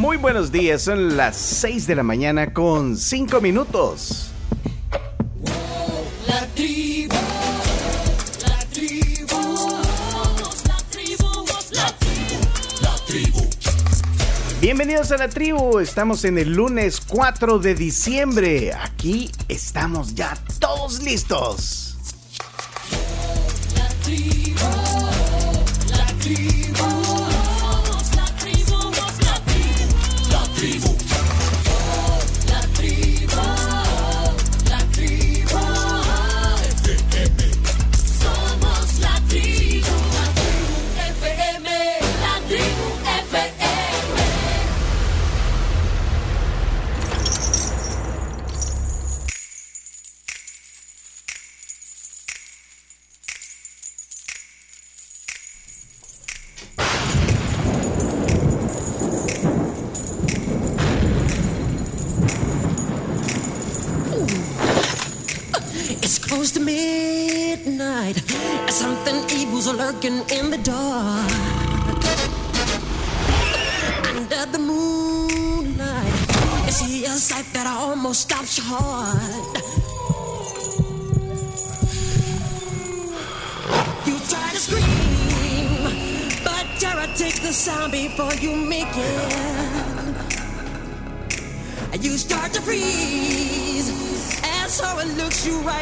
Muy buenos días, son las 6 de la mañana con 5 minutos. La tribu, la tribu, la tribu, la tribu, la tribu. Bienvenidos a la tribu, estamos en el lunes 4 de diciembre. Aquí estamos ya todos listos.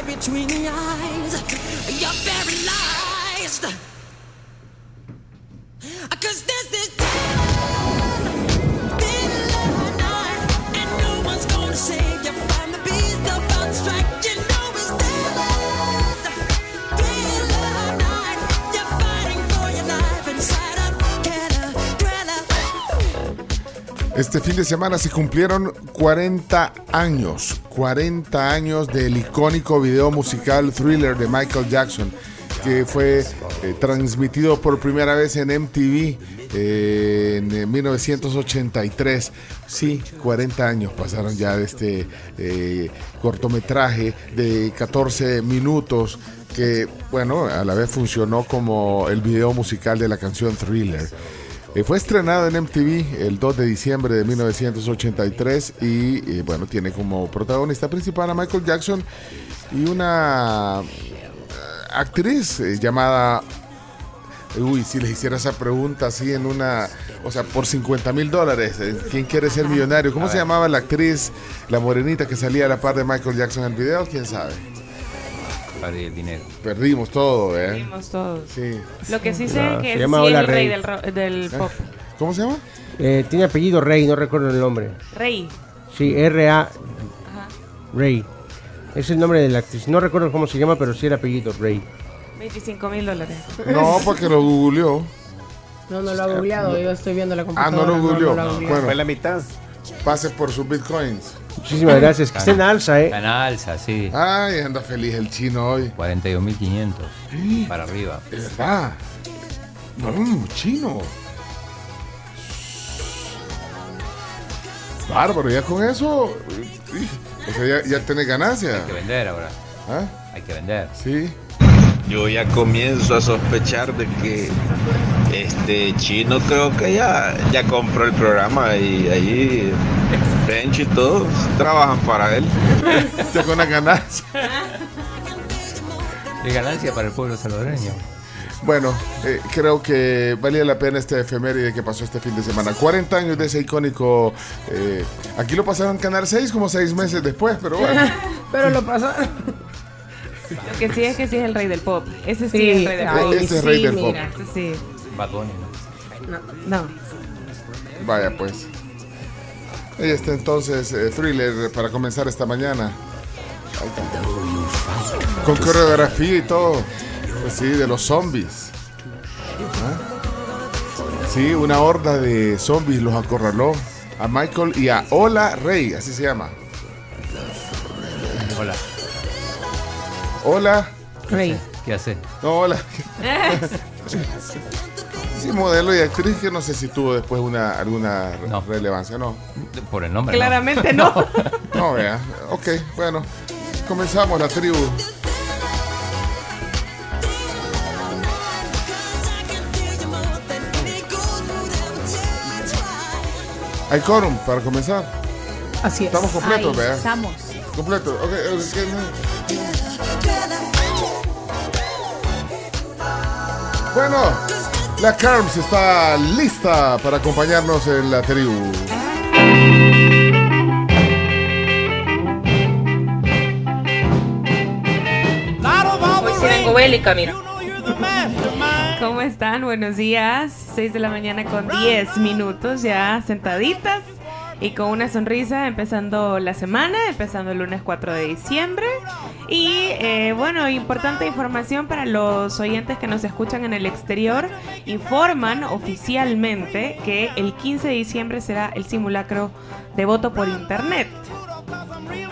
Between the eyes. You're paralyzed. Cause this. Este fin de semana se cumplieron 40 años, 40 años del icónico video musical Thriller de Michael Jackson, que fue eh, transmitido por primera vez en MTV eh, en eh, 1983. Sí, 40 años pasaron ya de este eh, cortometraje de 14 minutos que, bueno, a la vez funcionó como el video musical de la canción Thriller. Eh, fue estrenado en MTV el 2 de diciembre de 1983 y eh, bueno, tiene como protagonista principal a Michael Jackson y una eh, actriz eh, llamada... Uy, si les hiciera esa pregunta así en una... O sea, por 50 mil dólares, ¿quién quiere ser millonario? ¿Cómo se llamaba la actriz, la morenita que salía a la par de Michael Jackson en el video? ¿Quién sabe? Para el dinero. Perdimos todo, ¿eh? Vimos todos. Sí. Lo que sí sé es que Se es llama sí, Hola el rey Rey. del, ro- del pop. ¿Cómo se llama? Eh, tiene apellido Rey, no recuerdo el nombre. Rey. Sí, R.A. Rey. Es el nombre de la actriz. No recuerdo cómo se llama, pero sí el apellido Rey. 25 mil dólares. No, porque lo googleó. No, no lo ha googleado, yo estoy viendo la Ah, computadora. no lo googleó. Bueno, Fue la mitad. Pase por sus bitcoins. Muchísimas gracias. Que está en alza, Está ¿eh? en alza, sí. Ay, anda feliz el chino hoy. 42.500 para arriba. De verdad. No, chino. Bárbaro, ya con eso. y- O sea, ya, ya tenés ganancia. Hay que vender ahora. ¿Ah? Hay que vender. Sí. Yo ya comienzo a sospechar de que este chino creo que ya, ya compró el programa y ahí French y todos trabajan para él. Ya con la ganancia. Es ganancia para el pueblo salvadoreño. Bueno, eh, creo que valía la pena este efeméride que pasó este fin de semana. 40 años de ese icónico. eh, aquí lo pasaron en Canal 6 como 6 meses después, pero bueno. Pero lo pasaron. Lo que sí es que sí es el rey del pop. Ese sí, Sí, es el rey del ay, pop. Ese es rey del pop. mira. Ese sí. Bad Bunny, ¿no? No. Vaya pues. Ahí está entonces eh, Thriller para comenzar esta mañana. Con coreografía y todo. Pues sí, de los zombies. ¿Ah? Sí, una horda de zombies los acorraló a Michael y a Hola Rey, así se llama. Hola. Hola. Rey. ¿Qué hace? No, hola. Sí, modelo y actriz que no sé si tuvo después una alguna No. relevancia, no. Por el nombre. no. Claramente no. No, vea. Ok, bueno. Comenzamos la tribu. Hay quórum para comenzar. Así es. Estamos completos, Ahí ¿verdad? estamos. Completo. Ok, ok, no. Bueno, la Carms está lista para acompañarnos en la tribu. Sí vengo bélica, mira. ¿Cómo están? Buenos días. 6 de la mañana con 10 minutos ya sentaditas y con una sonrisa empezando la semana, empezando el lunes 4 de diciembre. Y eh, bueno, importante información para los oyentes que nos escuchan en el exterior. Informan oficialmente que el 15 de diciembre será el simulacro de voto por internet.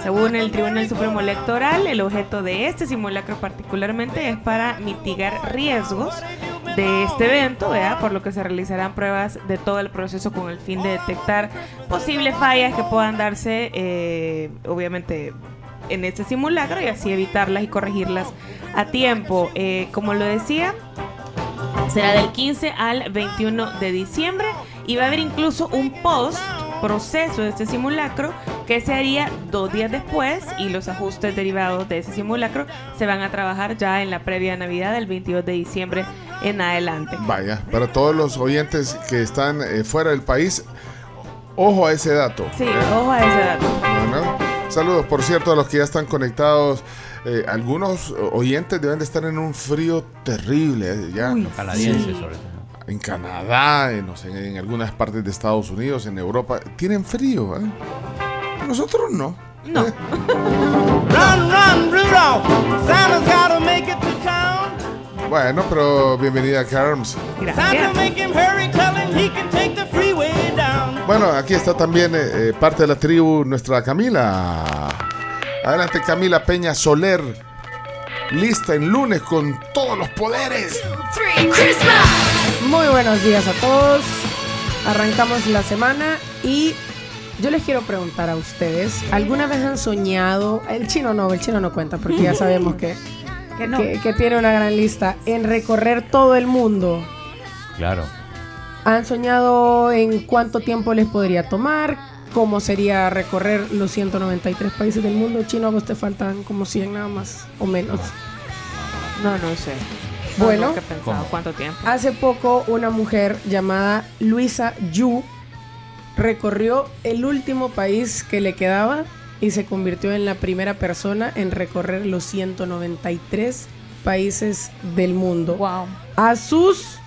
Según el Tribunal Supremo Electoral, el objeto de este simulacro particularmente es para mitigar riesgos de este evento, por lo que se realizarán pruebas de todo el proceso con el fin de detectar posibles fallas que puedan darse, eh, obviamente, en este simulacro y así evitarlas y corregirlas a tiempo. Eh, como lo decía, será del 15 al 21 de diciembre y va a haber incluso un post proceso de este simulacro que se haría dos días después y los ajustes derivados de ese simulacro se van a trabajar ya en la previa Navidad del 22 de diciembre en adelante. Vaya, para todos los oyentes que están eh, fuera del país, ojo a ese dato. Sí, ¿eh? ojo a ese dato. Bueno, saludos, por cierto, a los que ya están conectados. Eh, algunos oyentes deben de estar en un frío terrible. eh, ya. Uy, Los canadienses, sí. sobre todo. En Canadá, en, no sé, en algunas partes de Estados Unidos, en Europa, tienen frío. ¿eh? Nosotros no. No. Run, Bueno, pero bienvenida Carms. Gracias. freeway down. Bueno, aquí está también eh, eh, parte de la tribu nuestra Camila. Adelante Camila Peña Soler. Lista en lunes con todos los poderes. Muy buenos días a todos. Arrancamos la semana y yo les quiero preguntar a ustedes, ¿alguna vez han soñado, el chino no, el chino no cuenta porque ya sabemos que, Que no. que, que tiene una gran lista, en recorrer todo el mundo? Claro. ¿Han soñado en cuánto tiempo les podría tomar? ¿Cómo sería recorrer los 193 países del mundo? Chino, a vos te faltan como 100 nada más o menos. No, no sé. No, Bueno. cuánto tiempo. Hace poco una mujer llamada Luisa Yu recorrió el último país que le quedaba y se convirtió en la primera persona en recorrer los 193 países del mundo Wow. a sus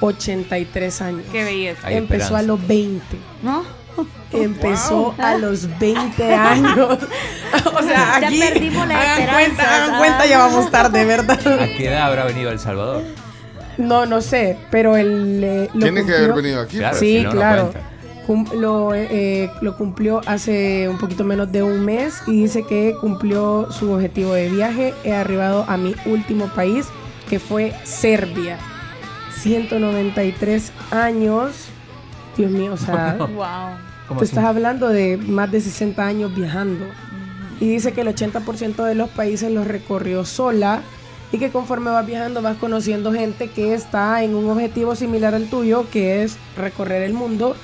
83 años. Qué belleza. Hay Empezó a los 20. ¿No? Empezó a los 20 años. o sea, Ya aquí perdimos las hagan cuenta, hagan cuenta, ya vamos tarde, ¿verdad? ¿A qué edad habrá venido El Salvador? No, no sé, pero el eh, lo Tiene que haber venido aquí. Claro, sí, si no, no claro. Cum- lo, eh, lo cumplió hace un poquito menos de un mes y dice que cumplió su objetivo de viaje. He arribado a mi último país, que fue Serbia. 193 años. Dios mío, o sea, Wow. ¿Cómo tú estás hablando de más de 60 años viajando. Y dice que el 80% de los países los recorrió sola y que conforme vas viajando vas conociendo gente que está en un objetivo similar al tuyo, que es recorrer el mundo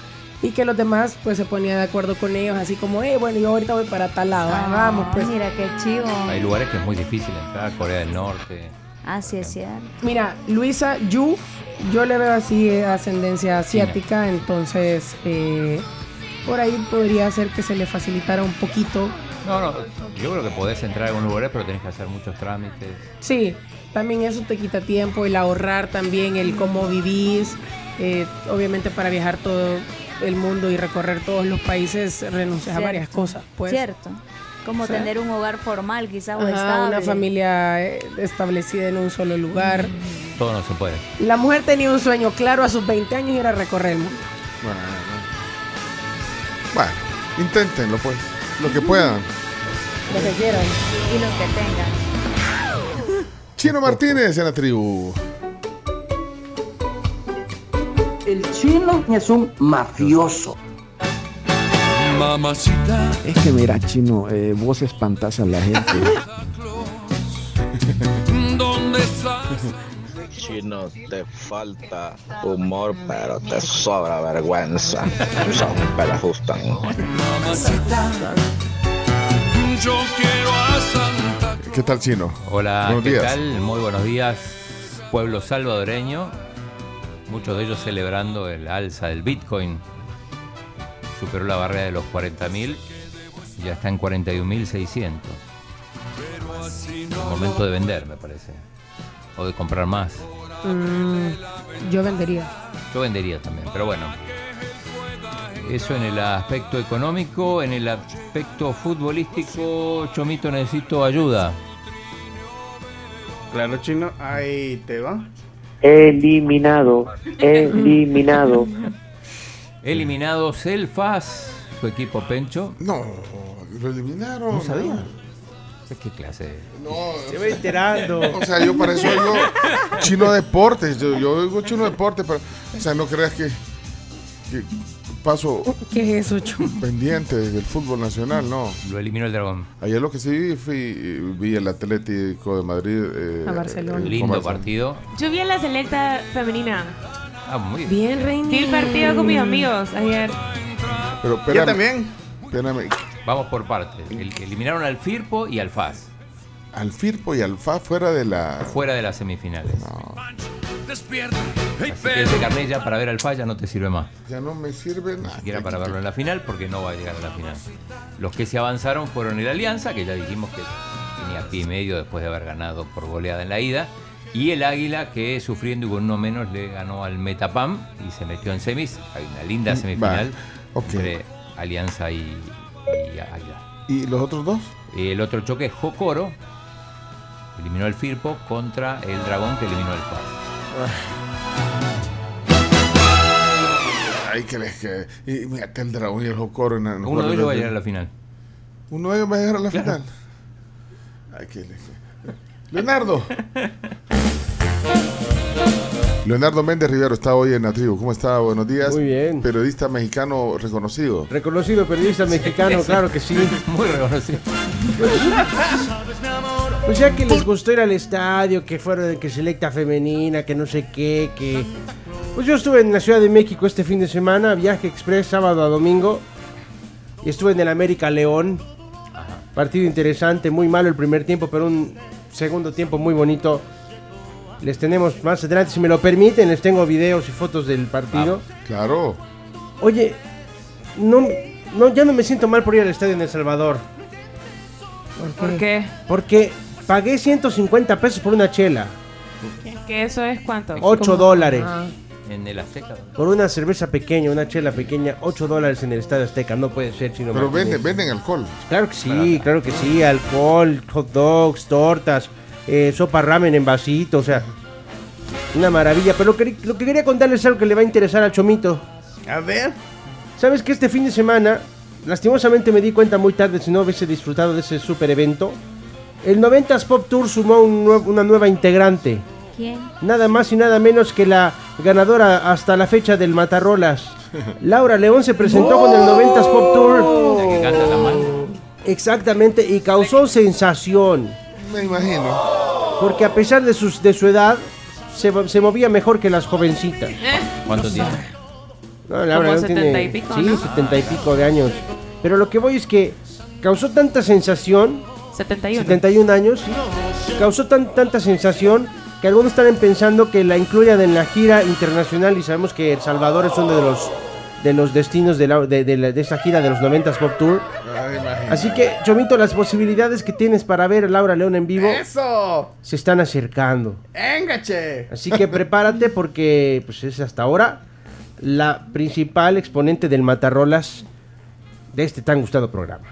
y que los demás pues se ponían de acuerdo con ellos, así como, eh, bueno, yo ahorita voy para tal lado, ah, vamos pues. Mira qué chivo. Hay lugares que es muy difícil entrar, Corea del Norte. Así es cierto. Mira, Luisa Yu, yo le veo así eh, ascendencia asiática, entonces eh, por ahí podría ser que se le facilitara un poquito No, no, yo creo que podés entrar en algunos lugares, pero tenés que hacer muchos trámites. Sí, también eso te quita tiempo, el ahorrar también, el cómo vivís. eh, obviamente para viajar todo el mundo y recorrer todos los países renuncias a varias cosas. Pues. Cierto. Como O sea, tener un hogar formal quizás o Ajá, estable. una familia eh, establecida en un solo lugar. Todo no se puede. La mujer tenía un sueño claro a sus 20 años y era recorrer el mundo. Bueno, bueno, inténtenlo pues, lo que puedan. Lo que quieran. Y lo que tengan. Chino Martínez en la tribu. El chino es un mafioso. Mamacita. Es que mira, chino, eh, vos espantás a la gente. ¿Dónde estás? Chino, te falta humor, pero te sobra vergüenza. Sos un pelafustán. ¿Qué tal, Chino? Hola, Buenos ¿qué días. tal? Muy buenos días, pueblo salvadoreño. Muchos de ellos celebrando el alza del Bitcoin. Superó la barrera de los 40.000 y ya está en 41.600. Momento de vender, me parece. O de comprar más. Mm, yo vendería. Yo vendería también, pero bueno. Eso en el aspecto económico, en el aspecto futbolístico, Chomito, necesito ayuda. Claro, chino, ahí te va. Eliminado, eliminado. Eliminados el FAS, su equipo Pencho. No, lo eliminaron. No sabía. ¿Qué clase de.? Se va enterando. O sea, yo para eso digo chino deportes. Yo, yo digo chino deportes, pero. O sea, no creas que. que paso ¿Qué es eso, pendiente del fútbol nacional, no. Lo eliminó el dragón. Ayer lo que sí vi, fui, vi el Atlético de Madrid. eh, A Barcelona. eh, Lindo Barcelona. partido. Yo vi a la selecta femenina. Ah, muy bien. Bien, Reini. Vi el partido con mis amigos ayer. Pero Yo espérame, también. espérame. Vamos por partes. El- eliminaron al Firpo y al FAS. Al Firpo y al FA fuera de la. Fuera de las semifinales. Así que ese carnet ya para ver al FAS ya no te sirve más. Ya no me sirve Ni nada. siquiera para verlo en la final porque no va a llegar a la final. Los que se avanzaron fueron el Alianza, que ya dijimos que tenía pie y medio después de haber ganado por goleada en la ida. Y el Águila, que sufriendo y con uno menos le ganó al Metapam y se metió en semis. Hay una linda semifinal Va, ok. entre Alianza y, y Águila. ¿Y los otros dos? El otro choque es Jocoro, eliminó al Firpo contra el Dragón que eliminó al FAS. Ay, que les que. Y mira, el dragón y el Jocoro en, en Uno de ellos va a llegar a la final. Uno de ellos va a llegar a la Claro. final. Ay, que les que- Leonardo. Leonardo Méndez Rivero está hoy en la tribu. ¿Cómo está? Buenos días. Muy bien. Periodista mexicano reconocido. Reconocido periodista mexicano, claro que sí. Muy reconocido. Pues ya que les gustó ir al estadio, que fueron que selecta femenina, que no sé qué, que... Pues yo estuve en la Ciudad de México este fin de semana, viaje express sábado a domingo. Y estuve en el América León. Partido interesante, muy malo el primer tiempo, pero un segundo tiempo muy bonito. Les tenemos más adelante, si me lo permiten, les tengo videos y fotos del partido. Claro. Oye, no, no, ya no me siento mal por ir al estadio en El Salvador. ¿Por qué? Porque pagué 150 pesos por una chela. ¿Que eso es cuánto? 8 dólares. Ah, En el Azteca. Por una cerveza pequeña, una chela pequeña, 8 dólares en el Estadio Azteca. No puede ser, chino. Pero venden, venden alcohol. Claro que sí, claro que sí. Alcohol, hot dogs, tortas, eh, sopa ramen en vasito, o sea. Una maravilla. Pero lo que, lo que quería contarles es algo que le va a interesar al Chomito. A ver. ¿Sabes que este fin de semana, lastimosamente me di cuenta muy tarde si no hubiese disfrutado de ese super evento? El 90s Pop Tour sumó un nue- una nueva integrante. ¿Quién? Nada más y nada menos que la ganadora hasta la fecha del Matarrolas. Laura León se presentó con el 90s Pop Tour. La que canta tan mal. Exactamente, y causó sensación. Me imagino. Porque a pesar de, sus, de su edad, se, se movía mejor que las jovencitas. ¿Cuánto tiene? No, Laura León 70 y pico, sí, ¿no? 70 y pico de años. Pero lo que voy es que causó tanta sensación 71. 71 años, causó tan, tanta sensación que algunos están pensando que la incluyan en la gira internacional y sabemos que El Salvador es uno de los de los destinos de, la- de, de la- de esa gira de los 90s Pop Tour. Así que, Chomito, las posibilidades que tienes para ver a Laura León en vivo ¡Eso! se están acercando. ¡Engache! Así que prepárate porque pues, es hasta ahora la principal exponente del Matarrolas de este tan gustado programa.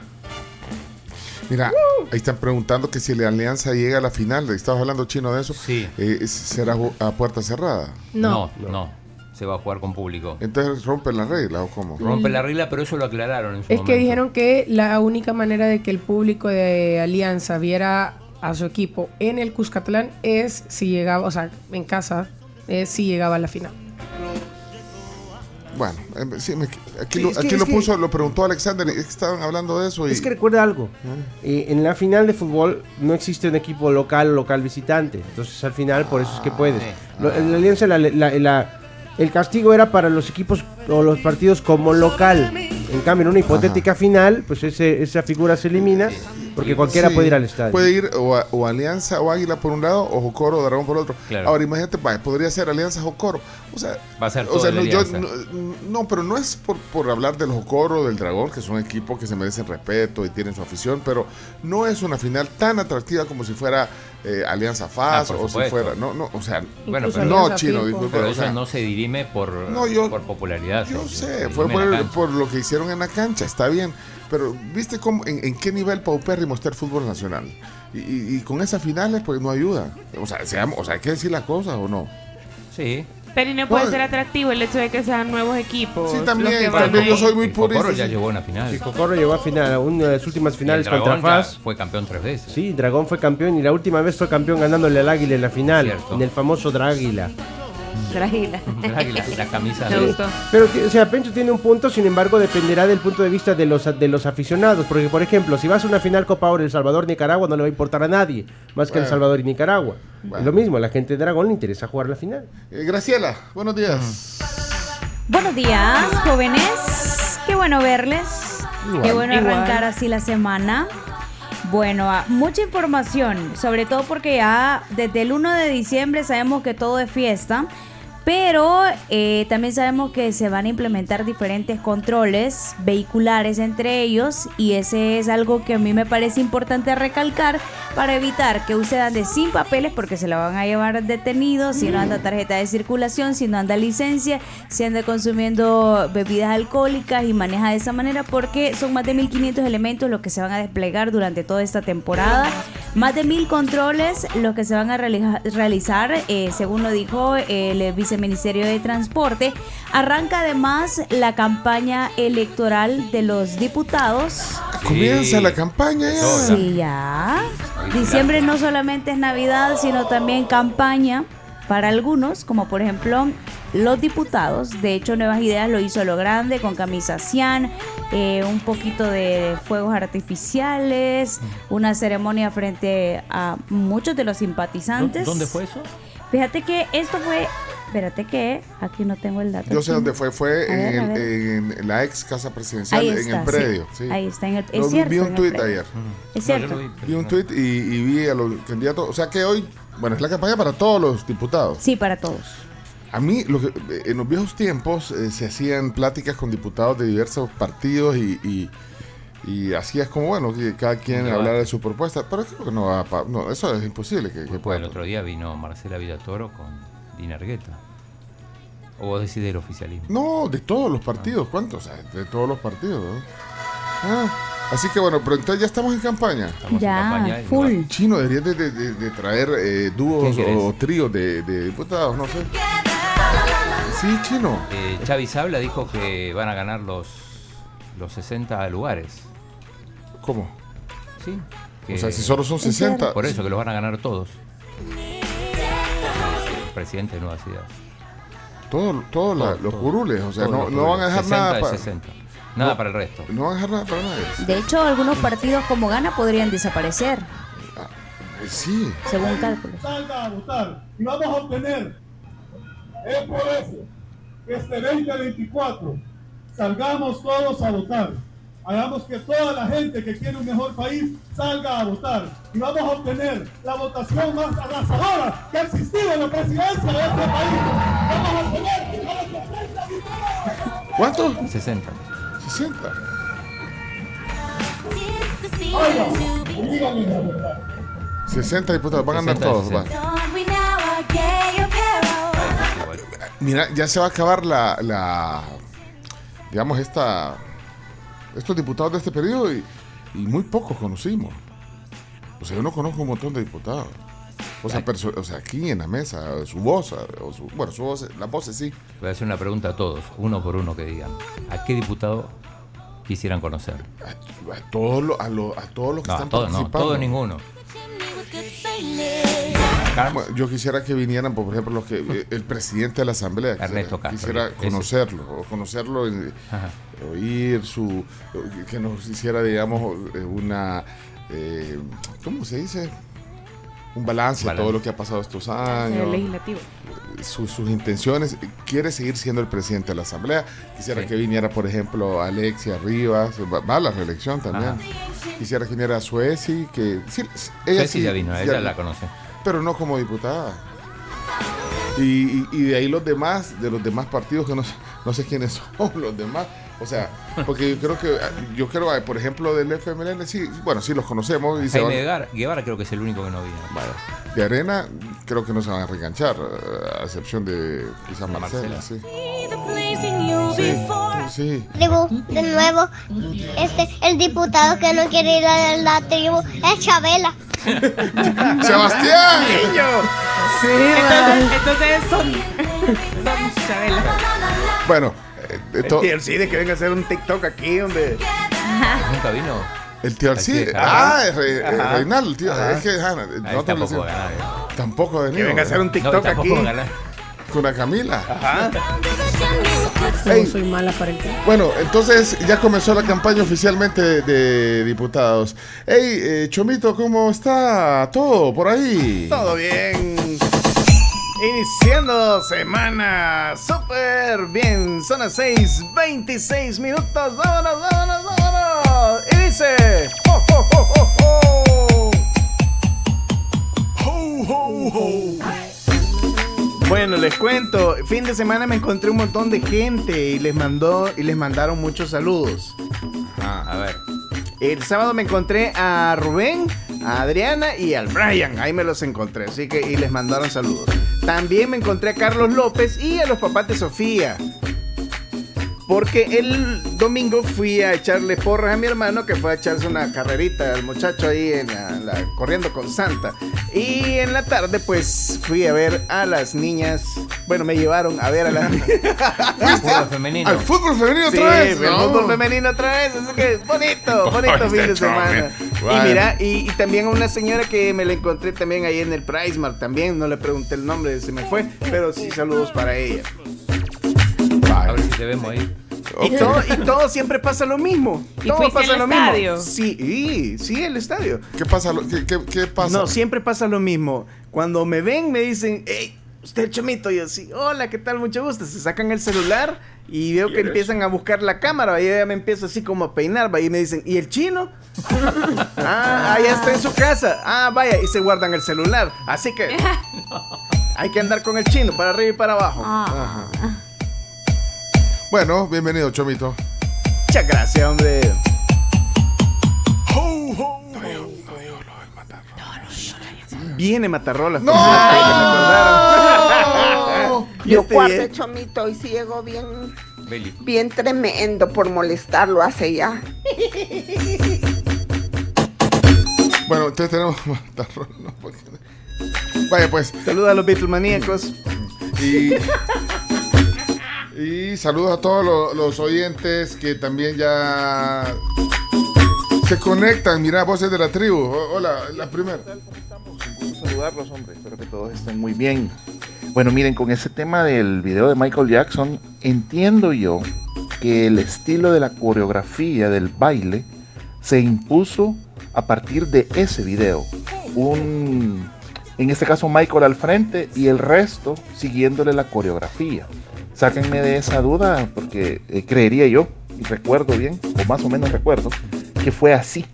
Mira, ahí están preguntando que si la alianza llega a la final. Estabas hablando chino de eso. Sí. Eh, ¿Será a puerta cerrada? No. No, no. Se va a jugar con público. Entonces rompen la regla o cómo? Rompe la regla, pero eso lo aclararon en su Es momento. que dijeron que la única manera de que el público de Alianza viera a su equipo en el Cuscatlán es si llegaba, o sea, en casa, es si llegaba a la final. Bueno, eh, sí, me- aquí, Sí, lo, que- aquí lo que- puso, lo preguntó Alexander, es que estaban hablando de eso. Y, Es que recuerda algo. eh, en la final de fútbol no existe un equipo local o local visitante. Entonces al final por eso es que puedes. Lo- en la alianza la- la- la- el castigo era para los equipos o los partidos como local. En cambio, en una hipotética final, pues ese, esa figura se elimina porque cualquiera Sí, puede ir al estadio. Puede ir o, a- o Alianza o Águila por un lado, o Jocoro o Dragón por otro. Claro. Ahora imagínate, podría ser Alianza Jocoro. O sea, Va a ser o todo sea no, yo- Alianza. no, no, pero no es por, por hablar del Jocoro o del Dragón, que son equipos que se merecen respeto y tienen su afición, pero no es una final tan atractiva como si fuera eh, Alianza FAS Ah, o si fuera. No, no, o sea, Bueno, Incluso pero no, Alianza chino, Fico. disculpa. Pero o eso sea, no se dirime por, No, yo- por popularidad. Yo sé, fue por, el- por lo que hicieron en la cancha, está bien. Pero, ¿viste cómo, en, en qué nivel paupérrimo está el fútbol nacional? Y, y- y con esas finales, pues no ayuda. O sea, seamos- o sea, hay que decir las cosas o no. Sí. Pero y no puede ser atractivo el hecho de que sean nuevos equipos. Sí, también, también yo soy muy El Cocoro purista. ya llegó a una final. Sí, Cocorro llegó a final, a una de las últimas finales contra FAS. fue campeón tres veces. Sí, Dragón fue campeón y la última vez fue campeón ganándole al Águila en la final, Cierto. en el famoso Dráguila. Tranquila. El águila, la camisa Me de- gustó. Pero, o sea, Pencho tiene un punto, sin embargo, dependerá del punto de vista de los, de los aficionados. Porque, por ejemplo, si vas a una final Copa Oro El Salvador-Nicaragua, no le va a importar a nadie, más que El Bueno. Salvador y Nicaragua. Bueno. Es lo mismo, a la gente de Dragón le interesa jugar la final. Eh, Graciela, buenos días. Buenos días, jóvenes. Qué bueno verles. Igual. Qué bueno Igual. arrancar así la semana. Bueno, ah, mucha información, sobre todo porque ya desde el 1 de diciembre sabemos que todo es fiesta, pero eh, también sabemos que se van a implementar diferentes controles vehiculares entre ellos y ese es algo que a mí me parece importante recalcar para evitar que usted ande sin papeles porque se la van a llevar detenido, si no anda tarjeta de circulación, si no anda licencia, si anda consumiendo bebidas alcohólicas y maneja de esa manera porque son más de 1500 elementos los que se van a desplegar durante toda esta temporada, más de mil controles los que se van a realiza- realizar, eh, según lo dijo el viceministerio de Transporte. Arranca además la campaña electoral de los diputados. Comienza la campaña ya. Sí, ya. Diciembre no solamente es Navidad, sino también campaña para algunos, como por ejemplo los diputados. De hecho, Nuevas Ideas lo hizo a lo grande con camisa cian, eh, un poquito de fuegos artificiales, una ceremonia frente a muchos de los simpatizantes. ¿Dónde fue eso? Fíjate que esto fue, espérate que aquí no tengo el dato. Yo sé dónde fue, fue ver, en, el- la ex casa presidencial, en el predio. sí. sí. Ahí está, en el, Lo- es cierto. vi un tuit ayer. Es cierto. vi, un tuit y, y vi a los candidatos. O sea que hoy, bueno, es la campaña para todos los diputados. Sí, para todos. A mí, lo que- en los viejos tiempos eh, se hacían pláticas con diputados de diversos partidos y, y, y así es como, bueno, que cada quien hablara de su propuesta. Pero creo que no va a pa- no, eso es imposible que, que pueda. el otro día vino Marcela Villatoro con Dina Argueta. O vos decís del oficialismo. No, de todos los partidos. ¿Cuántos? O sea, de todos los partidos. ¿no? Ah, así que bueno, pero entonces ya estamos en campaña. Estamos en Ya, campaña y full. no- Chino, deberías de, de- de- de traer eh, dúos o tríos de, de diputados, no sé. Sí, Chino. Eh, Sabla dijo que van a ganar los, los 60 lugares. ¿Cómo? Sí. que- O sea, si solo son 60. Por eso, que los van a ganar todos. Presidente de Nuevas Ideas. Todos Todo, los curules, o sea, no, van a dejar 60 nada de para. 60. Nada No. para el resto. No van a dejar nada para nadie. De hecho, algunos partidos como Gana podrían desaparecer, Eh, Sí. según cálculos. salga a votar y vamos a obtener. Es por eso que este 2024 salgamos todos a votar. Hagamos que toda la gente que quiere un mejor país salga a votar. Y vamos a obtener la votación más arrasadora que ha existido en la presidencia de este país. Vamos a obtener a los 60 diputados. ¿Cuánto? 60. 60. Oiga, y díganme la verdad. 60 diputados, van a andar 60, todos. va. 60. Igual. Mira, ya se va a acabar la, la digamos, esta, estos diputados de este periodo y, y muy pocos conocimos. O sea, yo no conozco un montón de diputados. O sea, perso- o sea aquí en la mesa, su voz, o su, bueno, su voz, las voces sí. Voy a hacer una pregunta a todos, uno por uno que digan. ¿A qué diputado quisieran conocer? A, a todos los, a, los- a todos los que No, están todos no, participando. todos ninguno. Yo quisiera que vinieran, por ejemplo, los que eh, el presidente de la Asamblea. quisiera- Ernesto Castro, Quisiera ese. conocerlo, o conocerlo, en- oír su. que nos hiciera, digamos, eh, una. eh, ¿Cómo se dice? Un balance, de todo lo que ha pasado estos El años. legislativo. Sus, sus intenciones. Quiere seguir siendo el presidente de la Asamblea. Quisiera Sí. que viniera, por ejemplo, Alexia Rivas. Va, a la reelección también. Ajá. Quisiera que viniera Suezi, que sí, ella sí, ya vino, ella la conoce. Pero no como diputada. Y, y- y de ahí los demás, de los demás partidos que no no sé quiénes son los demás. O sea, porque yo creo que, yo creo, por ejemplo, del FMLN, sí, bueno, sí los conocemos. Y se Jaime van- Guevara, Guevara creo que es el único que no vino. de Arena, creo que no se van a reenganchar, eh, a excepción de quizás Marcela, Marcela. sí. Sí, sí. Tribu, de nuevo, este, el diputado que no quiere ir a la tribu es Chabela. ¡Sebastián! Sí, entonces, entonces son, son Chabela. Bueno, El TLC de que venga a hacer un TikTok aquí, hombre. Nunca vino. el tío es, ah, es Re- eh. Reinaldo, el tío, Ajá. es que Hanna, Ahí nosotros tampoco ganar. tampoco ha venido. Que venga a hacer un No, TikTok aquí. con la Camila. Ajá. No Ey. soy mala para el. Bueno, entonces ya comenzó la campaña oficialmente de, de diputados. Hey, eh, Chomito, ¿cómo está todo por ahí? Todo bien. Iniciando semana. Súper bien. Son las 6, 26 minutos. Vámonos, vámonos, vámonos. Y dice. ¡Oh, oh, oh, oh, oh! Bueno, les cuento, fin de semana me encontré un montón de gente y les mandó y les mandaron muchos saludos. Ah, a ver. El sábado me encontré a Rubén, a Adriana y al Brian. Ahí me los encontré, así que y les mandaron saludos. También me encontré a Carlos López y a los papás de Sofía. Porque el domingo fui a echarle porras a mi hermano que fue a echarse una carrerita al muchacho ahí en la, la- corriendo con Santa. Y en la tarde pues fui a ver a las niñas. Bueno, me llevaron a ver a las Fútbol femenino. ¿Al fútbol femenino Sí, otra vez? el No. fútbol femenino otra vez, así que bonito, bonito Este fin de chome. semana. Y mira, y, y también a una señora que me la encontré también ahí en el Price Mart, también no le pregunté el nombre, se me fue, pero sí saludos para ella. Te vemos ahí. Y, todo, y todo siempre pasa lo mismo. ¿Y todo pasa al lo estadio? mismo. Sí, sí, el estadio. ¿Qué pasa? ¿Qué, qué- qué pasa? No, siempre pasa lo mismo. Cuando me ven, me dicen, hey, usted es chomito. Y yo así, hola, ¿qué tal? Mucho gusto. Se sacan el celular y veo que empiezan a buscar la cámara. Y yo ya me empiezo así como a peinar. va, Y me dicen, ¿y el chino? ah, ya está en su casa. Ah, vaya. Y se guardan el celular. Así que hay que andar con el chino para arriba y para abajo. Ah. Ajá. Bueno, bienvenido, Chomito. Muchas gracias, hombre. Viene Matarrolas. ¡No! acordaron. Yo Este cuarto chomito y si llegó bien, Beli. bien tremendo por molestarlo hace ya. Bueno, entonces tenemos. no, porque- Vaya, pues. Saludos a los Beatlemaníacos. Y, y saludos a todos lo- los, oyentes que también ya se conectan. Mira, voces de la tribu. Hola, la primera. saludarlos, hombre. Espero que todos estén muy bien. Bueno, miren, con ese tema del video de Michael Jackson, entiendo yo que el estilo de la coreografía del baile se impuso a partir de ese video. Un, en este caso, Michael al frente y el resto siguiéndole la coreografía. Sáquenme de esa duda porque eh, creería yo, y recuerdo bien, o más o menos recuerdo, que fue así,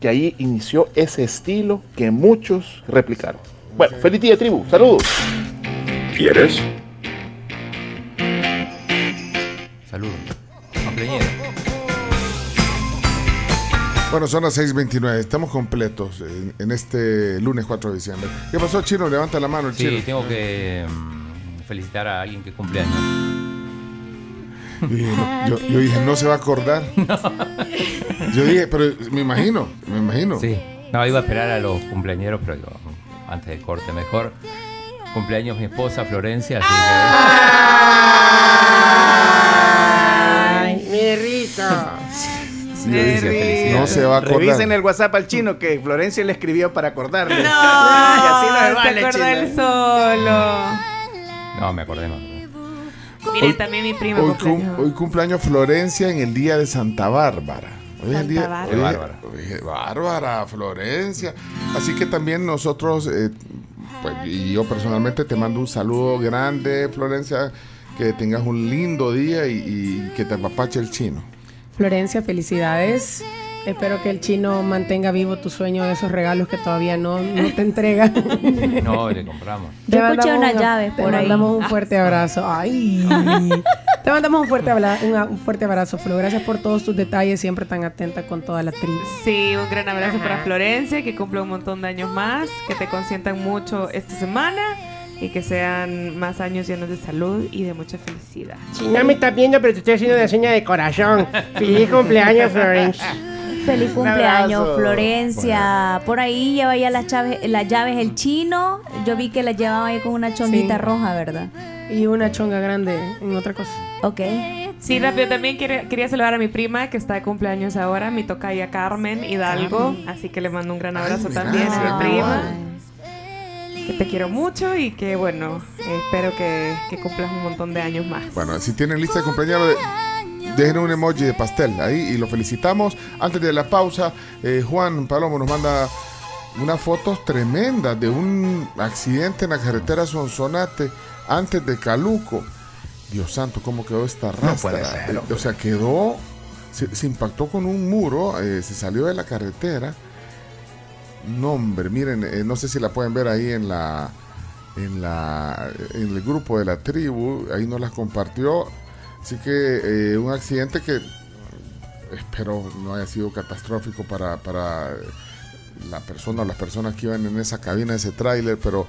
que ahí inició ese estilo que muchos replicaron. Bueno, feliz día tribu, saludos. ¿Quieres? Saludos. Bueno, son las 6:29. Estamos completos en, en este lunes 4 de diciembre. ¿Qué pasó, Chino? Levanta la mano el Sí, Chino. tengo que mm, felicitar a alguien que cumple años. Y dije, no, yo, yo dije, no se va a acordar. Yo dije, pero me imagino, me imagino. Sí. No, iba a esperar a los cumpleañeros, pero digo, antes del corte mejor. Cumpleaños mi esposa Florencia, así Ay, mi Rita. No se va a acordar. Revisen el WhatsApp al chino que Florencia le escribió para acordarle. No, y así no se se vale, acordó chino. él solo. No, me acordé, me acordé. Miren, también mi prima Hoy, cumpleaños. cum- hoy cumpleaños Florencia en el día de Santa Bárbara. Hoy es el día Santa hoy Bárbara. hoy es Bárbara, Florencia. Así que también nosotros, eh, pues, y yo personalmente te mando un saludo grande, Florencia. Que tengas un lindo día y, y que te apapache el chino. Florencia, felicidades. Espero que el chino mantenga vivo tu sueño de esos regalos que todavía no, no te entrega. No, le compramos. Yo escuché mandamos unas un- llaves te por ahí. mandamos un fuerte abrazo. Ay. te mandamos un fuerte, abla- una- un fuerte abrazo, Flo. Gracias por todos tus detalles, siempre tan atenta con toda la tribu. Sí, un gran abrazo para Florencia, que cumple un montón de años más, que te consientan mucho esta semana y que sean más años llenos de salud y de mucha felicidad. Si no me estás viendo, pero te estoy haciendo una seña de corazón. Feliz cumpleaños, Florencia. Feliz cumpleaños. Florencia. Por ahí lleva ya las llaves, las llaves el chino. Yo vi que las llevaba ahí con una chonguita Sí. roja, ¿verdad? Y una chonga grande en otra cosa. Ok. Sí, rápido, también quiere- quería saludar a mi prima que está de cumpleaños ahora, mi tocaya Carmen Hidalgo, así que le mando un gran abrazo también a mi prima. Que te quiero mucho y que bueno, espero que, que cumplas un montón de años más. Bueno, si tienen lista de compañeros, de- dejen un emoji de pastel ahí y lo felicitamos. Antes de la pausa, eh, Juan Palomo nos manda unas fotos tremendas de un accidente en la carretera Sonsonate antes de Caluco. Dios santo, ¿cómo quedó esta rastra? puede ser, o sea, quedó, se, se impactó con un muro, eh, se salió de la carretera. No, hombre, miren, eh, no sé si la pueden ver ahí en la en la en el grupo de la tribu, ahí nos las compartió. Así que eh, un accidente que espero no haya sido catastrófico para, para la persona o las personas que iban en esa cabina, ese tráiler, pero,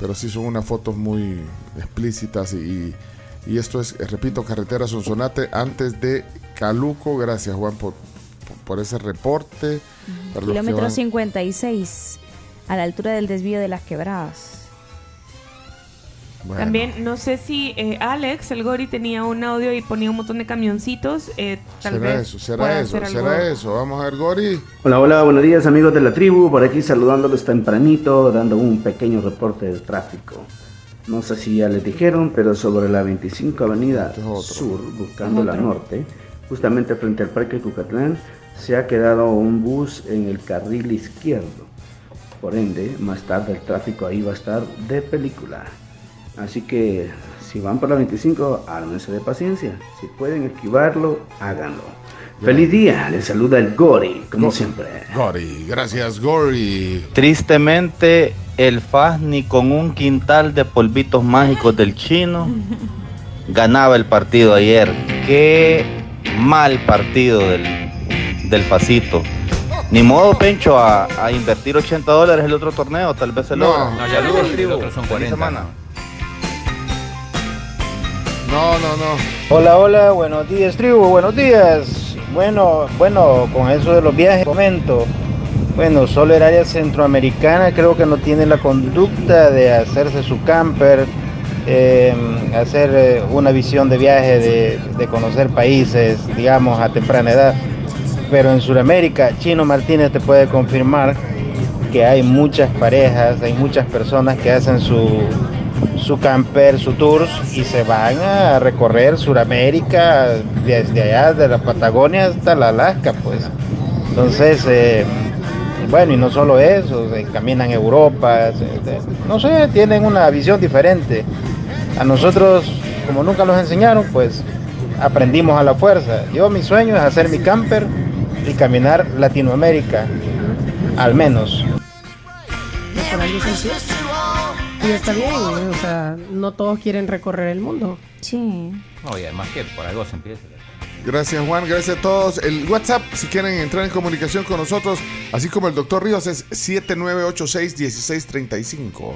pero sí son unas fotos muy explícitas y, y esto es, repito, carretera Sonsonate antes de Caluco. Gracias Juan por, por- ese reporte. Para Kilómetro van- 56, a la altura del desvío de las quebradas. Bueno. También, no sé si eh, Alex, el Gori, tenía un audio y ponía un montón de camioncitos. eh, tal será vez eso, será eso, será algo. eso. Vamos a ver, Gori. Hola, hola, buenos días amigos de la tribu, por aquí saludándolos tempranito, dando un pequeño reporte del tráfico. No sé si ya les dijeron, pero sobre la 25 Avenida Sur, buscando la norte, justamente frente al Parque Cucatlán, se ha quedado un bus en el carril izquierdo. Por ende, más tarde el tráfico ahí va a estar de película. Así que si van por la 25, ármense de paciencia. Si pueden esquivarlo, háganlo. Feliz día, les saluda el Gori, como siempre. Gori, gracias Gori. Tristemente, el FAS ni con un quintal de polvitos mágicos del chino ganaba el partido ayer. Qué mal partido del, del Fasito. Ni modo, Pencho, a, a invertir 80 dólares el otro torneo, tal vez se No, logra. no, ya lo- el otro son Feliz 40, semana. No, no, no. Hola, hola, buenos días, tribu, buenos días. Bueno, bueno, con eso de los viajes, comento. Bueno, solo el área centroamericana creo que no tiene la conducta de hacerse su camper, eh, hacer eh, una visión de viaje, de, de conocer países, digamos, a temprana edad. Pero en Sudamérica, Chino Martínez te puede confirmar que hay muchas parejas, hay muchas personas que hacen su, su camper, su tours y se van a recorrer Sudamérica desde allá, de la Patagonia hasta la Alaska, pues. Entonces, eh, bueno, y no solo eso, caminan Europa, no sé, tienen una visión diferente. A nosotros, como nunca nos enseñaron, pues aprendimos a la fuerza. Yo mi sueño es hacer mi camper y caminar Latinoamérica, al menos. Y está bien, o sea, no todos quieren recorrer el mundo. Sí. No, y además que por algo se empieza. Gracias Juan, gracias a todos. El WhatsApp, si quieren entrar en comunicación con nosotros, así como el doctor Rivas, es 7986-1635.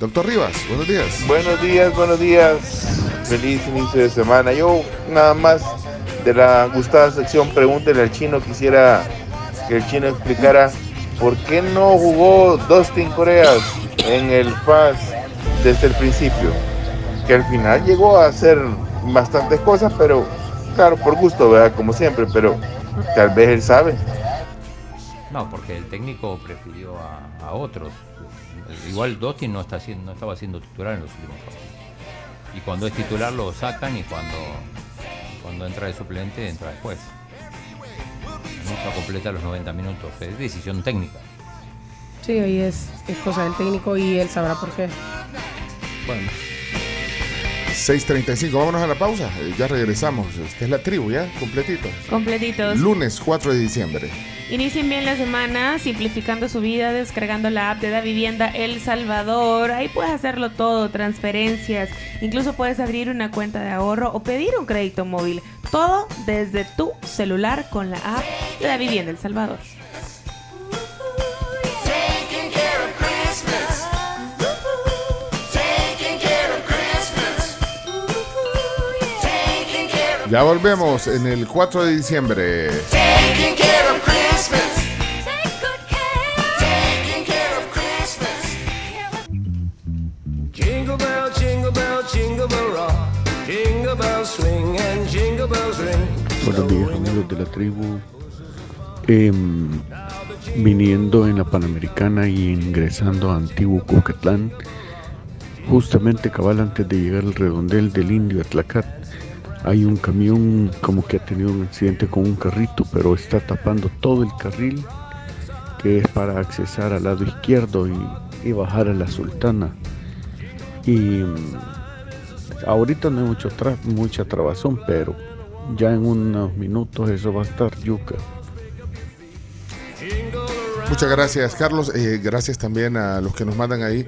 Doctor Rivas, buenos días. Buenos días, buenos días. Feliz inicio de semana. Yo nada más de la gustada sección Pregúntele al chino quisiera que el chino explicara por qué no jugó Dustin Coreas en el FAS desde el principio. Que al final llegó a hacer bastantes cosas, pero claro, por gusto, ¿verdad? Como siempre, pero Tal vez él sabe. No, porque el técnico prefirió a, otros. Igual haciendo, no estaba siendo titular en los últimos partidos. Y cuando es titular lo sacan y cuando, cuando entra de suplente entra después. Nunca completa los 90 minutos. Es decisión técnica. Sí, ahí es, es cosa del técnico y él sabrá por qué. Bueno. 6.35, vámonos a la pausa. Eh, Ya regresamos. Esta es la tribu, ¿ya? Completito. Completitos. Lunes 4 de diciembre. Inicien bien la semana simplificando su vida, descargando la app de Da Vivienda El Salvador. Ahí puedes hacerlo todo, transferencias, incluso puedes abrir una cuenta de ahorro o pedir un crédito móvil. Todo desde tu celular con la app de Da Vivienda El Salvador. Taking care of Christmas. Taking care of Christmas. Taking care of Ya volvemos en el 4 de diciembre. Taking care of Christmas. Taking care of Christmas. Jingle bell, jingle bell, jingle bell rock. Jingle bells swing and jingle bells ring. Buenos días amigos de la tribu. Em, viniendo en la Panamericana y ingresando a Antiguo Cucatlán, justamente cabal antes de llegar al redondel del Indio Atlacat, hay un camión como que ha tenido un accidente con un carrito, pero está tapando todo el carril que es para accesar al lado izquierdo y, y bajar a la Sultana. Y mm, ahorita no hay mucho tra- mucha trabazón, pero ya en unos minutos eso va a estar yuca. Muchas gracias, Carlos. Eh, gracias también a los que nos mandan ahí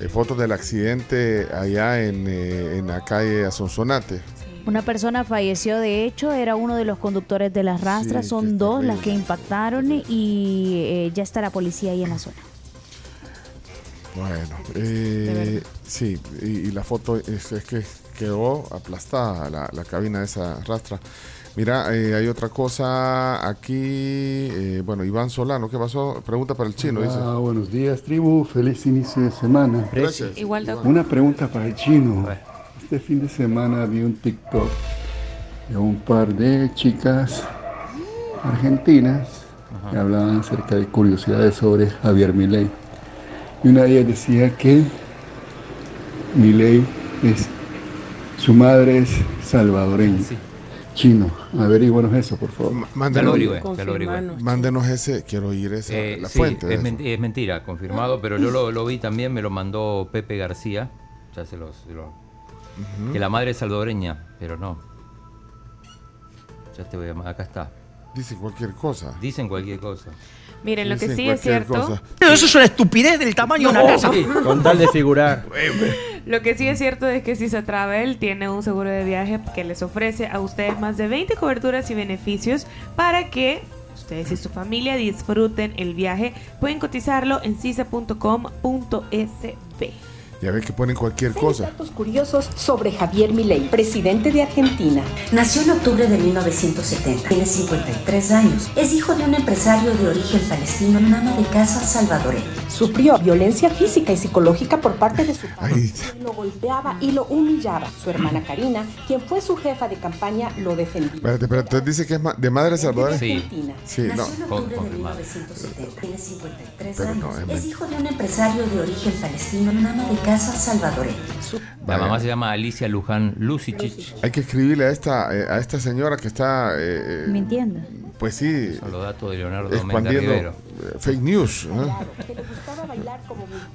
eh, fotos del accidente allá en, eh, en la calle Asonsonate. Una persona falleció, de hecho, era uno de los conductores de las rastras. Sí, Son dos las que impactaron y eh, ya está la policía ahí en la zona. Bueno, eh, sí, y, y la foto es, es que quedó aplastada la, la cabina de esa rastra. Mira, eh, hay otra cosa aquí. eh, bueno, Iván Solano, ¿qué pasó? Pregunta para el chino, dice. Ah, buenos días, tribu. Feliz inicio de semana. Gracias. Igual Una pregunta para el chino. Este fin de semana vi un TikTok de un par de chicas argentinas que hablaban acerca de curiosidades sobre Javier Milei. Y una de ellas decía que Milei es su madre es salvadoreña. Chino, averíguanos eso, por favor. Mándenos, Ya lo mándenos ese, quiero oír esa, Eh, la sí, fuente. es, eso. men- es mentira, confirmado, pero yo lo, lo vi también, me lo mandó Pepe García, ya se los... se Que la madre es salvadoreña, pero no. Ya te voy a... Acá está. Dice cualquier cosa. Dicen cualquier cosa. Miren, lo que Dicen sí es cierto. cosa. Pero eso es una estupidez del tamaño de una casa. Con tal de figurar. Lo que sí es cierto es que Sisa Travel tiene un seguro de viaje que les ofrece a ustedes más de 20 coberturas y beneficios para que ustedes y su familia disfruten el viaje. Pueden cotizarlo en sisa.com.sb. Ya ves que ponen cualquier cosa. Datos curiosos sobre Javier Milei, presidente de Argentina. Nació en octubre de 1970. Tiene 53 años. Es hijo de un empresario de origen palestino, un ama de casa salvadoreño. Sufrió violencia física y psicológica por parte de su padre. Lo golpeaba y lo humillaba. Su hermana Karina, quien fue su jefa de campaña, lo defendía. Espérate, pero entonces dice que es de madre salvadoreña. Sí. Sí, no. Nació en octubre de 1970. Tiene 53 Pero años. no, es es hijo de un empresario de origen palestino, un ama de casa salvadoreño. Su La mamá se llama Alicia Luján Lucicic. Hay que escribirle a esta, eh, a esta señora que está, eh, eh, Mintiendo. pues sí, Son los datos de Leonardo expandiendo eh, fake news. ¿no?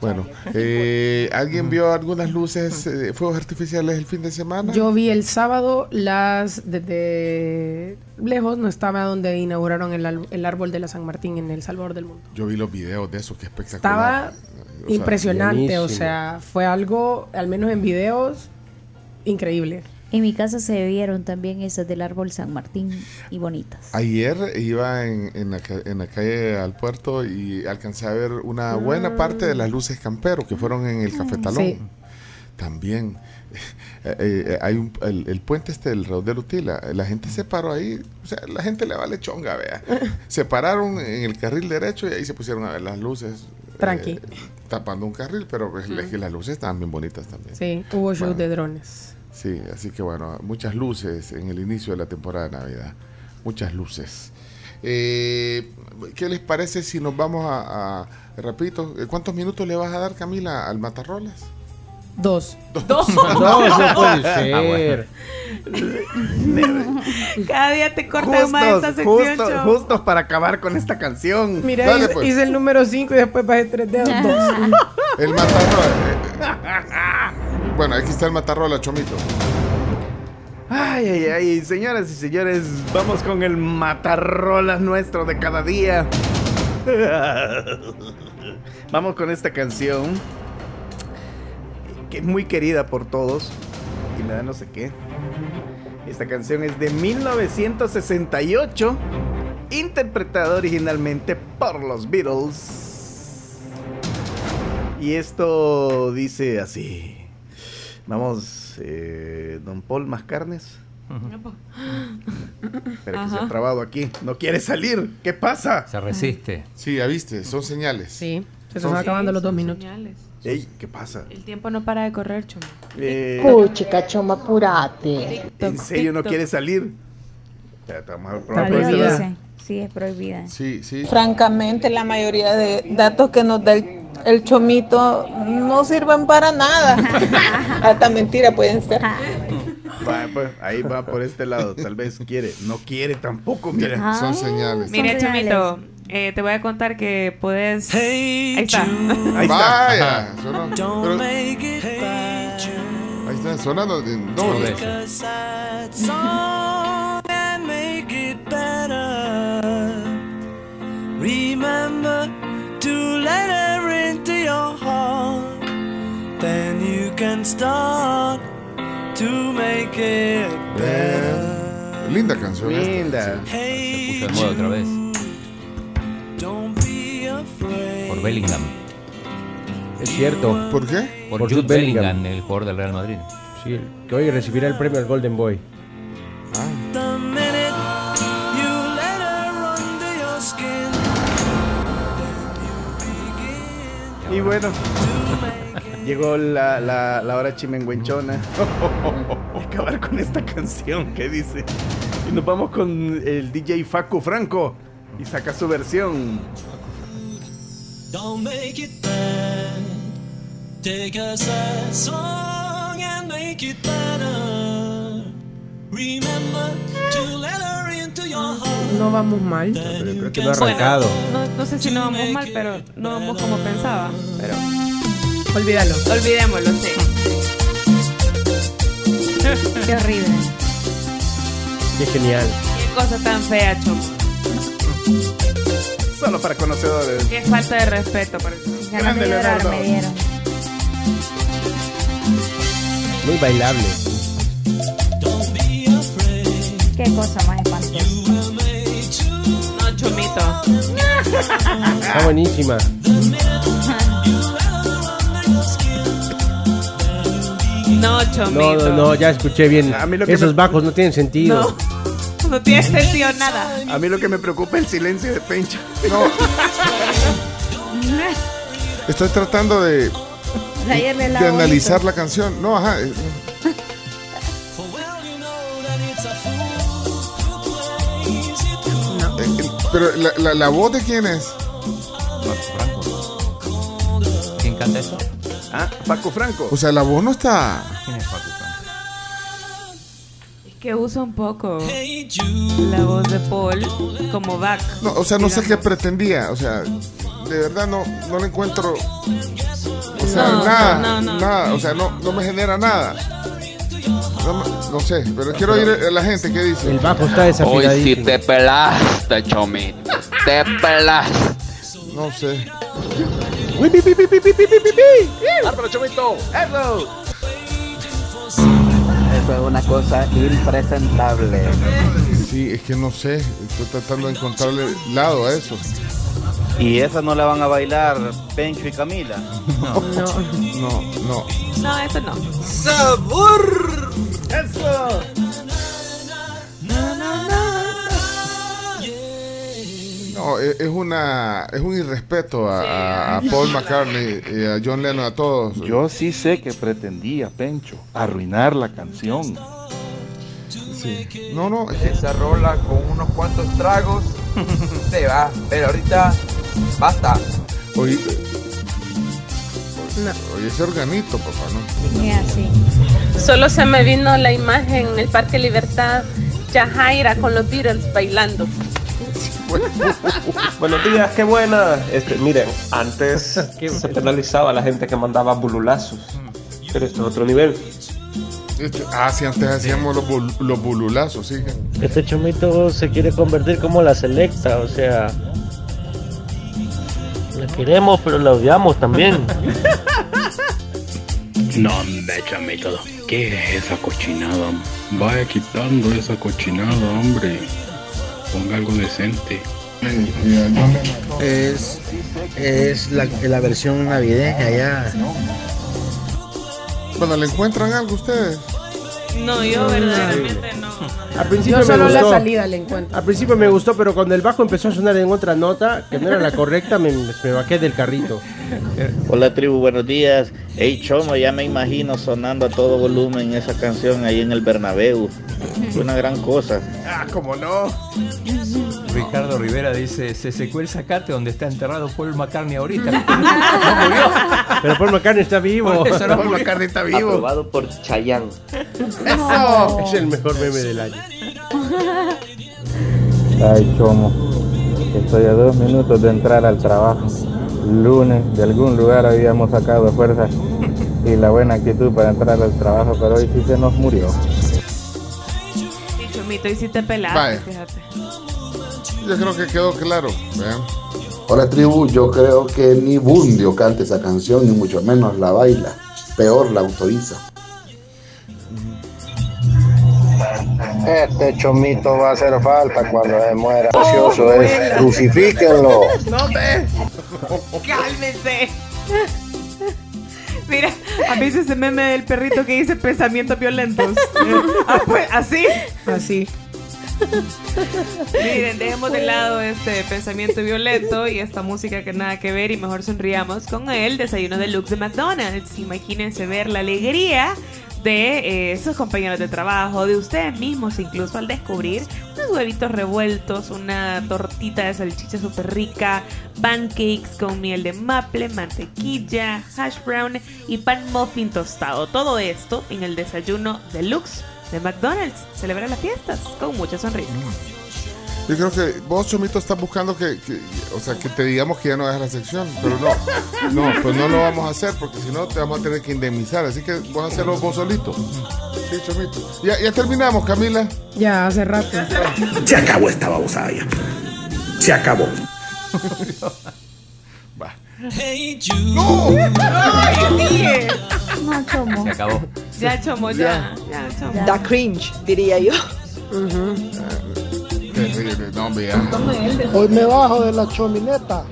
Bueno, eh, ¿alguien vio algunas luces, eh, fuegos artificiales el fin de semana? Yo vi el sábado las desde lejos, no estaba donde inauguraron el, el árbol de la San Martín en El Salvador del Mundo. Yo vi los videos de eso, que espectacular. Estaba O sea, impresionante, o sea, fue algo, al menos en videos, increíble. En mi casa se vieron también esas del árbol San Martín y bonitas. Ayer iba en, en la, ca- en la calle al puerto y alcancé a ver una buena parte de las luces campero que fueron en el Cafetalón. Sí. También eh, eh, hay un, el, el puente este del Raudel Utila. La gente se paró ahí. O sea, la gente le vale chonga, vea. Se pararon en el carril derecho y ahí se pusieron a ver las luces. Tranqui. eh, tapando un carril, pero pues, es que las luces estaban bien bonitas también. Sí, hubo show Bueno. de drones. Sí, así que bueno, muchas luces en el inicio de la temporada de Navidad. muchas luces. Eh, ¿Qué les parece si nos vamos a, a- repito, eh, ¿cuántos minutos le vas a dar Camila al Matarrolas? Dos. Dos, no puede ser. Ah, bueno. Cada día te cortan más esta Justos, sección, justos, justos para acabar con esta canción. Mira, Dale, hice, pues. hice el número 5 y después bajé tres dedos. Dos. El Matarrolas. bueno, aquí está el Matarrola, Chomito. Ay, ay, ay, señoras y señores, vamos con el matarrolas nuestro de cada día. Vamos con esta canción que es muy querida por todos y me da no sé qué. Esta canción es de 1968, interpretada originalmente por los Beatles. Y esto dice así. Vamos, eh, don Paul más carnes. Espera que se ha trabado aquí. No quiere salir. ¿Qué pasa? Se resiste. Sí, ya viste, son señales. Sí, se Son- están acabando los dos minutos. Señales. Ey, ¿qué pasa? El tiempo no para de correr, Chomo. Eh, Puchica, choma, apurate. ¿En serio no quiere salir? Ya, estamos prohibida. Sí, es prohibida. Sí, sí. Francamente, la mayoría de datos que nos da el, el chomito no sirven para nada. Hasta mentira pueden ser. Va, pues, ahí va por este lado. Tal vez quiere. No quiere tampoco, mira. Son señales. Mira, Son Chomito, eh, te voy a contar que puedes. Ahí está. Ahí está. Vaya, pero- ahí está sonando Dos doble. Remember to let her into your heart. Then you can start to make it better. Linda canción. esta. Linda. Se puso de moda otra vez. Bellingham. Es cierto. ¿Por qué? Por, Por Jude Jude Bellingham. Bellingham, el jugador del Real Madrid. Sí, que hoy recibirá el premio al Golden Boy. Skin. Y bueno, llegó la, la, la hora chimenguenchona. acabar con esta canción que dice. Y nos vamos con el DJ Facu Franco. Y saca su versión. Don't make it bad. Take a sad song and make it better. Remember to let her into your heart. No vamos mal. Pero creo que no ha arrancado. No, no sé si no vamos mal, pero no vamos como pensaba. Pero Olvídalo. olvidémoslo, sí. Qué horrible. Qué genial. Qué cosa tan fea, Chomo. Solo para conocedores. Qué falta de respeto por eso. Llorar Leonardo. me dieron. Muy bailable. Qué cosa más espantosa. No, Chomito. Está buenísima. No, No, Chomito. no, no, ya escuché bien. A mí lo que Esos me- bajos no tienen sentido. No, no tiene sentido nada. A mí lo que me preocupa es el silencio de Pencho. Estoy tratando de, analizar la canción. No, ajá. eh, eh, Pero la, la- la voz de quién es? Facu Franco. ¿Quién canta eso? Ah, Facu Franco. O sea, la voz no está. ¿Quién es? Es que usa un poco la voz de Paul como back. No, o sea, no sé qué pretendía. O sea, de verdad no, no le encuentro. O sea, No, nada. no, no. Nada. O sea, no, no me genera nada. No, sé, pero quiero oír a la gente qué dice. El bajo está Hoy sí te pelaste, chomito. Te pelaste. No sé. ¡Bárbaro, Chomito! ¡Eso! Eso es una cosa impresentable. Sí, es que no sé. Estoy tratando de encontrarle lado a eso. Y esa no la van a bailar Pencho y Camila. No, no, no. No, eso no. ¡Sabor! ¡Eso! No, e- es una es un irrespeto a, a- a Paul McCartney y a John Lennon a todos. Yo sí sé que pretendía, Pencho, arruinar la canción. No, no. Esa rola con unos cuantos tragos se va. Pero ahorita basta. Oye, oye ese organito, papá, ¿no? Es así. Solo se me vino la imagen en el Parque Libertad, Yajaira con los Beatles bailando. Buenos días, qué buena. Este, miren, antes se penalizaba a la gente que mandaba bululazos. Pero esto es otro nivel. Este- Ah, sí, antes hacíamos los, bul- los bululazos, sí. Este chomito se quiere convertir como la selecta, o sea. La queremos, pero la odiamos también. No, hombre, chamito, ¿qué es esa cochinada? Vaya quitando esa cochinada, hombre. Ponga algo decente. Es, es la, la versión navideña ya. Cuando le encuentran algo ustedes. No, yo verdaderamente no. Al principio Yo solo me la gustó. salida le encuentro. Al principio me gustó, pero cuando el bajo empezó a sonar en otra nota, que no era la correcta, me, me bajé del carrito. Hola tribu, buenos días. Hey Chomo, ya me imagino sonando a todo volumen esa canción ahí en el Bernabéu. Fue una gran cosa. Ah, cómo no. Ricardo Rivera dice, se secó el zacate donde está enterrado Paul McCartney ahorita. Pero Paul McCartney está vivo. Por eso no Paul murió. McCartney está vivo. Aprobado por Chayanne. ¡Eso! Es el mejor meme del año. Ay, chomo. Estoy a dos minutos de entrar al trabajo. Lunes, de algún lugar habíamos sacado fuerzas y la buena actitud para entrar al trabajo, pero hoy sí se nos murió. Y Chomito, y si te pelaste, fíjate. Yo creo que quedó claro. Hola tribu, yo creo que ni Bundio canta esa canción, ni mucho menos la baila. Peor la autoriza. Este chomito va a hacer falta cuando se muera. Ocioso es, crucifíquenlo. No ve. Cálmese. Mira, a mí ese meme del perrito que dice pensamientos violentos. Ah, pues, así. Así. Miren, dejemos de lado este pensamiento violento y esta música que nada que ver y mejor sonriamos con el desayuno deluxe de McDonald's. Imagínense ver la alegría de eh, sus compañeros de trabajo, de ustedes mismos incluso al descubrir unos huevitos revueltos, una tortita de salchicha súper rica, pancakes con miel de maple, mantequilla, hash brown y pan muffin tostado. Todo esto en el desayuno deluxe de McDonald's. Celebra las fiestas con mucha sonrisa. Yo creo que vos, Chomito, estás buscando que, que- o sea, que te digamos que ya no hagas la sección, pero no, no, pues no lo vamos a hacer porque si no te vamos a tener que indemnizar, así que vas a hacerlo vos solito. Sí, Chomito. Ya, ya terminamos, Camila. Ya hace rato. Se acabó esta babosada ya. Se acabó. Hey Jude. Ay. No, chomo. Se acabó. Ya, chomo, ya. Ya, chomo. Da cringe, diría yo. Terrible, no. Hoy me bajo de la chomineta.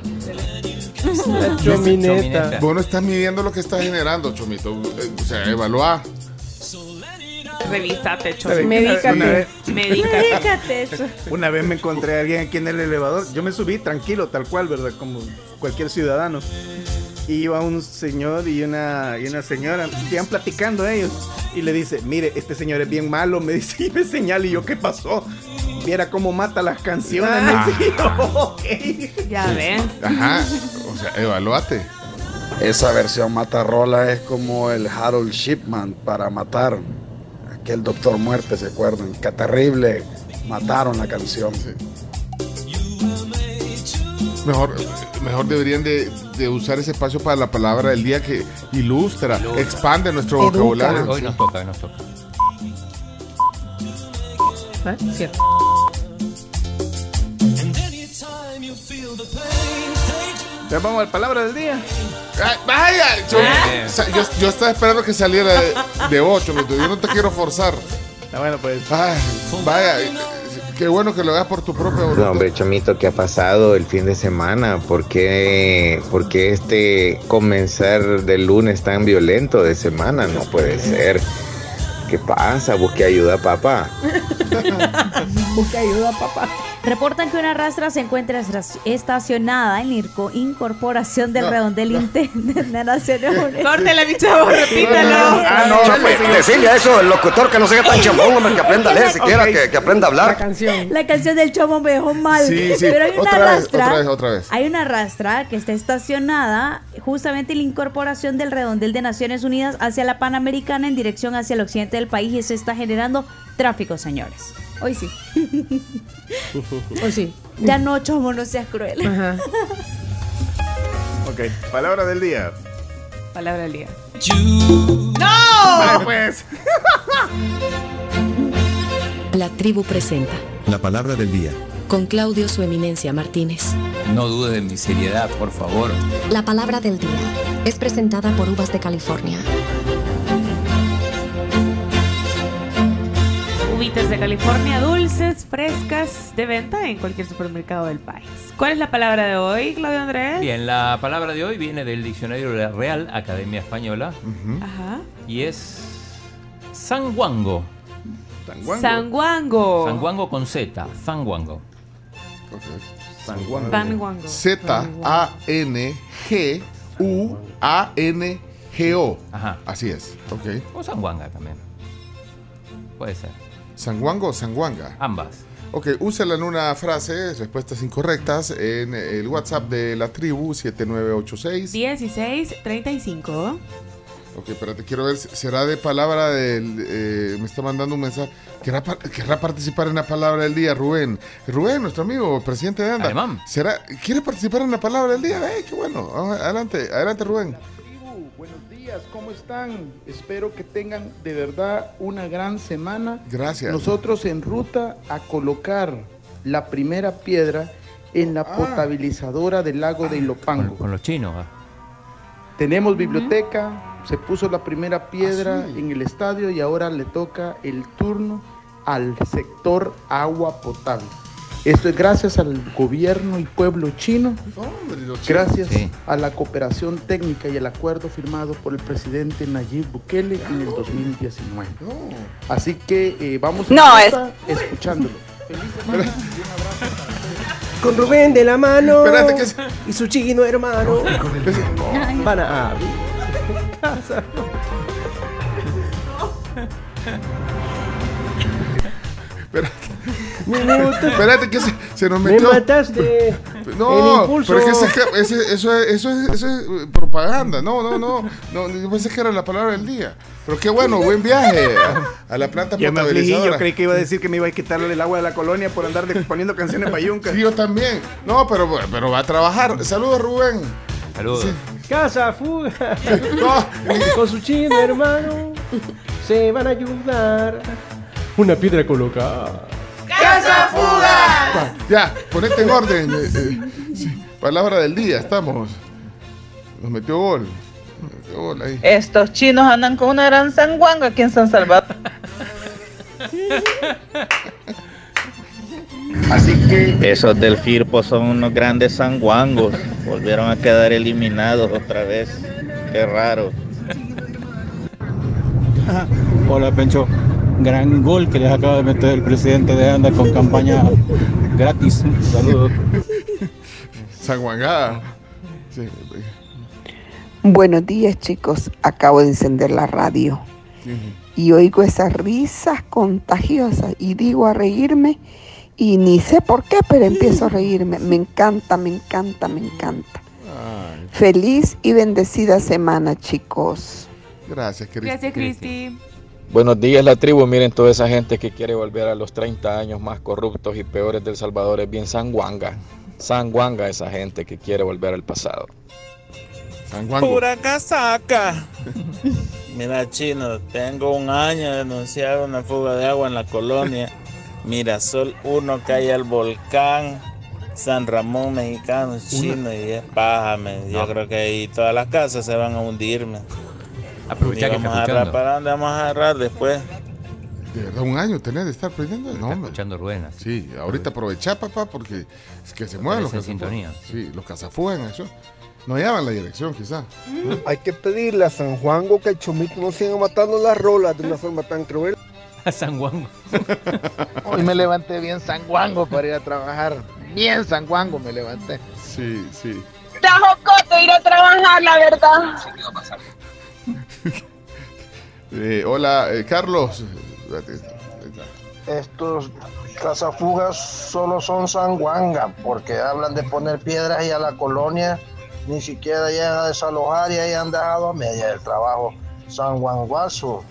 La chomineta. Vos no estás midiendo lo que estás generando, Chomito. Eh, O sea, evalúa. ¿Sabe qué? Medícate. Una vez, Medícate. Medícate. una vez me encontré a alguien aquí en el elevador. Yo me subí tranquilo, tal cual, ¿verdad? Como cualquier ciudadano. Y iba un señor y una, y una señora. Iban platicando ellos. Y le dice, mire, este señor es bien malo. Me dice, y me señala. Y yo, ¿qué pasó? Viera cómo mata las canciones. Ah. Me dice, y yo, "Ok". Ya ven. Ajá. O sea, evalúate. Esa versión Matarrola es como el Harold Shipman para matar. Aquel Doctor Muerte, ¿se acuerdan? Qué terrible. Mataron la canción. Mejor, mejor deberían de, de usar ese espacio para la palabra del día que ilustra, expande nuestro Educa. vocabulario. Hoy nos toca, hoy nos toca. ¿Eh? Cierto. Ya vamos a la palabra del día. Ay, vaya, yo, Ah. yo, yo estaba esperando que saliera de, de 8, yo no te quiero forzar. Ah, bueno, pues. Ay, vaya, qué bueno que lo hagas por tu propia No, voluntad. hombre, Chomito, ¿qué ha pasado el fin de semana? ¿Por qué, por qué este comenzar del lunes tan violento de semana? No puede ser. ¿Qué pasa? Busque ayuda, papá. Busca ayuda, papá. Reportan que una rastra se encuentra estacionada en la irco- incorporación del No. redondel interno de Naciones Unidas. Córtele, mi chavo, repítalo. Ah, no, decirle a eso, el locutor que no sea tan chambón, hombre, que aprenda a leer siquiera, que, que aprenda a hablar. canción. La canción del chomo me dejó mal. Sí, sí. Pero hay una Otra vez, rastra. otra vez, otra vez. Hay una rastra que está estacionada justamente en la incorporación del redondel de Naciones Unidas hacia la Panamericana en dirección hacia el occidente del país y se está generando tráfico, señores. Hoy sí. Hoy sí. Ya no, chomo, no seas cruel. Ajá. Ok, palabra del día. Palabra del día. Vale, pues. La tribu presenta La palabra del día. con Claudio Su Eminencia Martínez. No dudes de mi seriedad, por favor. La palabra del día es presentada por Uvas de California. Uvitas de California, dulces, frescas, de venta en cualquier supermercado del país. ¿Cuál es la palabra de hoy, Claudio Andrés? Bien, la palabra de hoy viene del diccionario de la Real Academia Española Ajá. y es sanguango. Sanguango. Sanguango con Z, sanguango. Sanguango. Z-A-N-G-U-A-N-G-O. Ajá. Así es. Ok. O sanguanga también. Puede ser. ¿Sanguango o sanguanga? Ambas. Ok, úsela en una frase, respuestas incorrectas, en el WhatsApp de la tribu 7986. 1635. Ok, espérate, quiero ver, ¿será de palabra del... eh, me está mandando un mensaje. ¿Querrá, querrá participar en la palabra del día, Rubén? Rubén, nuestro amigo, presidente de ANDA. Alemán. ¿Será, ¿Quiere participar en la palabra del día? ¡Eh, qué bueno! Vamos, Adelante, adelante, Rubén. Buenos días, ¿cómo están? Espero que tengan de verdad una gran semana. Gracias. Nosotros en ruta a colocar la primera piedra en la potabilizadora del lago de Ilopango. Con los chinos. ah. Tenemos biblioteca, se puso la primera piedra en el estadio y ahora le toca el turno al sector agua potable. Esto es gracias al gobierno y pueblo chino, gracias Sí. a la cooperación técnica y el acuerdo firmado por el presidente Nayib Bukele en el 2019. Así que eh, vamos No, a escuchándolo. Feliz semana y un abrazo. Con Rubén de la mano. Espérate, que se- Y su chiquino hermano. Van a abrir casa. Minuto. Espérate, que se, se nos Me metió... mataste. el No, impulso. pero es que ese- ese- eso, es, eso, es, eso es eh, propaganda. No, no, no, no. Yo pensé que era la palabra del día. Pero qué bueno, buen viaje a, a la planta Ya me afligí, yo creí que iba a decir que me iba a quitarle el agua de la colonia por andar de- poniendo canciones payuncas. Sí, yo también. No, pero, pero va a trabajar. Saludos, Rubén. Saludos. Casa fuga. No. Con su chino hermano. Se van a ayudar. Una piedra colocada. ¡Casa fuga! Ya, ponete en orden. eh, eh, sí, Palabra del día, estamos. Nos metió gol. Nos metió gol ahí. Estos chinos andan con una gran sanguanga aquí en San Salvador. Así que Esos del Firpo son unos grandes sanguangos. Volvieron a quedar eliminados otra vez. Qué raro. Hola Pencho, gran gol que les acaba de meter el presidente de ANDA con campaña gratis. Saludos. Sanguangada. Sí. Buenos días chicos, acabo de encender la radio y oigo esas risas contagiosas y digo a reírme y ni sé por qué, pero empiezo a reírme. Me encanta, me encanta, me encanta. Feliz y bendecida semana chicos. Gracias, Cristi. Gracias, Cristi. Buenos días, la tribu. Miren, toda esa gente que quiere volver a los 30 años más corruptos y peores del Salvador es bien sanguanga. Sanguanga esa gente que quiere volver al pasado. Pura casaca. Mira, chino, tengo un año de denunciar una fuga de agua en la colonia. Mirasol 1 cae al volcán. San Ramón mexicano, chino, y es pájame. Yo creo que ahí todas las casas se van a hundirme. Aprovechá que vamos está a agarrar escuchando. para dónde vamos a agarrar después. ¿De verdad un año tenés de estar aprendiendo? No, hombre. escuchando Rubén. Sí, ahorita aprovechá, papá, porque es que se mueven los sintonía. Sí, los cazafuegos en eso. No llevan la dirección, quizá. Hay que pedirle a San Juango que el chomito no siga matando las rolas de una forma tan cruel. Sanguango. Hoy me levanté bien sanguango para ir a trabajar. Bien sanguango me levanté. Sí, sí. Está jocote ir a trabajar, la verdad. Eh, hola, eh, Carlos. Estos cazafugas solo son sanguanga, porque hablan de poner piedras y a la colonia ni siquiera llegan a desalojar y ahí han dejado a media del trabajo sanguanguazo.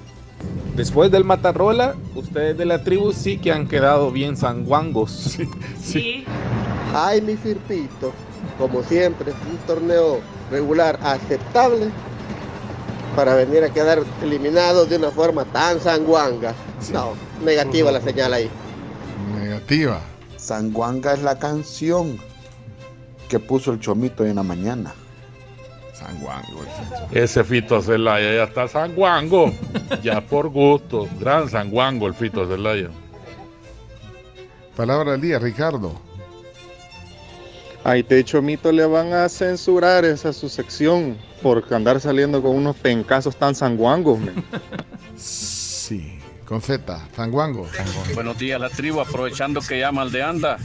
Después del Matarrola, ustedes de la tribu sí que han quedado bien sanguangos. Sí, Sí. Ay, mi Firpito, como siempre, un torneo regular aceptable para venir a quedar eliminado de una forma tan sanguanga. No, negativa la señal ahí. Negativa. Sanguanga es la canción que puso el chomito en la mañana. Sanguango. Ese Fito Zelaya ya está sanguango. ya por gusto. Gran sanguango el Fito Zelaya. Palabra del día, Ricardo. A este Chomito le van a censurar esa su sección por andar saliendo con unos pencazos tan sanguangos. Sí, con Z, Sanguango. Buenos días, la tribu. Aprovechando que llama al de Anda,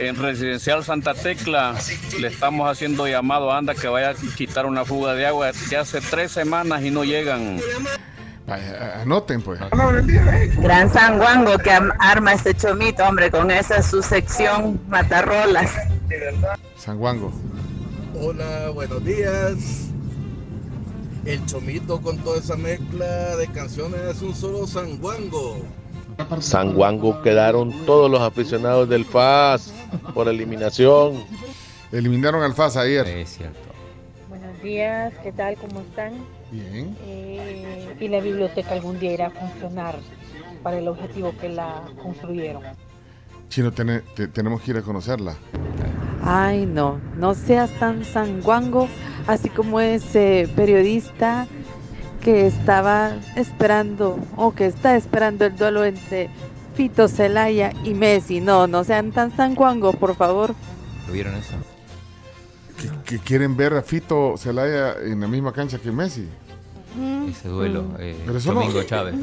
en Residencial Santa Tecla le estamos haciendo llamado a Anda que vaya a quitar una fuga de agua que hace tres semanas y no llegan. Anoten, pues. Gran sanguango que am- arma este chomito, hombre, con esa su sección matarrolas. Sanguango. Hola, buenos días. El chomito con toda esa mezcla de canciones es un solo sanguango. Sanguango quedaron todos los aficionados del FAS por eliminación. Eliminaron al FAS ayer. Es cierto. Buenos días, ¿qué tal? ¿Cómo están? Bien. Eh, y la biblioteca algún día irá a funcionar para el objetivo que la construyeron. Chino, tene- te- tenemos que ir a conocerla. Ay, no, no seas tan sanguango, así como ese periodista que estaba esperando o que está esperando el duelo entre Fito Celaya y Messi. No, no sean tan sanguangos, por favor. ¿Lo vieron eso? Que quieren ver a Fito Celaya en la misma cancha que Messi. Ese duelo. eh, Domingo Chávez.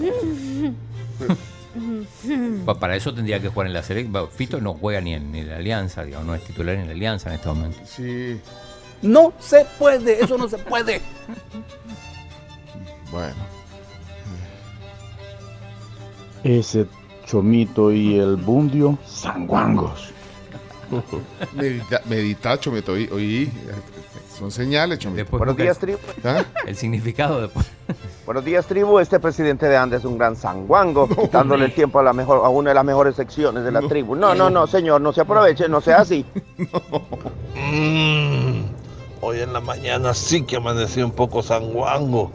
Pa- Para eso tendría que jugar en la selección. Fito no juega ni en, ni en la Alianza, digamos, no es titular en la Alianza en este momento. Sí. No se puede, eso no se puede. Bueno. Ese chomito y el bundio, sanguangos. Medita, medita Chomito, oí, oí, Son señales, Chomito. Buenos días, tribu. El significado después. Buenos días, tribu. Este presidente de Andes es un gran sanguango, quitándole el tiempo a, la mejor, a una de las mejores secciones de la tribu. No, no, no, señor, no se aproveche, no sea así. Mm, hoy en la mañana sí que amanecí un poco sanguango.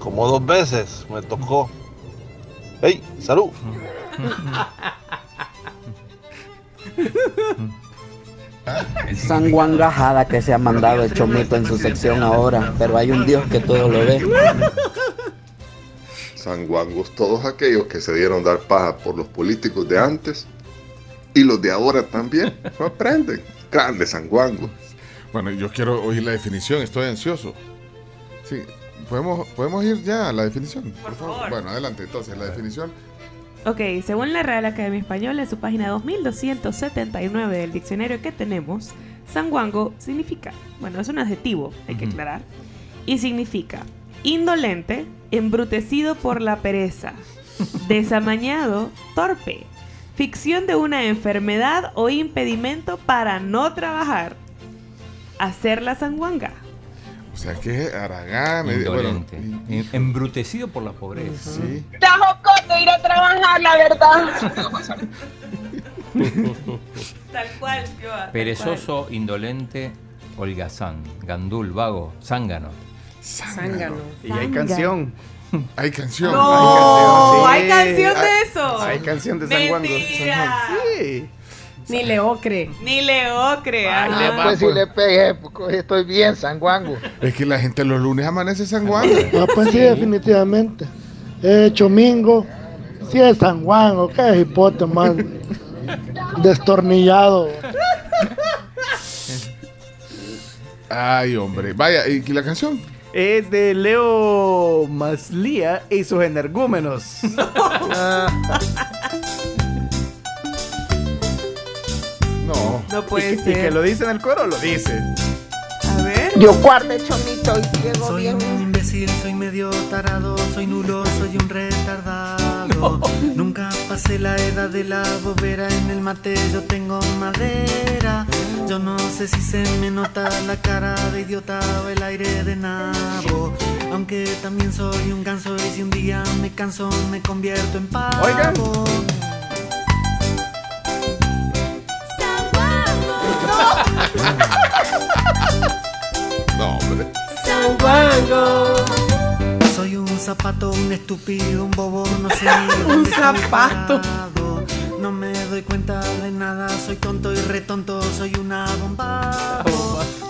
Como dos veces me tocó. ¡Ey! ¡Salud! Sanguangajada que se ha mandado el chomito en su sección ahora, pero hay un Dios que todo lo ve. Sanguangos todos aquellos que se dieron dar paja por los políticos de antes y los de ahora también. No aprenden. Grandes sanguangos. Bueno, yo quiero oír la definición, estoy ansioso. Sí, ¿podemos, podemos ir ya a la definición? Por, favor. Bueno, adelante, entonces, la definición. Ok, según la Real Academia Española, en su página 2279 del diccionario que tenemos, sanguango significa, bueno, es un adjetivo, hay que aclarar, y significa indolente, embrutecido por la pereza, desamañado, torpe, ficción de una enfermedad o impedimento para no trabajar, hacer la sanguanga. O sea, que Aragán. bueno, Indolente. Em- Embrutecido por la pobreza. Sí. Está jocoso ir a trabajar, la verdad. Tal cual, tal Perezoso, indolente, holgazán, gandul, vago, zángano. Zángano. Y hay canción. Hay canción. No, Hay hay canción, canción de eso. Hay canción de San Juan. Mentira. Sí. Ni Leocre. Ni Leocre. ajá. Pues si le pegué, pues estoy bien sanguango. Es que la gente los lunes amanece sanguango. Ah, pues sí, definitivamente. Eh, Chomingo, sí es San Juan, ¿o qué hipote, man? Destornillado. Ay, hombre. Vaya, ¿y la canción? es de Leo Maslía y sus energúmenos. Ah, No. No puede y, que- y ser. que lo dice en el coro, lo dice. A ver. Yo guardé chomito y llego Soy bien. un imbécil, soy medio tarado, soy nulo, soy un retardado. Nunca pasé la edad de la bobera, en el mate yo tengo madera. Yo no sé si se me nota la cara de idiota o el aire de nabo. Aunque también soy un ganso y si un día me canso me convierto en pavo. Oigan. No, hombre. Soy un zapato, un estúpido, un bobo, no sé ni Un zapato. No me doy cuenta de nada, soy tonto y retonto, soy una bomba.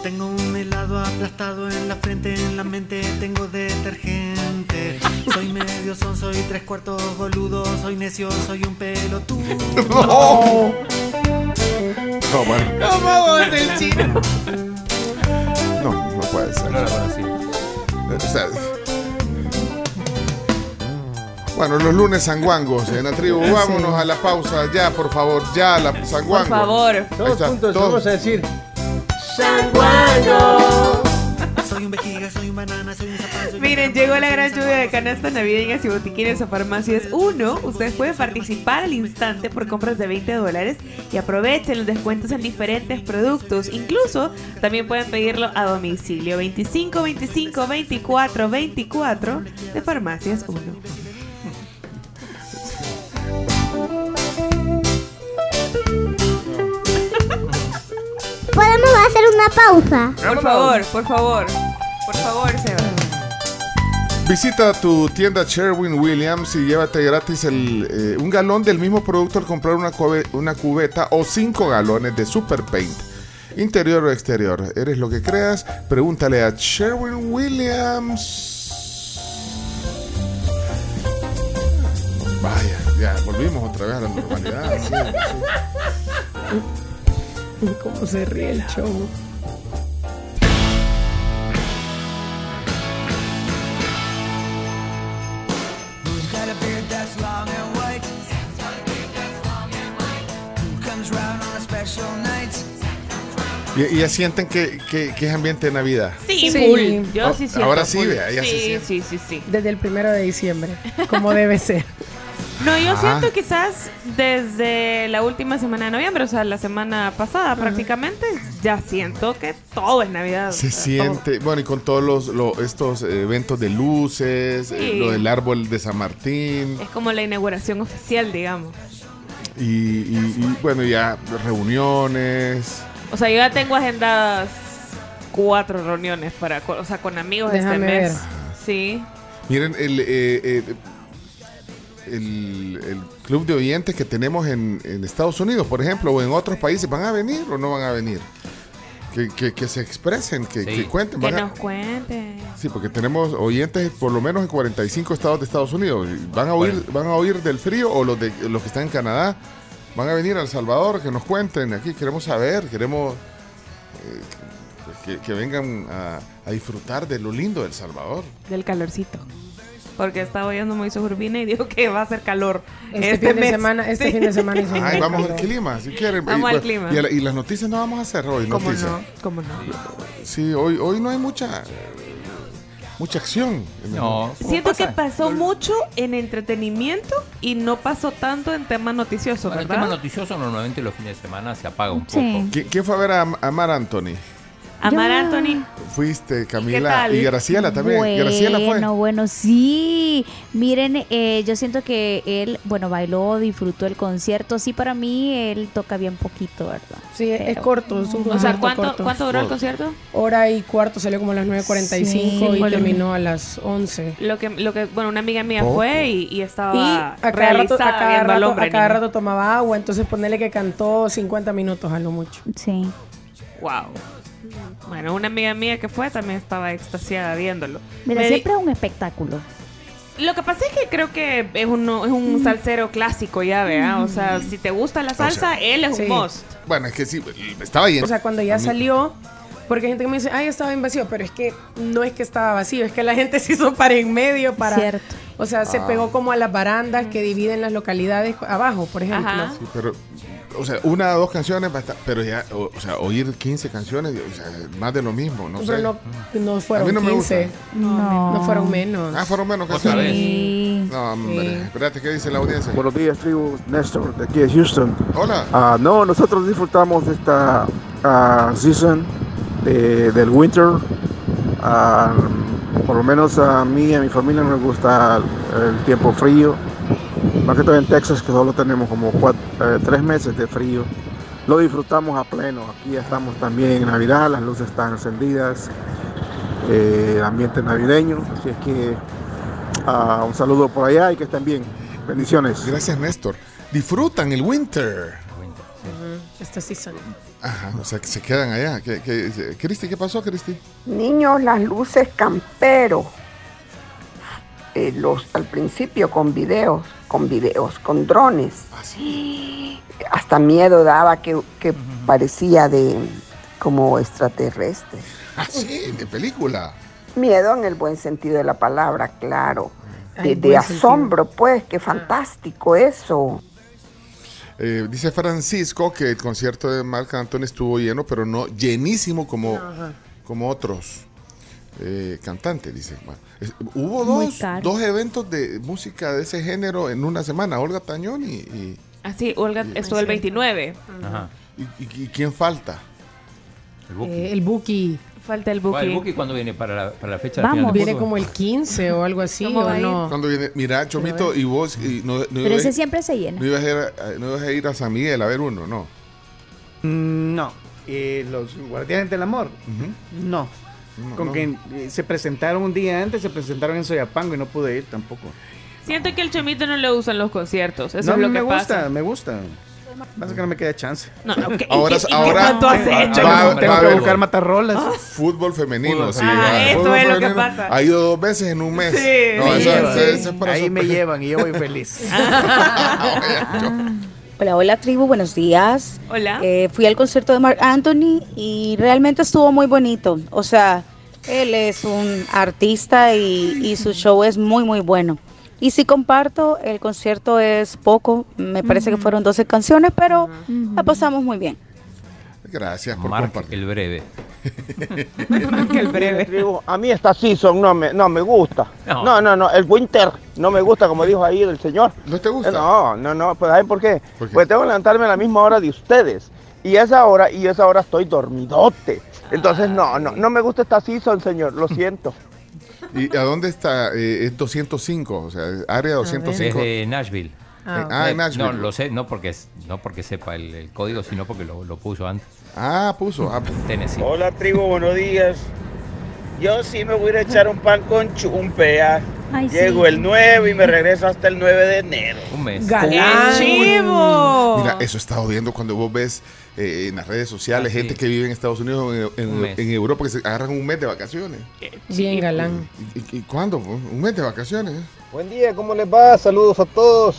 Tengo un helado aplastado en la frente, en la mente tengo detergente. Soy medio son, soy tres cuartos boludo, soy necio, soy un pelotudo. No. No, bueno. ¿Cómo vos el chino? No, no puede ser. No la conocí. O sea, bueno, los lunes sanguangos en la tribu. Vámonos a la pausa ya, por favor. Ya, la sanguango. Por favor. Ahí Todos está, juntos todos. vamos a decir. Soy un vejiga, soy un banana, soy un un Miren, llegó la gran zapato, lluvia de canastas navideñas y botiquines o farmacias 1. Ustedes pueden participar al instante por compras de 20 dólares y aprovechen los descuentos en diferentes productos. Incluso también pueden pedirlo a domicilio 25 25 24 24 de farmacias 1. Podemos hacer una pausa. Por favor, por favor, por favor, Seba. Visita tu tienda Sherwin Williams y llévate gratis el, eh, un galón del mismo producto al comprar una, cube- una cubeta o cinco galones de Super Paint. Interior o exterior. ¿Eres lo que creas? Pregúntale a Sherwin Williams. Vaya, ya volvimos otra vez a la normalidad. sí, sí. ¿Cómo se ríe el show? Y, y ya sienten que, que- que es ambiente de Navidad. Sí, Sí. full. Yo Oh, sí siento ahora sí, full. vea, ya sí, sí, sí, sí. Desde el primero de diciembre, como debe ser. No, yo Ah. siento quizás desde la última semana de noviembre, o sea, la semana pasada prácticamente, ya siento que todo es Navidad. Se o sea, siente, bueno, y con todos los, lo- estos eventos de luces, eh, Sí. lo del árbol de San Martín. Es como la inauguración oficial, digamos. y, y- y, bueno, ya reuniones. O sea, yo ya tengo agendadas cuatro reuniones para, co- o sea, con amigos Déjame este mes. ver. Sí. Miren, el, eh, eh, el, el club de oyentes que tenemos en, en Estados Unidos, por ejemplo, o en otros países, ¿van a venir o no van a venir? Que, que- que se expresen, que, Sí. que cuenten. Que van a- nos cuenten. Sí, porque tenemos oyentes por lo menos en 45 estados de Estados Unidos. ¿Van a oír, van a oír del frío o los, de, los que están en Canadá? ¿Van a venir a El Salvador? Que nos cuenten. Aquí queremos saber, queremos eh, que, que vengan a, a disfrutar de lo lindo de El Salvador. Del calorcito. Porque estaba oyendo Moisés Urbina y dijo que va a hacer calor. Este, fin de semana, este Sí. fin de semana Ay, vamos al clima, si quieren. Vamos Y, al bueno, clima. Y, a la- y las noticias no vamos a hacer hoy. ¿Cómo noticias. no? ¿Cómo no? Sí, hoy, hoy no hay mucha mucha acción. No. Siento que pasó mucho en entretenimiento y no pasó tanto en temas noticiosos, Bueno, el ¿verdad? tema noticioso normalmente los fines de semana se apaga un Sí. poco. ¿Qui- ¿Quién fue a ver a, a Mar Anthony? Amar Anthony. Fuiste, Camila. Y Graciela también. Graciela fue. Bueno, bueno, sí. Miren, eh, yo siento que él, bueno, bailó, disfrutó el concierto. Sí, para mí él toca bien poquito, ¿verdad? Sí, es corto, es un O sea, ¿cuánto, corto. ¿cuánto duró el concierto? Hora y cuarto, salió como a las 9.45 Sí. y terminó a las 11. Lo que, lo que, bueno, una amiga mía Poco. fue y, y estaba Y a cada, rato, a cada viendo al rato- hombre. a cada niño. rato tomaba agua, entonces ponerle que cantó 50 minutos a lo mucho. Sí. Wow. Bueno, una amiga mía que fue también estaba extasiada viéndolo. Mira, Me di- siempre es un espectáculo. Lo que pasa es que creo que es un, es un salsero clásico ya, ¿vea? O sea, si te gusta la salsa, él es Sí. un must. Bueno, es que sí, estaba yendo. O sea, cuando ya salió, Porque hay gente que me dice, ay, estaba bien vacío, pero es que no es que estaba vacío, es que la gente se hizo para en medio, para... Cierto. O sea, se Ah. pegó como a las barandas que dividen las localidades abajo, por ejemplo. Ajá. Sí, pero, o sea, una o dos canciones, pero ya, o, o sea, oír 15 canciones, o sea, más de lo mismo, no pero sé. no, no fueron A mí no me 15. No. No fueron menos. Ah, fueron menos canciones. vez. Sí. No, hombre, Sí. espérate, ¿qué dice la audiencia? Buenos días, tribu. Néstor, de aquí de Houston. Hola. Ah, no, nosotros disfrutamos de esta ah, season de- del winter. Ah, por lo menos a mí y a mi familia nos gusta el tiempo frío. Más que todo en Texas, que solo tenemos como cuat- eh, tres meses de frío. Lo disfrutamos a pleno. Aquí estamos también en Navidad, las luces están encendidas, eh, ambiente navideño. Así es que ah, un saludo por allá y que estén bien. Bendiciones. Gracias, Néstor. Disfrutan el winter. Ujú, Esta season. Ajá, o sea, que se quedan allá. ¿Qué, qué, Cristi, ¿qué pasó, Cristi? Niños, las luces campero. Eh, los, al principio con videos, con videos, con drones. Hasta miedo daba que, que parecía de como extraterrestre. Ah, sí, de película. Miedo en el buen sentido de la palabra, claro. Ay, De, de buen sentido. asombro, pues, qué fantástico eso. Eh, dice Francisco que el concierto de Marc Anthony estuvo lleno, pero no llenísimo como, Ajá. como otros eh, cantantes, dice. Bueno, es- hubo dos, dos eventos de música de ese género en una semana, Olga Tañón y, y, Así, Olga estuvo el 29. Ajá. y- y- y ¿quién falta? El Buki. Eh, el Buki Falta el ¿Cuál, booking. Buki cuándo viene para la, para la fecha Vamos. final viene como el 15 o algo así, ¿Cómo ¿o no? Cuando viene, mira, Chomito, y vos y no, no Pero ese siempre se llena. no ibas a ir a, no ibas a ir a San Miguel a ver uno, ¿no? Mm, No. Eh, los Guardianes del Amor. Ujú. No. No, Con no. que eh, se presentaron un día antes, se presentaron en Soyapango y no pude ir tampoco. Siento que el chomito no le usan los conciertos. Eso no, es lo me que gusta, pasa. me gusta. Pasa que no me queda chance. No, no, ¿qué- y Ahora- qué- y ahora- cuánto has va- hecho? va- tengo va tengo a que buscar matarrolas. Fútbol femenino, Fútbol sí. femenino. va. Ah, eso Fútbol es lo que pasa. Ha ido dos veces en un mes. Sí, No, me eso- eso- eso es para Ahí me llevan y yo voy feliz. Hola, hola tribu, buenos días. Hola. Eh, fui al concierto de Mark Anthony y realmente estuvo muy bonito. O sea, él es un artista y, y su show es muy, muy bueno. Y si comparto, el concierto es poco, me parece que fueron 12 canciones, pero la pasamos muy bien. Gracias por Mark compartir. el breve. el breve. Tribu, A mí esta season no me, no me gusta. No. No. no, no, el winter no me gusta, como dijo ahí el señor. ¿No te gusta? No, no, no, pues ¿saben por qué? ¿Por qué? Pues tengo que levantarme a la misma hora de ustedes. Y esa hora, y esa hora estoy dormidote. Entonces, no, no, no me gusta esta season, señor, lo siento. ¿Y a dónde está? Eh, es 205, o sea, área 205. Es de Nashville. Ah, Ah, en Eh, Nashville. No, lo sé, no porque, es- no porque sepa el, el código, sino porque lo, lo puso antes. Ah, puso. Ah, Tennessee. Hola tribu, buenos días. Yo sí me voy a ir a echar un pan con chumpea. Ay, Llego sí. el 9 y me regreso hasta el 9 de enero. Un mes. Galán. ¡Chivo! Mira, eso he estado viendo cuando vos ves eh, en las redes sociales Ah, sí. gente que vive en Estados Unidos o en, en- Europa que se agarran un mes de vacaciones. Bien galán. ¿Y, y- y cuándo? Un mes de vacaciones. Buen día, ¿cómo les va? Saludos a todos.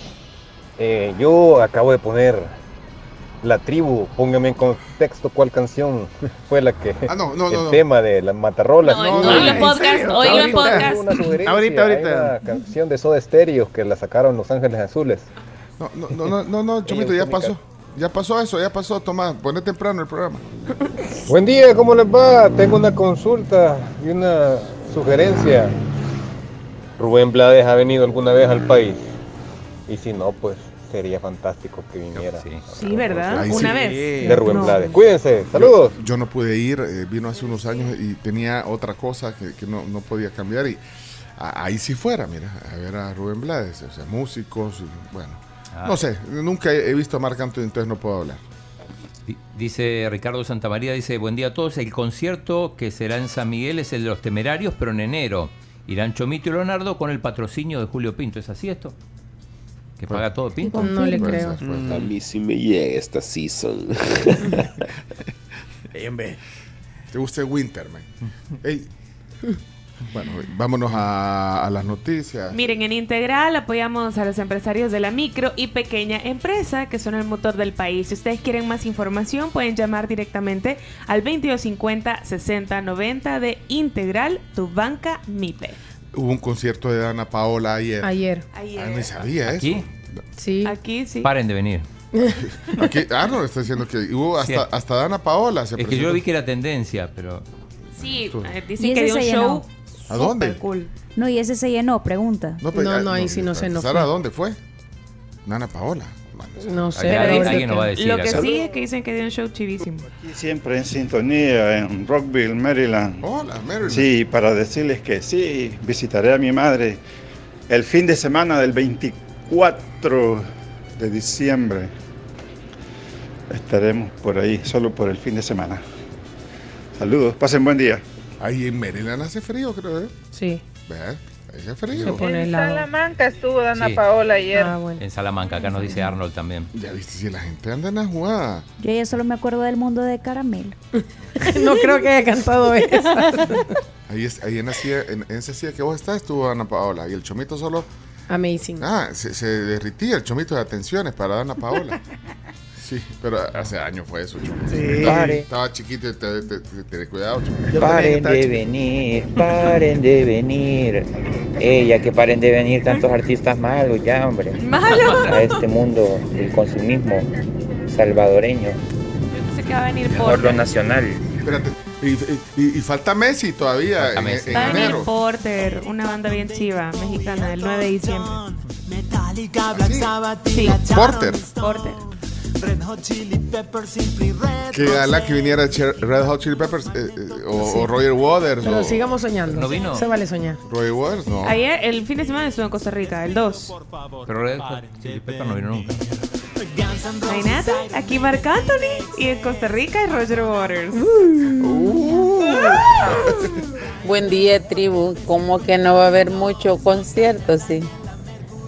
Eh, yo acabo de poner la tribu. Póngame en contexto cuál canción fue la que. Ah, no, no, el no, no. tema de las matarrolas. No, No, oílo no, en ¿en podcast, oílo en Ahorita. podcast. Una sugerencia, Ahorita, ahorita. Hay una canción de Soda Stereo que la sacaron Los Ángeles Azules. No, no, no, no, no, no, Chomito, ya pasó. Ya pasó eso, ya pasó. Tomás, poné temprano el programa. Buen día, ¿cómo les va? Tengo una consulta y una sugerencia. Rubén Blades ha venido alguna vez al país. Y si no, pues sería fantástico que viniera. Sí. Sí, ¿verdad? Ahí Una sí. vez. De Rubén No. Blades. Cuídense, saludos. Yo, yo no pude ir, eh, vino hace unos años y tenía otra cosa que, que no, no podía cambiar y a- ahí sí fuera, mira, a ver a Rubén Blades, o sea, músicos, y, bueno, Ah. no sé, nunca he, visto a Marc Anthony, entonces no puedo hablar. Di- Dice Ricardo Santamaría, dice, buen día a todos. El concierto que será en San Miguel es el de los temerarios, pero en enero. Irán Chomito y Leonardo con el patrocinio de Julio Pinto. ¿Es así esto? ¿Que paga todo Pinto? No le creo. A mí sí me llega esta season. ¿Te gusta el Winter, man? Bueno, vámonos a, a las noticias. Miren, en Integral apoyamos a los empresarios de la micro y pequeña empresa, que son el motor del país. Si ustedes quieren más información, pueden llamar directamente al 2250-6090 de Integral, tu banca MIPE. Hubo un concierto de Dana Paola ayer. Ayer. Ah, no sabía ¿Aquí? eso. Sí. Aquí sí. Paren de venir. Aquí, ah, no, está diciendo que hubo hasta, hasta Dana Paola. Se Es que yo vi que era tendencia, pero. Sí, eh, dicen que dio un show. ¿A dónde? cool. No, y ese se llenó, pregunta. No, pero, No, no, ahí sí no sé, no Sara, fue. ¿dónde fue? Dana Paola. No sé. Alguien- pero alguien dice nos va a decir Lo que acá. sí es que dicen que dio un show chivísimo. Siempre en sintonía en Rockville, Maryland. Hola, Maryland. Sí, para decirles que sí, visitaré a mi madre el fin de semana del 24 de diciembre. Estaremos por ahí, solo por el fin de semana. Saludos, pasen buen día. Ahí en Maryland hace frío, creo, ¿eh? Sí. ¿Ves? Ahí hace Se frío. pone En helado. Salamanca estuvo Dana Sí. Paola ayer. Ah, bueno. En Salamanca, acá nos dice Arnold también. Ya viste, si la gente anda en la jugada. Yo ya solo me acuerdo del mundo de caramelo. no creo que haya cantado esa. Ahí, es, ahí en, silla, en, en esa silla que vos estás estuvo Dana Paola. Y el chomito solo. Amazing. Ah, se, se derritía el chomito de atenciones para Dana Paola. Sí, pero hace años fue eso, chomito. Sí. Estaba, Pare. estaba chiquito y te, te, te- te- cuidado, chomito. Paren de chico. venir, paren de venir. Ella, que paren de venir tantos artistas malos ya, hombre. Malo. A este mundo del consumismo salvadoreño. Yo pensé que va a venir Mejor lo nacional. Espérate. Y, y- y falta Messi todavía Falta en, Messi. en venir enero. Porter, una banda bien chiva, mexicana, el 9 de diciembre. Sí, Porter. Porter. Que gala que viniera Cher- Red Hot Chili Peppers eh, eh, o, o Roger Waters. Pero o- sigamos soñando. ¿No vino? Se vale soñar. Roger Waters, no. Ayer, el fin de semana estuvo en Costa Rica, el 2. Pero Red Hot Chili Pepper no vino nunca. No hay nada. Aquí Marc Anthony y en Costa Rica es Roger Waters. Buen día, tribu. ¿Cómo que no va a haber mucho concierto? Sí.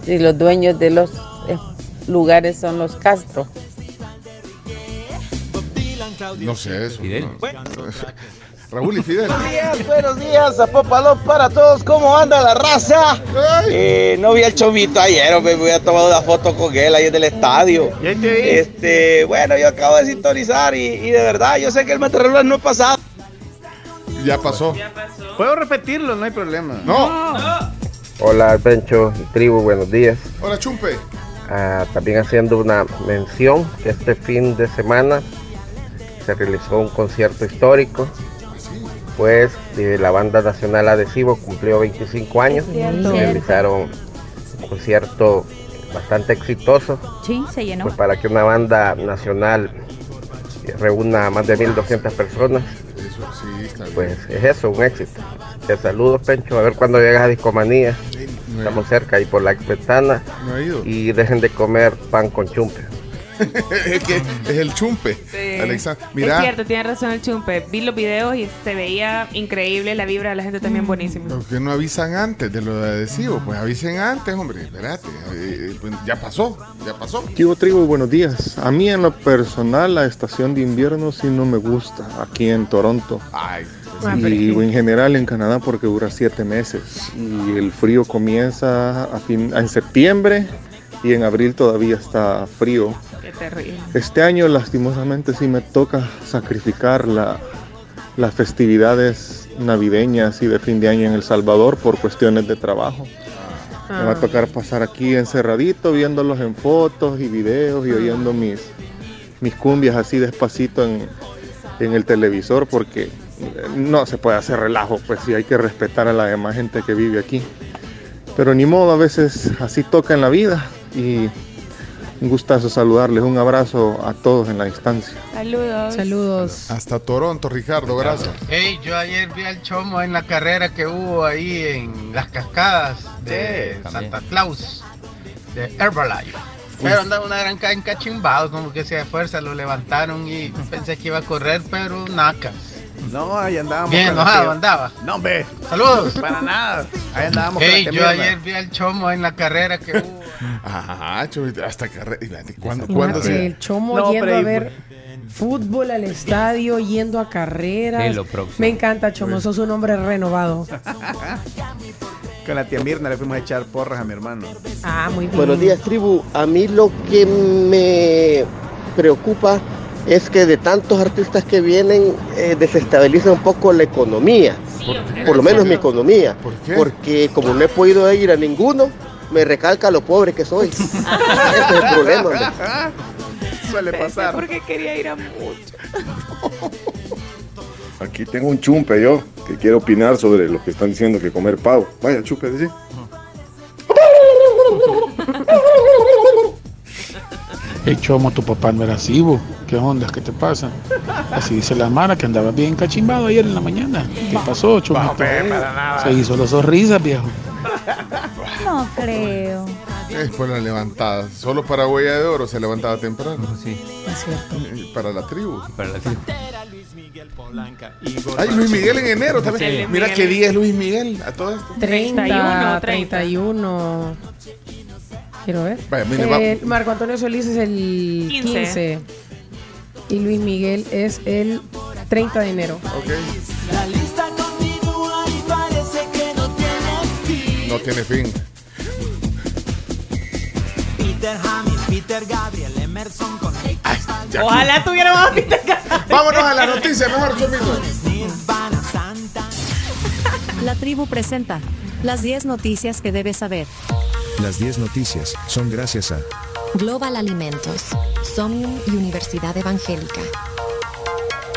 Si los dueños de los eh, lugares son los Castro. No sé eso. Fidel. no. Raúl y Fidel. Buenos días, buenos días, Apopalón para todos, ¿cómo anda la raza? Eh, no vi al Chomito ayer, me voy a tomar una foto con él ahí en el estadio. Este, bueno, yo acabo de sintonizar y, y de verdad, yo sé que el Matarrelas no ha pasado. Ya pasó. Puedo repetirlo, no hay problema. No. Hola Pencho y tribu, buenos días. Hola, Chumpe. Ah, también haciendo una mención que este fin de semana se realizó un concierto histórico, pues de la banda nacional Adhesivo cumplió 25 años, Cierto. realizaron un concierto bastante exitoso, Sí, se llenó. pues para que una banda nacional reúna a más de 1.200 personas, pues es eso, un éxito. Te saludo Pencho, a ver cuándo llegas a Discomanía, estamos cerca ahí por la ventana. y dejen de comer pan con chumpe. es que es el Chumpe. Sí. Es Mira, cierto, tiene razón el chumpe. Vi los videos y se veía increíble, la vibra de la gente también buenísima. ¿por qué no avisan antes de lo de adhesivo? Pues avisen antes, hombre. Espérate. eh, pues ya pasó, ya pasó. Tribu, tribu, buenos días. A mí en lo personal la estación de invierno sí no me gusta aquí en Toronto. Ay, Ah, pero es Y en general en Canadá porque dura siete meses. Y el frío comienza a fin- en septiembre y en abril todavía está frío. Qué terrible. Este año lastimosamente sí me toca sacrificar la- las festividades navideñas y de fin de año en El Salvador por cuestiones de trabajo. Me va a Ah. tocar pasar aquí encerradito viéndolos en fotos y videos y oyendo mis, mis cumbias así despacito en, en el televisor porque no se puede hacer relajo, pues sí hay que respetar a la demás gente que vive aquí. Pero ni modo, a veces así toca en la vida y un gustazo saludarles, un abrazo a todos en la distancia. Saludos. Saludos. Hasta Toronto, Ricardo, gracias. Hey, yo ayer vi al Chomo en la carrera que hubo ahí en las cascadas de Sí. Santa Claus, de Herbalife. Pero andaba una gran ca- encachimbado, como que se de fuerza lo levantaron y pensé que iba a correr, pero nacas. No, ahí andábamos. Bien enojado andaba. No, hombre. Saludos. Para nada. Ahí andábamos yo ayer vi al Chomo en la carrera que hubo. Ajá, hasta re- ¿Cuándo, ¿cuándo se.? el chomo No, yendo a ver fútbol al estadio, yendo a carreras. Es lo próximo. Me encanta, Chomo, sos un hombre renovado. Con la tía Mirna le fuimos a echar porras a mi hermano. Ah, muy bien. Buenos días, tribu. A mí lo que me preocupa es que de tantos artistas que vienen eh, desestabiliza un poco la economía. Por lo menos mi economía. Porque como no he podido ir a ninguno, me recalca lo pobre que soy. Ese es el problema. Suele pasar. Porque quería ir a mucho. Aquí tengo un chumpe yo que quiero opinar sobre lo que están diciendo que comer pavo. Vaya, chupe, sí. Hey, Chomo, tu papá no era así, bo. ¿Qué onda? ¿Qué te pasa? Así dice la Mara que andaba bien cachimbado ayer en la mañana. ¿Qué pasó, Chomo? Se hizo los sonrisas, viejo. No creo. Es por la levantada. Solo para Huella de Oro se levantaba temprano. Sí. Es cierto. Para la tribu. Para la tribu. Ay, Luis Miguel en enero también. Sí. Mira qué día es Luis Miguel a todo esto. 30, 31. Quiero ver. Vaya, mire, va- Eh, Marco Antonio Solís es el 15. 15. Y Luis Miguel es el 30 de enero. La lista continúa y parece que no tiene fin. No tiene fin. Peter Hamid, Peter Gabriel, Emerson con Ojalá tuviéramos Peter Vámonos a la noticia, mejor, Santa. La tribu presenta las 10 noticias que debes saber. Las 10 noticias son gracias a Global Alimentos, Somnium y Universidad Evangélica.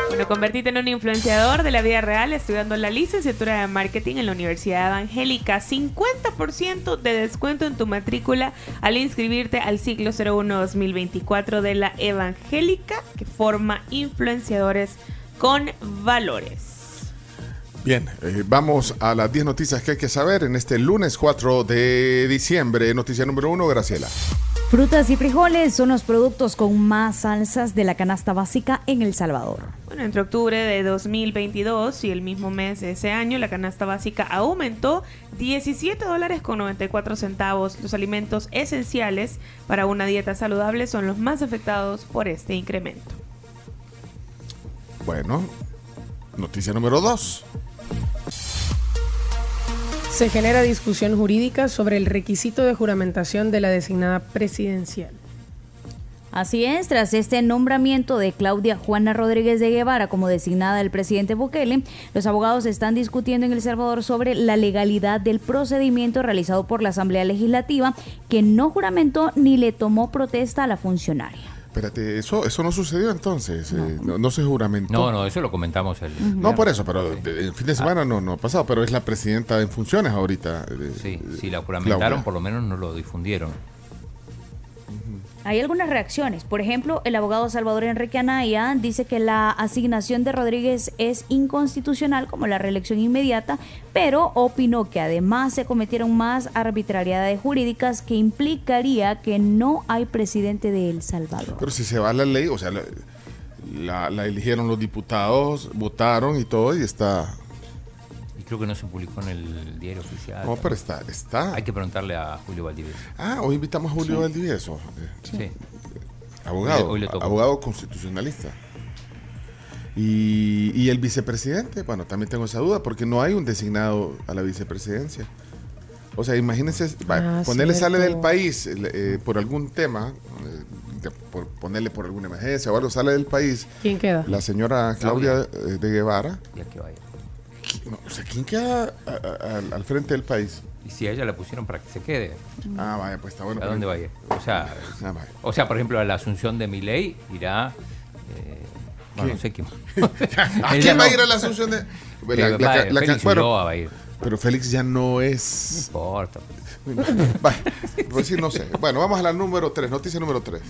Bueno, convertirte en un influenciador de la vida real estudiando la licenciatura de marketing en la Universidad Evangélica. 50% de descuento en tu matrícula al inscribirte al ciclo 01-2024 de la Evangélica que forma influenciadores con valores. Bien, eh, vamos a las 10 noticias que hay que saber en este lunes 4 de diciembre. Noticia número 1, Graciela. Frutas y frijoles son los productos con más salsas de la canasta básica en El Salvador. Bueno, entre octubre de 2022 y el mismo mes de ese año, la canasta básica aumentó 17 dólares con 94 centavos. Los alimentos esenciales para una dieta saludable son los más afectados por este incremento. Bueno, noticia número 2. Se genera discusión jurídica sobre el requisito de juramentación de la designada presidencial. Así es, tras este nombramiento de Claudia Juana Rodríguez de Guevara como designada del presidente Bukele, los abogados están discutiendo en El Salvador sobre la legalidad del procedimiento realizado por la Asamblea Legislativa que no juramentó ni le tomó protesta a la funcionaria. Espérate, eso, eso no sucedió entonces. eh, No, no se juramentó. No, no, eso lo comentamos el. No por eso, pero el fin de semana no, no ha pasado, pero es la presidenta en funciones ahorita. eh, Sí, si la Claudia. juramentaron, por lo menos no lo difundieron. Hay algunas reacciones. Por ejemplo, el abogado Salvador Enrique Anaya dice que la asignación de Rodríguez es inconstitucional como la reelección inmediata, pero opinó que además se cometieron más arbitrariedades jurídicas que implicaría que no hay presidente de El Salvador. Pero si se va la ley, o sea, la, eligieron los diputados, votaron y todo, y está. Creo que no se publicó en el diario oficial. No, pero está, está. Hay que preguntarle a Julio Valdivieso. Ah, hoy invitamos a Julio Sí. Valdivieso. Sí. Abogado, Hoy le tocó. abogado constitucionalista. Y, y el vicepresidente, bueno, también tengo esa duda, porque no hay un designado a la vicepresidencia. O sea, imagínense, Ah, ponerle sale del país eh, por algún tema, eh, de- por ponerle por alguna emergencia o algo, sale del país. ¿Quién queda? La señora Claudia, eh, de Guevara. Ya que vaya. No, o sea, ¿quién queda a- a- al- frente del país? Y si a ella la pusieron para que se quede. Ah, vaya, pues está bueno. ¿A pero- dónde va a ir? O sea, Ah, vaya. o sea, por ejemplo, a la asunción de Milei irá. eh, bueno, no sé quién. ¿A quién va a ir a la asunción de.? La- la- va- la- Félix bueno, va a ir. Pero Félix ya no es. No importa. Va, pues sí, no sé. Bueno, vamos a la número 3, noticia número 3.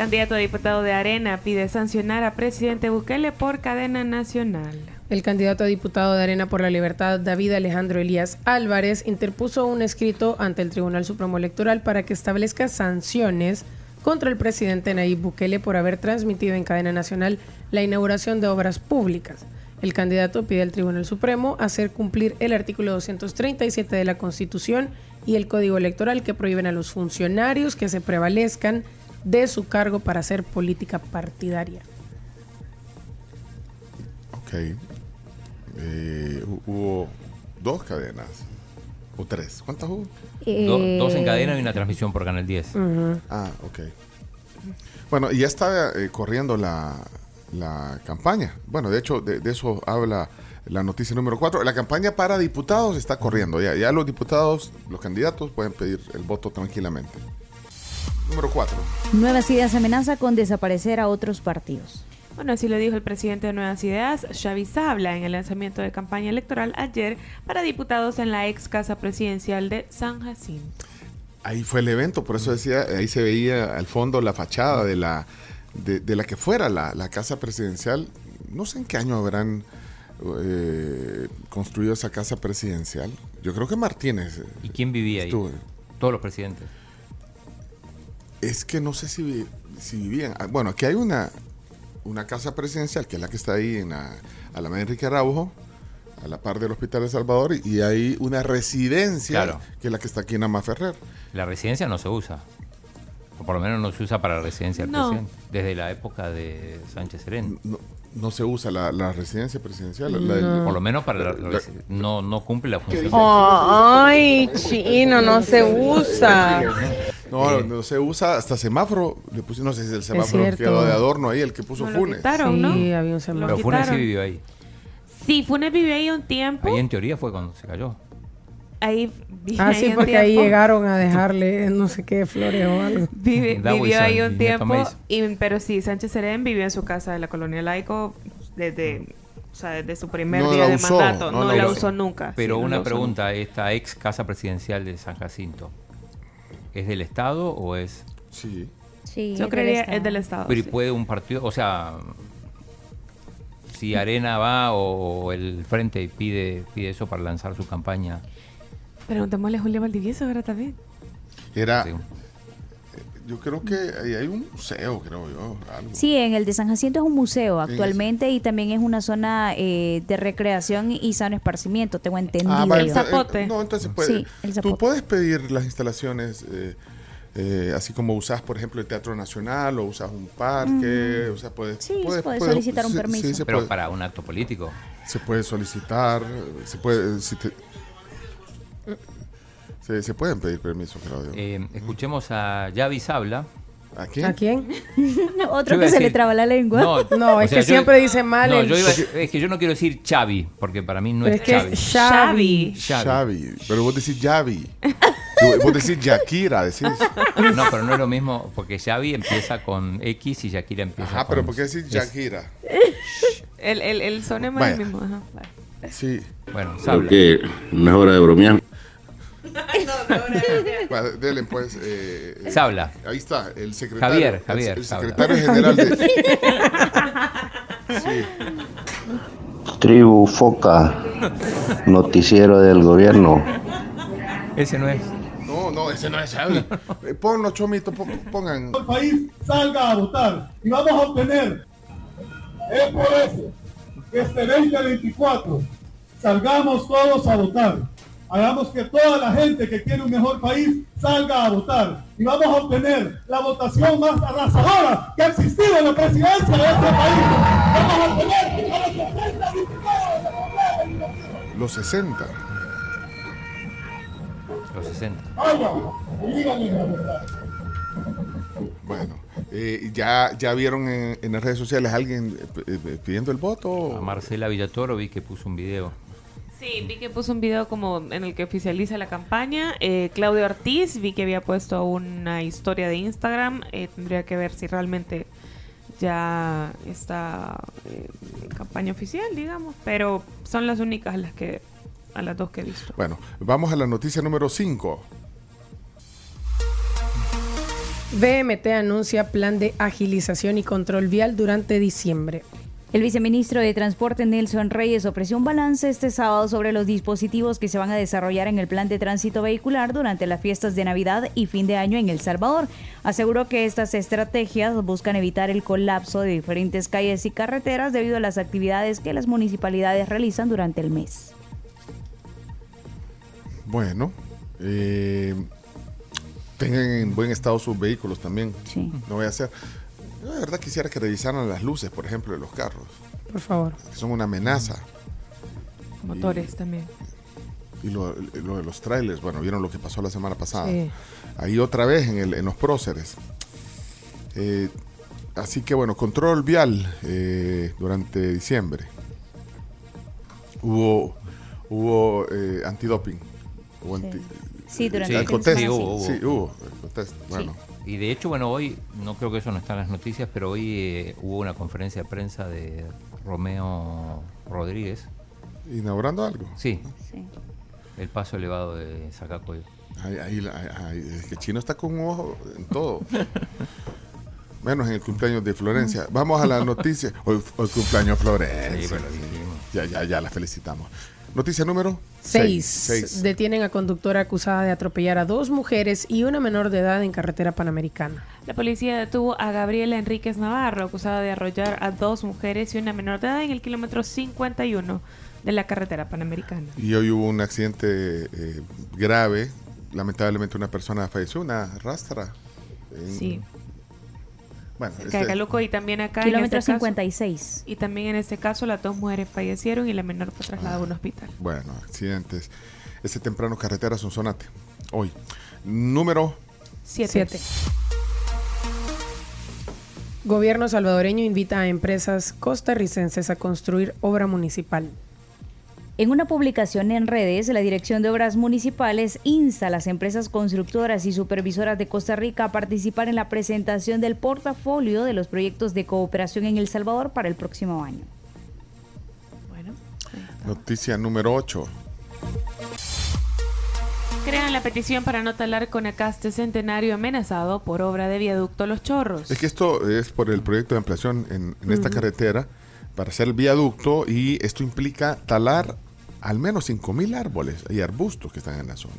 Candidato a diputado de Arena pide sancionar a presidente Bukele por cadena nacional. El candidato a diputado de Arena por la Libertad, David Alejandro Elías Álvarez, interpuso un escrito ante el Tribunal Supremo Electoral para que establezca sanciones contra el presidente Nayib Bukele por haber transmitido en cadena nacional la inauguración de obras públicas. El candidato pide al Tribunal Supremo hacer cumplir el artículo 237 de la Constitución y el Código Electoral que prohíben a los funcionarios que se prevalezcan de su cargo para hacer política partidaria. Ok. Eh, hu- hubo dos cadenas. O tres. ¿Cuántas hubo? Do- dos en cadena y una transmisión por Canal 10. Ah, ok. Bueno, y ya está eh, corriendo la, la campaña. Bueno, de hecho, de, de eso habla la noticia número 4. La campaña para diputados está corriendo. Ya, ya los diputados, los candidatos pueden pedir el voto tranquilamente. Número 4. Nuevas Ideas amenaza con desaparecer a otros partidos. Bueno, así lo dijo el presidente de Nuevas Ideas, Xavi Sabla, en el lanzamiento de campaña electoral ayer para diputados en la ex casa presidencial de San Jacinto. Ahí fue el evento, por eso decía, ahí se veía al fondo la fachada de la, de, de la que fuera la, la casa presidencial. No sé en qué año habrán eh, construido esa casa presidencial. Yo creo que Martínez. ¿Y quién vivía ahí? Todos los presidentes. Es que no sé si, si vivían. ah, Bueno, aquí hay una, una casa presidencial, que es la que está ahí en la, a la Avenida Enrique Araujo, a la par del Hospital de Salvador, y, y hay una residencia, Claro. que es la que está aquí en Amaferrer. La residencia no se usa. O por lo menos no se usa para la residencia del No. presidente. Desde la época de Sánchez Serén. No, no se usa la, la residencia presidencial. la- la- Por lo menos para la, no, no cumple la función. Ay, chino, no se usa. No, no se usa hasta semáforo. Le puse, no sé si el semáforo cierto. quedó de adorno ahí, el que puso No lo Funes. quitaron, Sí, ¿no? había un semáforo. Pero Funes sí vivió ahí. Sí, Funes vivió ahí un tiempo. Ahí en teoría fue cuando se cayó. Ahí Ah, ahí sí, porque ahí llegaron a dejarle no sé qué flores o algo. Vivi- vivió ahí un tiempo, y, pero sí, Sánchez Serén vivió en su casa de la colonia Laico desde, o sea, desde su primer No día de usó, mandato. no No, la la usó. nunca. Pero sí, no una pregunta, esta ex casa presidencial de San Jacinto, ¿es del Estado o es...? Sí. Sí, Yo es del creería Estado. es del Estado. Pero ¿y sí. puede un partido, o sea, si Arena va o el Frente pide, pide eso para lanzar su campaña, Preguntémosle a Julio Valdivieso ahora también. Era, Sí. Yo creo que ahí hay un museo, creo yo. algo. Sí, en el de San Jacinto es un museo actualmente y también es una zona eh, de recreación y sano esparcimiento, tengo entendido. Ah, vale, yo. El zapote. eh, no, entonces puede. Sí, el Tú zapote. puedes pedir las instalaciones, eh, eh, así como usas, por ejemplo, el Teatro Nacional o usas un parque. O sea, puedes, Sí, se puede solicitar un permiso. se, pero puede, para un acto político. se puede solicitar, se puede. si te- se, se pueden pedir permisos, Claudio. Eh, escuchemos a Yavi Sabla. ¿A quién? ¿A quién? Otro que se le traba la lengua. No, es sea, que yo- siempre dice mal No, el... yo iba a- es que yo no quiero decir Chavi, porque para mí no Pero es, es que Chavi. es Xavi. Xavi. Xavi. Pero vos decís Yavi. Y vos decís Yakira, decís. No, pero no es lo mismo, porque Xavi empieza con X y Shakira empieza Ajá, con... pero ¿por qué decís Yakira? El, el, el sonema es el mismo. Ajá, vale. Sí. Bueno, Creo que no es hora de bromear. Dele, pues. eh, eh, Sabla. Ahí está, el secretario. Javier, Javier, El, el Sabla. secretario general de. Sí. Tribu Foca, noticiero del gobierno. Ese no es. No, no, ese no es Xavi. Eh, Ponlo, Chomito, po- pongan. el país salga a votar y vamos a obtener. Es por eso que este 2024 salgamos todos a votar. Hagamos que toda la gente que quiere un mejor país salga a votar y vamos a obtener la votación más arrasadora que ha existido en la presidencia de este país. Vamos a obtener a los 60 diputados de la Los 60. Los 60. Vaya, y díganle la verdad. Bueno, eh, ya, ya vieron en, en las redes sociales a alguien eh, eh, pidiendo el voto. A Marcela Villatoro vi que puso un video. Sí, vi que puso un video como en el que oficializa la campaña. Eh, Claudio Ortiz, vi que había puesto una historia de Instagram. Eh, tendría que ver si realmente ya está eh, en campaña oficial, digamos. Pero son las únicas a las que a las dos que he visto. Bueno, vamos a la noticia número 5. BMT anuncia plan de agilización y control vial durante diciembre. El viceministro de Transporte Nelson Reyes ofreció un balance este sábado sobre los dispositivos que se van a desarrollar en el plan de tránsito vehicular durante las fiestas de Navidad y fin de año en El Salvador. Aseguró que estas estrategias buscan evitar el colapso de diferentes calles y carreteras debido a las actividades que las municipalidades realizan durante el mes. Bueno, eh, tengan en buen estado sus vehículos también. Sí. No voy a hacer. Yo de verdad quisiera que revisaran las luces, por ejemplo, de los carros, Por favor. que son una amenaza. Motores también. Y lo, lo de los trailers, bueno, vieron lo que pasó la semana pasada. Sí. Ahí otra vez en, el, en los próceres. Eh, así que bueno, control vial eh, durante diciembre. Hubo, hubo eh, antidoping. Hubo Sí. anti- Sí, durante Sí, el fin de Alcotest. sí, hubo, hubo. Sí, hubo. Alcotest, Bueno, Y de hecho, bueno, hoy, no creo que eso no está en las noticias, pero hoy eh, hubo una conferencia de prensa de Romeo Rodríguez. inaugurando algo. Sí, Sí. el paso elevado de Zacacoyo. Ahí, ahí la- ahí- es que Chino está con un ojo en todo. Menos en el cumpleaños de Florencia. Vamos a la noticia. Hoy, hoy cumpleaños Florencia. Sí, pero. Ya, ya, ya la felicitamos. Noticia número Seis. 6. Detienen a conductora acusada de atropellar a dos mujeres y una menor de edad en carretera panamericana. La policía detuvo a Gabriela Enríquez Navarro, acusada de arrollar a dos mujeres y una menor de edad en el kilómetro 51 de la carretera panamericana. Y hoy hubo un accidente eh, grave. Lamentablemente una persona falleció, una rastra. En- Sí. Bueno, Cerca este- de Caluco y también acá Kilómetro en este caso- 56. y también en este caso las dos mujeres fallecieron y la menor fue trasladada a un hospital. bueno, accidentes. Este temprano carretera Sonsonate. Hoy. Número Siete. Siete. Gobierno salvadoreño invita a empresas costarricenses a construir obra municipal. En una publicación en redes, la Dirección de Obras Municipales insta a las empresas constructoras y supervisoras de Costa Rica a participar en la presentación del portafolio de los proyectos de cooperación en El Salvador para el próximo año. Bueno, Noticia número 8. crean la petición para no talar con Acaste Centenario amenazado por obra de viaducto Los Chorros. Es que esto es por el proyecto de ampliación en, en esta carretera para hacer el viaducto y esto implica talar al menos 5.000 árboles y arbustos que están en la zona.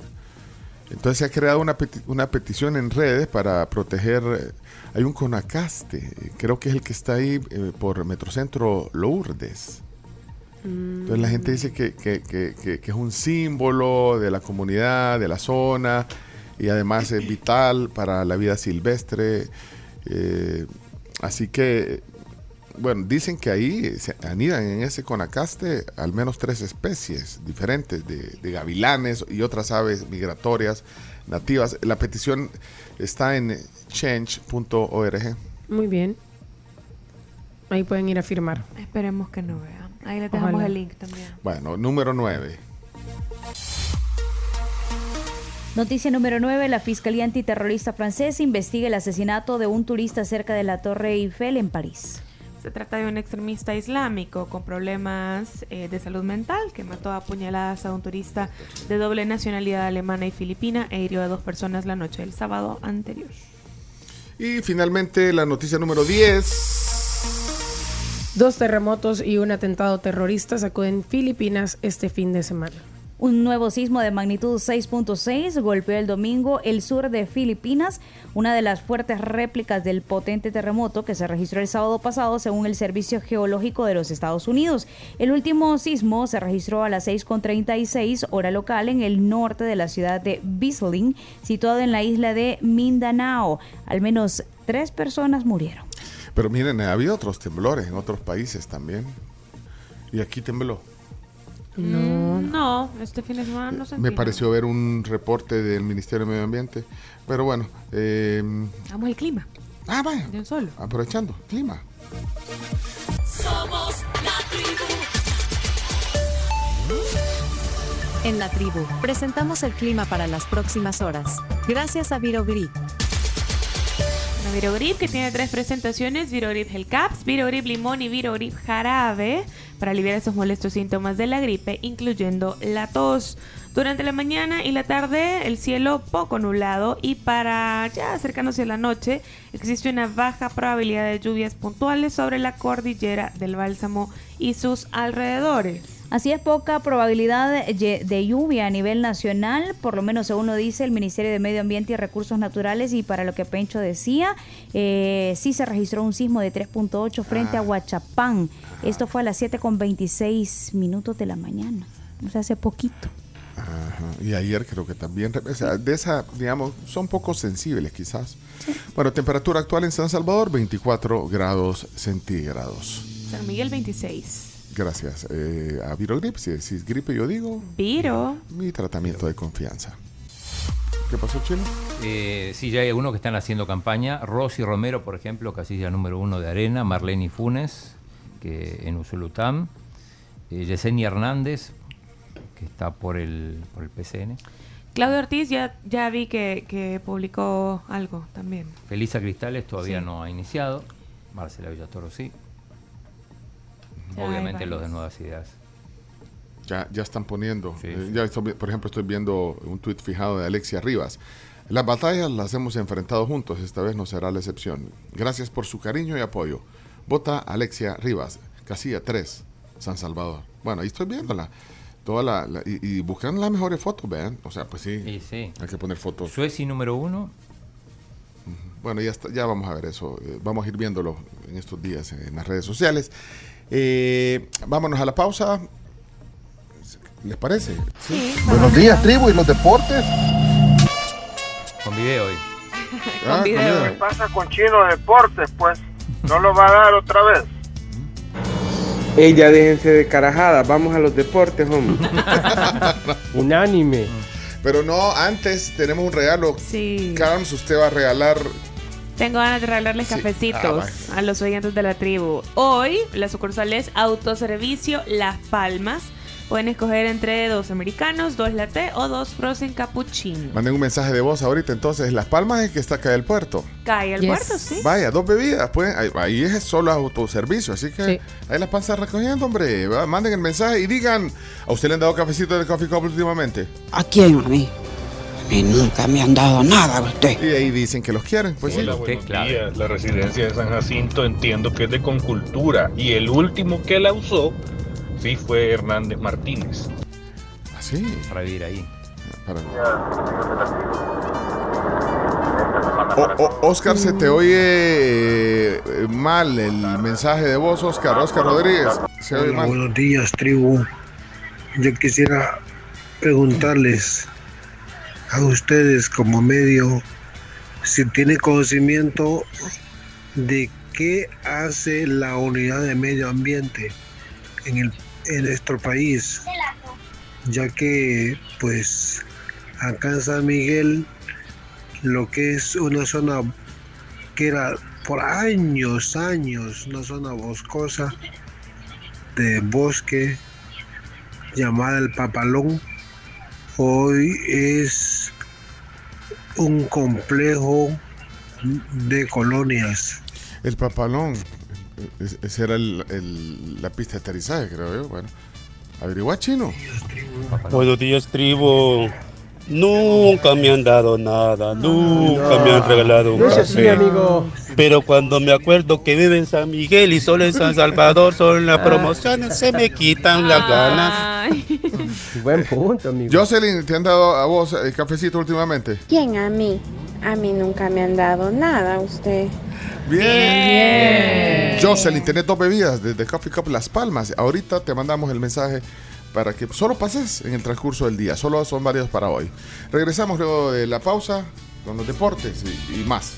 Entonces se ha creado una, una petición en redes para proteger. eh, Hay un conacaste, creo que es el que está ahí eh, por Metrocentro Lourdes. Entonces la gente dice que es un símbolo de la comunidad, de la zona, y además es vital para la vida silvestre. eh, así que, bueno, dicen que ahí se anidan en ese conacaste al menos tres especies diferentes de, de gavilanes y otras aves migratorias nativas. La petición está en change.org. Muy bien. Ahí pueden ir a firmar. Esperemos que no vean. Ahí les dejamos Ojalá. el link también. Bueno, número 9. Noticia número 9. La Fiscalía Antiterrorista Francesa investiga el asesinato de un turista cerca de la Torre Eiffel en París. Se trata de un extremista islámico con problemas eh, de salud mental que mató a puñaladas a un turista de doble nacionalidad alemana y filipina e hirió a dos personas la noche del sábado anterior. Y finalmente la noticia número 10. Dos terremotos y un atentado terrorista sacuden Filipinas este fin de semana. Un nuevo sismo de magnitud 6.6 golpeó el domingo el sur de Filipinas, una de las fuertes réplicas del potente terremoto que se registró el sábado pasado según el Servicio Geológico de los Estados Unidos. El último sismo se registró a las 6.36 hora local en el norte de la ciudad de Bisling, situado en la isla de Mindanao. Al menos tres personas murieron. Pero miren, ha habido otros temblores en otros países también. Y aquí tembló. No. No, este fin de semana no sentí Me pareció ver un reporte del Ministerio de Medio Ambiente. Pero bueno, eh, Vamos al clima. Ah, vaya. De un solo. aprovechando, clima. Somos la tribu. En la tribu, presentamos el clima para las próximas horas. Gracias a Virogrip. La Virogrip que tiene tres presentaciones, Virogrip Gel Caps, Virogrip Limón y Virogrip Jarabe para aliviar esos molestos síntomas de la gripe, incluyendo la tos. Durante la mañana y la tarde el cielo poco nublado y para ya acercándose a la noche existe una baja probabilidad de lluvias puntuales sobre la cordillera del Bálsamo y sus alrededores. Así es poca probabilidad de, lluvia a nivel nacional, por lo menos según lo dice el Ministerio de Medio Ambiente y Recursos Naturales y para lo que Pencho decía, eh, sí se registró un sismo de 3.8 frente a Huachapán. Esto fue a las 7 con 26 minutos de la mañana, o sea, hace poquito. Ajá, Y ayer creo que también, o sea, de esa, digamos, son poco sensibles quizás. Bueno, temperatura actual en San Salvador, 24 grados centígrados. San Miguel 26. Gracias. Eh, a Virogrip, si decís gripe, yo digo Viro. mi tratamiento de confianza. ¿Qué pasó, Chino? Eh, sí, ya hay algunos que están haciendo campaña. Rosy Romero, por ejemplo, casilla número uno de Arena. Marlene Funes, que en Usulután. Eh, Yesenia Hernández, que está por el, por el PCN. Claudio Ortiz ya, ya vi que, que publicó algo también. Felisa Cristales todavía Sí. no ha iniciado. Marcela Villatoro sí. Ya Obviamente los de. Nuevas Ideas. Ya, ya están poniendo. eh, ya estoy- por ejemplo, estoy viendo un tuit fijado de Alexia Rivas. Las batallas las hemos enfrentado juntos, esta vez no será la excepción. Gracias por su cariño y apoyo. Vota Alexia Rivas, casilla 3, San Salvador. Bueno, ahí estoy viéndola. Toda la, la- y, y buscan las mejores fotos, vean. O sea, pues sí. sí. Hay que poner fotos. Sueci número uno. Bueno, ya, está, ya vamos a ver eso. Eh, vamos a ir viéndolo en estos días en las redes sociales. Eh, vámonos a la pausa. ¿Les parece? Sí. Buenos días, tribu y los deportes. Con video hoy. Ah, con video. ¿Qué pasa con Chino Deportes? Pues no lo va a dar otra vez. Ey, ya déjense de carajadas, vamos a los deportes, hombre. Unánime. Pero no, antes tenemos un regalo. Sí. Carms, usted va a regalar. Tengo ganas de regalarles Sí. cafecitos Ah, a los oyentes de la tribu. Hoy, la sucursal es Autoservicio Las Palmas. Pueden escoger entre dos americanos, dos latte o dos frozen cappuccino. Manden un mensaje de voz ahorita. Entonces, Las Palmas es que está acá del puerto. Cae al Yes. puerto, sí. Vaya, dos bebidas. Pues, ahí, ahí es solo autoservicio. Así que Sí. ahí las panzas recogiendo, hombre. Manden el mensaje y digan: ¿A usted le han dado cafecito de Coffee Cup últimamente? ¿A quién? A mí. Mí nunca me han dado nada, usted. Y ahí dicen que los quieren. Pues Hola, sí. buenos días. La residencia de San Jacinto entiendo que es de Concultura y el último que la usó sí fue Hernández Martínez. Así. Para vivir ahí. O- o- Oscar, se te oye eh, mal el mensaje de voz, Oscar. Oscar Rodríguez. Se oye Hola, mal. buenos días, tribu. Yo quisiera preguntarles a ustedes como medio si tiene conocimiento de qué hace la unidad de medio ambiente en, el, en nuestro país, ya que pues acá en San Miguel lo que es una zona que era por años, años, una zona boscosa de bosque llamada el Papalón, hoy es un complejo de colonias. El papalón. Es- Esa era el- el- la pista de aterrizaje, creo yo. Bueno, averigua chino. Buenos días, tribu. Nunca me han dado nada, nunca me han regalado un No es así, café. amigo. Pero cuando me acuerdo que vive en San Miguel y solo en San Salvador son las promociones, se me quitan las ganas. Buen punto, amigo. Jocelyn, ¿te han dado a vos el cafecito últimamente? ¿Quién a mí? A mí nunca me han dado nada, usted. Bien. Jocelyn, tenés dos bebidas desde Coffee Cup Las Palmas. Ahorita te mandamos el mensaje para que solo pases en el transcurso del día. Solo son varios para hoy. Regresamos luego de la pausa con los deportes y, más.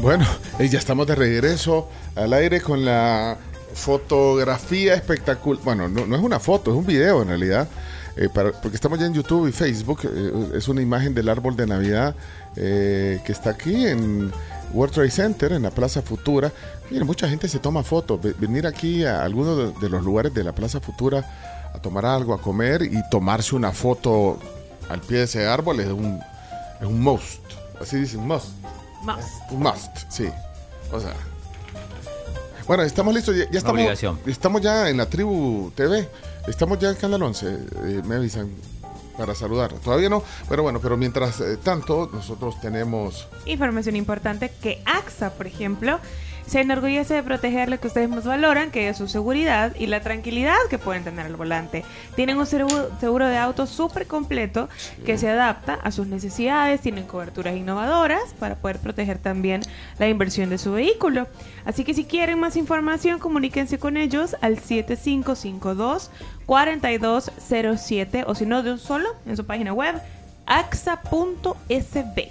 Bueno, eh, ya estamos de regreso al aire con la fotografía espectacular. Bueno, no, no es una foto, es un video en realidad. eh, porque estamos ya en YouTube y Facebook. eh, es una imagen del árbol de Navidad que está aquí en World Trade Center, en la Plaza Futura. Miren, mucha gente se toma fotos. Ve- Venir aquí a algunos de los lugares de la Plaza Futura a tomar algo, a comer y tomarse una foto al pie de ese árbol es un, es un must. Así dicen, must. Must. Un must, sí. O sea. Bueno, estamos listos. Ya, ya estamos, obligación. estamos ya en la tribu TV. Estamos ya en Canal 11. eh, me avisan para saludar. Todavía no, pero bueno, pero mientras eh, tanto, nosotros tenemos. Información importante que AXA, por ejemplo, se enorgullece de proteger lo que ustedes más valoran, que es su seguridad y la tranquilidad que pueden tener al volante. Tienen un seguro, de auto súper completo que se adapta a sus necesidades, tienen coberturas innovadoras para poder proteger también la inversión de su vehículo. Así que si quieren más información, comuníquense con ellos al 7552 4207 o si no de un solo en su página web axa.sb.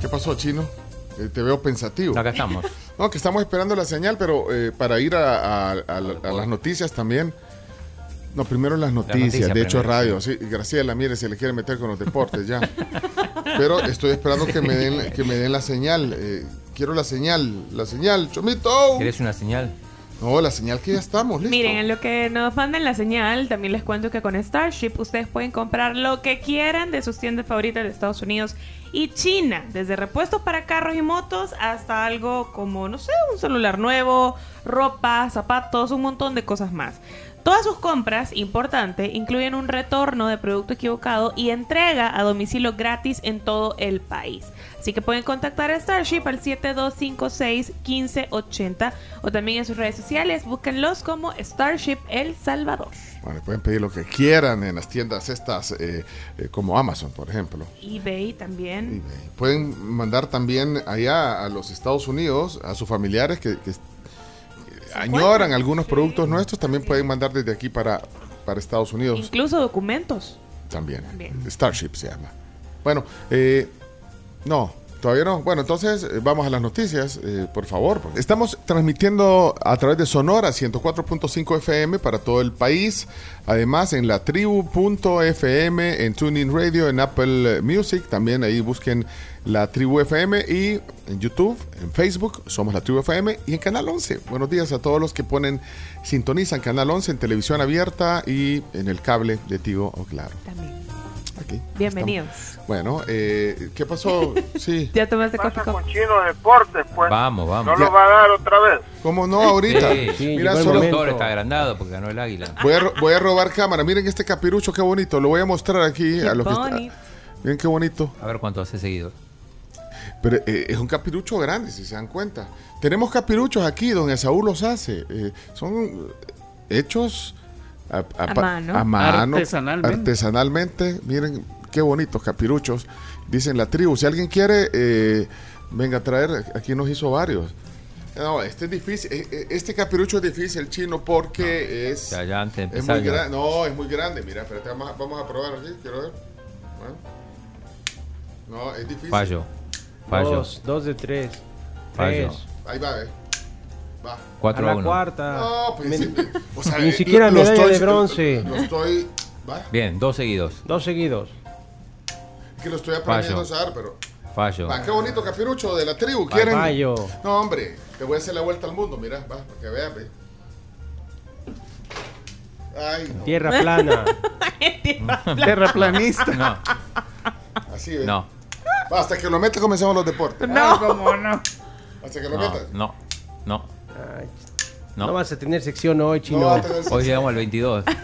¿Qué pasó, Chino? Eh, te veo pensativo. Acá estamos. No, que estamos esperando la señal, pero eh, para ir a, a- a la- a las noticias también. No, primero las noticias, de hecho primero, radio. Sí, Graciela, mire, se le quiere meter con los deportes ya. pero estoy esperando que me den, que me den la señal. eh, quiero la señal, la señal, Chomito. ¿Querés una señal? No, la señal que ya estamos, listo. Miren, en lo que nos mandan la señal, también les cuento que con Starship ustedes pueden comprar lo que quieran de sus tiendas favoritas de Estados Unidos y China, desde repuestos para carros y motos hasta algo como, no sé, un celular nuevo, ropa, zapatos, un montón de cosas más. Todas sus compras, importante, incluyen un retorno de producto equivocado y entrega a domicilio gratis en todo el país. Así que pueden contactar a Starship al 7256-1580 o también en sus redes sociales, búsquenlos como Starship El Salvador. Bueno, pueden pedir lo que quieran en las tiendas estas, eh, eh, como Amazon, por ejemplo. eBay también. Pueden mandar también allá a los Estados Unidos a sus familiares que, que añoran algunos productos nuestros, también pueden mandar desde aquí para, para Estados Unidos Incluso documentos. también. También. Starship se llama. Bueno, eh, no, todavía no. Bueno, entonces eh, vamos a las noticias, eh, por favor. Estamos transmitiendo a través de Sonora 104.5 FM para todo el país. Además, en la tribu.fm, en TuneIn Radio, en Apple Music. También ahí busquen la Tribu FM y en YouTube, en Facebook, somos la Tribu FM y en Canal 11. Buenos días a todos los que ponen, sintonizan Canal 11 en televisión abierta y en el cable de Tigo o Claro. También. Aquí. Bienvenidos. Bueno, eh, ¿qué pasó? Sí. ¿Ya tomaste pasa coffee con Chino Deportes, pues? Vamos, vamos. ¿No lo va a dar otra vez? ¿Cómo no ahorita? Sí, Mira, el solo doctor está agrandado porque ganó el águila. voy a, ro- voy a robar cámara. Miren este capirucho, qué bonito. Lo voy a mostrar aquí Qué a los que está-. Miren qué bonito. A ver cuánto hace seguido. Pero eh, es un capirucho grande, si se dan cuenta. Tenemos capiruchos aquí, donde Saúl los hace. Eh, son hechos a, mano. a mano, Artesanalmente. artesanalmente. Miren qué bonitos capiruchos. Dicen la tribu. Si alguien quiere, eh, venga a traer. Aquí nos hizo varios. No, este es difícil. eh, eh, Este capirucho es difícil, chino, porque es. Ya, ya antes de Es muy grande. No, es muy grande. Mira, espérate, vamos a, vamos a probar aquí. Quiero ver. Bueno. No, es difícil. Fallo. Fallo. Dos, dos de tres. Fallo. Tres. Ahí va, eh. Va. 4 a a la 1. cuarta. No, pues, Men- o sea, Ni eh, siquiera lo- lo medalla estoy- de bronce. Lo, lo estoy. Va. Bien, dos seguidos. Dos seguidos. Que lo estoy aprendiendo a Fallo. usar, pero. Fallo. Va, qué bonito capirucho de la tribu. ¿Quieren? fallo. No, hombre. Te voy a hacer la vuelta al mundo, mira. Va, para que veas, ve. Ay, no. Tierra plana. Terraplanista. No, Así, ve. no, Va, hasta que lo metas comenzamos los deportes. No, cómo no. Hasta que lo no, metas. no, no, Ay, no. no. vas a tener sección hoy, No, chino. Hoy llegamos al 22.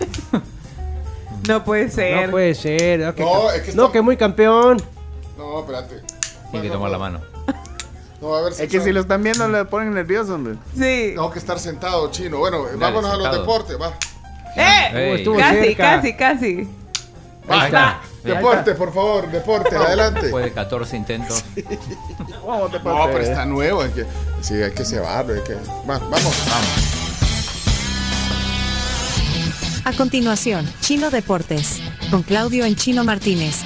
No puede ser. No puede ser. No, que, No, es que no, está- que muy campeón. No, espérate. Tiene que tomar la mano. No va a haber Es que si lo están viendo le ponen nervioso, hombre. Sí. Tengo que estar sentado, chino. Bueno, Dale, vámonos a los deportes, va. ¡Eh! Casi, casi, casi. Va, Ahí está. Deporte, por favor, deporte, adelante. Después de 14 intentos. Vamos, No, pero está nuevo, hay que, sí, hay que cebarlo, hay que. Va, vamos. Vamos. A continuación, Chino Deportes. Con Claudio en Chino Martínez.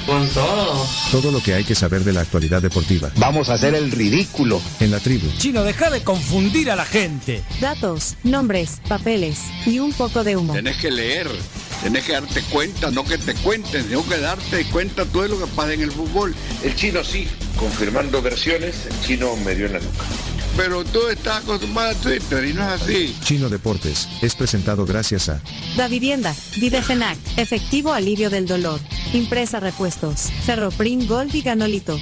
Todo lo que hay que saber de la actualidad deportiva. Vamos a hacer el ridículo. En la tribu. Chino, deja de confundir a la gente. Datos, nombres, papeles y un poco de humo. Tenés que leer, tenés que darte cuenta, no que te cuenten, tengo que darte cuenta todo lo que pasa en el fútbol. El chino sí, confirmando versiones, el chino me dio en la nuca. Pero tú estás acostumbrado a Twitter y no es así. Chino Deportes es presentado gracias a Da Vivienda, Videfenac, efectivo alivio del dolor. Impresa repuestos, Ferroprim Gold y Ganolito.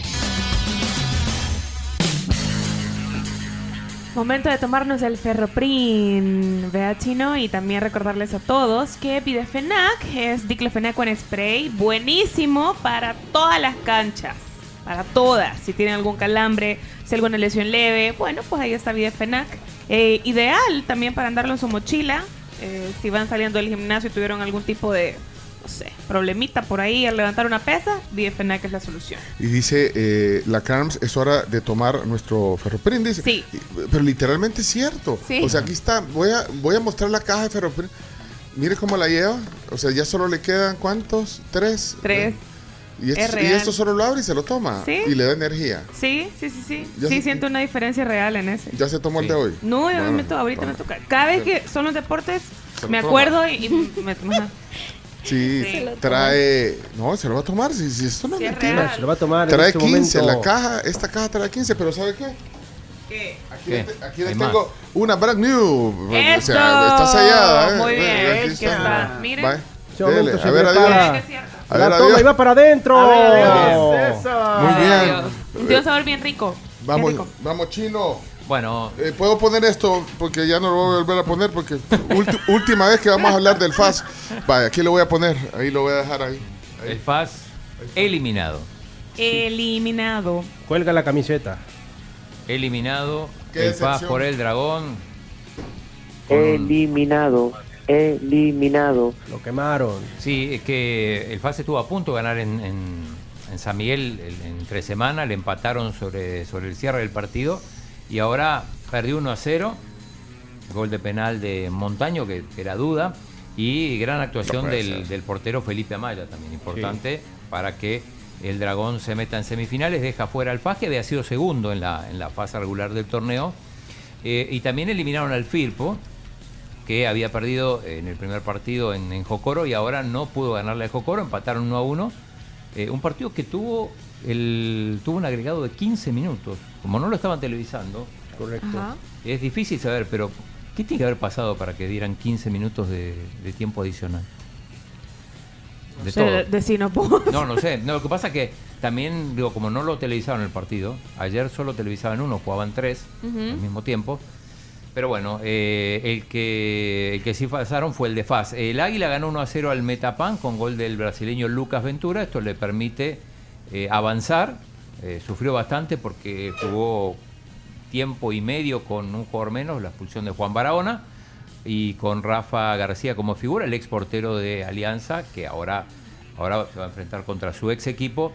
Momento de tomarnos el ferroprin, vea chino, y también recordarles a todos que Pidefenac es diclofenac con spray, buenísimo para todas las canchas. para todas. Si tienen algún calambre, si alguna lesión leve, bueno, pues ahí está Videfenac. Eh, ideal también para andarlo en su mochila. eh, si van saliendo del gimnasio y tuvieron algún tipo de, no sé, problemita por ahí al levantar una pesa, Videfenac es la solución. Y dice, eh, la CARMS es hora de tomar nuestro ferroprin, dice. Sí. Pero literalmente es cierto. Sí. O sea, aquí está, voy a, voy a mostrar la caja de ferroprin. Mire cómo la lleva. O sea, ya solo le quedan, ¿cuántos? Tres. Tres. Y Es esto, y real. esto solo lo abre y se lo toma. Sí. Y le da energía. Sí, sí, sí, sí. Ya Sí, se- siento una diferencia real en ese. ¿Ya se tomó el de hoy? No, me to- ahorita me toca. Cada vez que son los deportes, Se me acuerdo y, y me, ajá. Sí, toma. trae. No, se lo va a tomar. Si, si esto no Sí, es es mentira. Se lo va a tomar en Trae este 15. momento. La caja, esta caja trae 15, pero ¿sabe qué? ¿Qué? Aquí, ¿Qué? le- aquí le Hay tengo más. una brand new. ¡Eso! O sea, está sellada. ¿eh? Muy bien, aquí aquí está. Miren. Va, Ese momento dele. A ver, adiós. A ver, La toma adiós. y va para adentro. Muy bien. Tiene un sabor bien rico. Vamos, rico. vamos, chino. Bueno, Eh, Puedo poner esto porque ya no lo voy a volver a poner porque ulti- última vez que vamos a hablar del FAS. Vaya, aquí lo voy a poner. Ahí lo voy a dejar ahí. el FAS eliminado. Eliminado. Cuelga la camiseta. Eliminado. Qué El FAS por el dragón. Eliminado, eliminado. Lo quemaron. Sí, es que el FAS estuvo a punto de ganar en, en- en San Miguel el- en tres semanas, le empataron sobre, sobre el cierre del partido y ahora perdió 1 a 0, gol de penal de Montaño, que, era duda, y gran actuación del, del portero Felipe Amaya, también importante, para que el Dragón se meta en semifinales, deja fuera al FAS, que había sido segundo en la, en la fase regular del torneo, Eh, y también eliminaron al Firpo, que había perdido en el primer partido en, en Jocoro y ahora no pudo ganarle a Jocoro, empataron 1 a 1. Eh, un partido que tuvo el tuvo un agregado de 15 minutos. Como no lo estaban televisando, Correcto. Ajá. es difícil saber, pero ¿qué tiene que haber pasado para que dieran 15 minutos de, de tiempo adicional? De todo. de si no. No, no sé. No, lo que pasa es que también, digo, como no lo televisaron el partido, ayer solo televisaban uno, jugaban tres al mismo tiempo. Pero bueno, eh, el, que, el que sí pasaron fue el de FAS. El Águila ganó 1 a 0 al Metapan con gol del brasileño Lucas Ventura. Esto le permite eh, avanzar. Eh, sufrió bastante porque jugó tiempo y medio con un jugador menos, la expulsión de Juan Barahona, y con Rafa García como figura, el ex portero de Alianza, que ahora, ahora se va a enfrentar contra su ex equipo.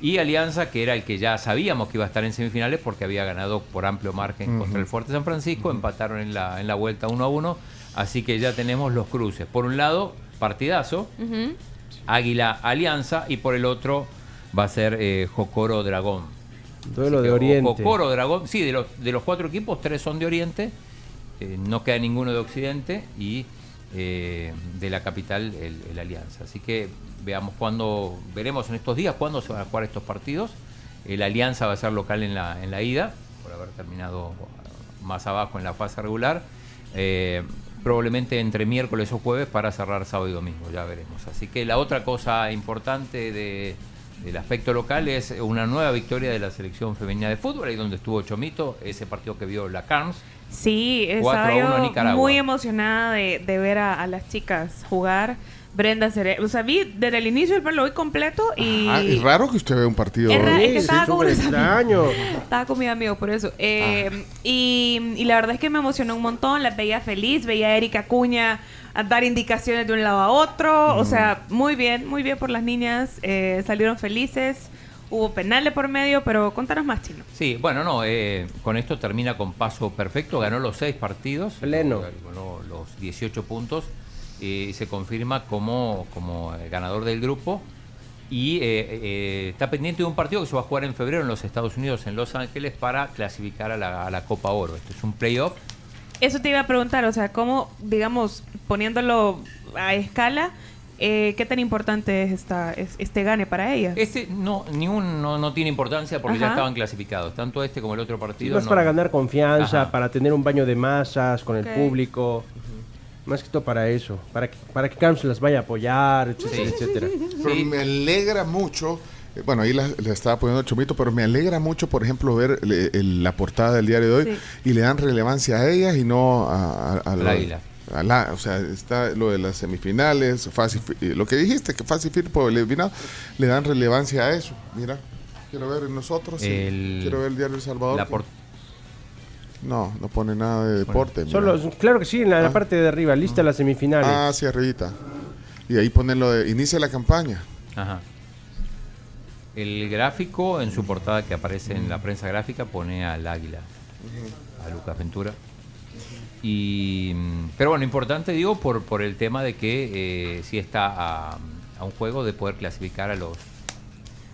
Y Alianza, que era el que ya sabíamos que iba a estar en semifinales porque había ganado por amplio margen contra el Fuerte San Francisco, empataron en la, en la vuelta 1 a 1, así que ya tenemos los cruces. Por un lado, partidazo. Águila Alianza, y por el otro va a ser eh, Jocoro Dragón. Duelo de Oriente. Jocoro Dragón, sí, de los, de los cuatro equipos, tres son de Oriente, eh, no queda ninguno de Occidente y eh, de la capital el, el Alianza. Así que veamos cuándo, veremos en estos días cuándo se van a jugar estos partidos. El Alianza va a ser local en la, en la ida, por haber terminado más abajo en la fase regular. Eh, probablemente entre miércoles o jueves para cerrar sábado y domingo, ya veremos. Así que la otra cosa importante de, del aspecto local es una nueva victoria de la selección femenina de fútbol, ahí donde estuvo Chomito, ese partido que vio la Carms. Sí, 4 a estaba 1 a yo Nicaragua. muy emocionada de, de ver a, a las chicas jugar. Brenda Cere, o sea, vi desde el inicio del partido, lo vi completo y... Ah, es raro que usted vea un partido. Es ra- es que Sí, estaba sí, con extraño. Estaba con mis amigos, por eso. Eh, y, y la verdad es que me emocionó un montón. Las veía feliz. Veía a Erika Cuña a dar indicaciones de un lado a otro. O sea, muy bien, muy bien por las niñas. Eh, salieron felices. Hubo penales por medio, pero contanos más, Chino. Sí, bueno, no, eh, con esto termina con paso perfecto, ganó los seis partidos, Pleno. ganó los 18 puntos eh, y se confirma como, como eh, ganador del grupo. Y eh, eh, está pendiente de un partido que se va a jugar en febrero en los Estados Unidos, en Los Ángeles, para clasificar a la, a la Copa Oro. Esto es un playoff. Eso te iba a preguntar, o sea, cómo, digamos, poniéndolo a escala, eh, ¿qué tan importante es esta, es- este gane para ellas? Este no, ni un- no, no tiene importancia porque ya estaban clasificados, tanto este como el otro partido. Más no. para ganar confianza, Ajá. para tener un baño de masas con el público. Más que todo para eso. Para que, para que Carms las vaya a apoyar, etcétera, Sí. etcétera. Pero Sí. me alegra mucho. Eh, Bueno, ahí la- le estaba poniendo Chomito, pero me alegra mucho, por ejemplo, ver le- el- la portada del diario de hoy Sí. y le dan relevancia a ellas y no a, a- a Al lo- Águila. a la- o sea, está lo de las semifinales, fácil, eh, lo que dijiste, que fácil Firpo eliminado, le dan relevancia a eso. Mira, Quiero ver nosotros. sí. El- Quiero ver el diario El Salvador. La por- No, no pone nada de deporte. Solo, claro que sí, en la, la Ah. parte de arriba, lista las semifinales. Ah, sí, arribita. Y ahí ponen lo de inicia la campaña. Ajá. El gráfico en su portada que aparece en la prensa gráfica pone al águila, a Lucas Ventura. Y, pero bueno, importante digo por, por el tema de que eh, sí está a, a un juego de poder clasificar a los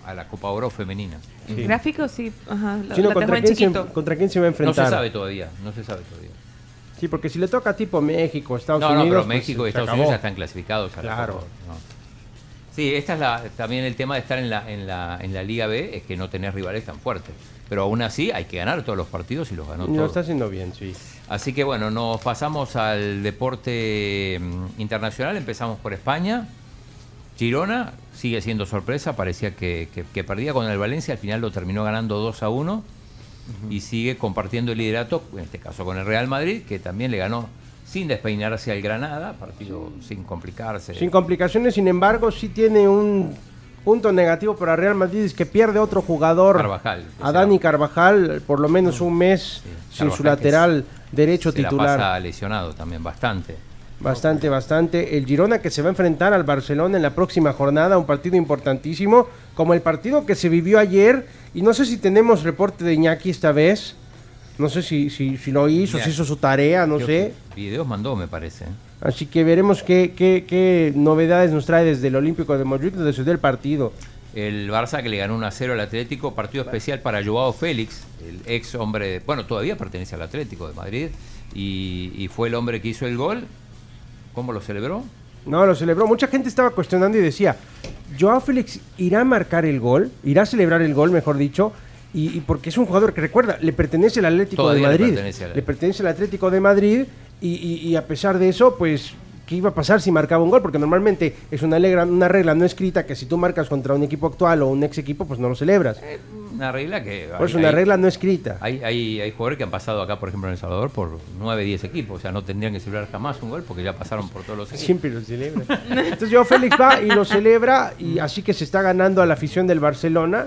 a la Copa Oro femenina. El gráfico sí, ajá, lo, Sí, no, ¿contra, quién se, chiquito. ¿Contra quién se va a No enfrentar? se sabe todavía, no se sabe todavía. Sí, porque si le toca tipo México, Estados no, no, Unidos. pero pues, México y Estados acabó. Unidos ya están clasificados. a la Claro. Copa Oro, no. Sí, esta es la, también el tema de estar en la, en, la, en la Liga B, es que no tenés rivales tan fuertes. Pero aún así hay que ganar todos los partidos y los ganó Lo todos. está haciendo bien, sí. Así que bueno, nos pasamos al deporte mm, internacional. Empezamos por España. Girona sigue siendo sorpresa. Parecía que, que- que perdía con el Valencia. Al final lo terminó ganando 2 a 1. Y sigue compartiendo el liderato, en este caso con el Real Madrid, que también le ganó sin despeinarse al Granada. Partido sin complicarse. Sin complicaciones, sin embargo, sí tiene un punto negativo para Real Madrid, es que pierde otro jugador. Carvajal, A Dani Carvajal, por lo menos un mes sin su Carvajal, lateral derecho se la titular. pasa lesionado también bastante. Bastante, bastante. El Girona que se va a enfrentar al Barcelona en la próxima jornada, un partido importantísimo, como el partido que se vivió ayer. Y no sé si tenemos reporte de Iñaki esta vez. No sé si, si, si lo hizo, Mira, si hizo su tarea, no sé. Videos mandó, me parece. Así que veremos qué, qué, qué novedades nos trae desde el Olímpico de Montjuic, desde el partido. El Barça que le ganó 1 a 0 al Atlético, partido especial para Joao Félix, el ex hombre, de- bueno, todavía pertenece al Atlético de Madrid, y, y fue el hombre que hizo el gol. ¿Cómo lo celebró? No, lo celebró. Mucha gente estaba cuestionando y decía, Joao Félix irá a marcar el gol, irá a celebrar el gol, mejor dicho, y, y porque es un jugador que recuerda, le pertenece al Atlético Todavía de le Madrid. pertenece al- Le pertenece al Atlético de Madrid y, y- y a pesar de eso, pues, ¿qué iba a pasar si marcaba un gol? Porque normalmente es una, legra- una regla no escrita que si tú marcas contra un equipo actual o un ex equipo, pues no lo celebras. Una regla que... Pues hay- una hay- regla no escrita. Hay, hay, hay jugadores que han pasado acá, por ejemplo, en El Salvador, por 9, 10 equipos. O sea, no tendrían que celebrar jamás un gol porque ya pasaron por todos los equipos. Siempre lo celebra. Entonces Joao Félix va y lo celebra y así que se está ganando a la afición del Barcelona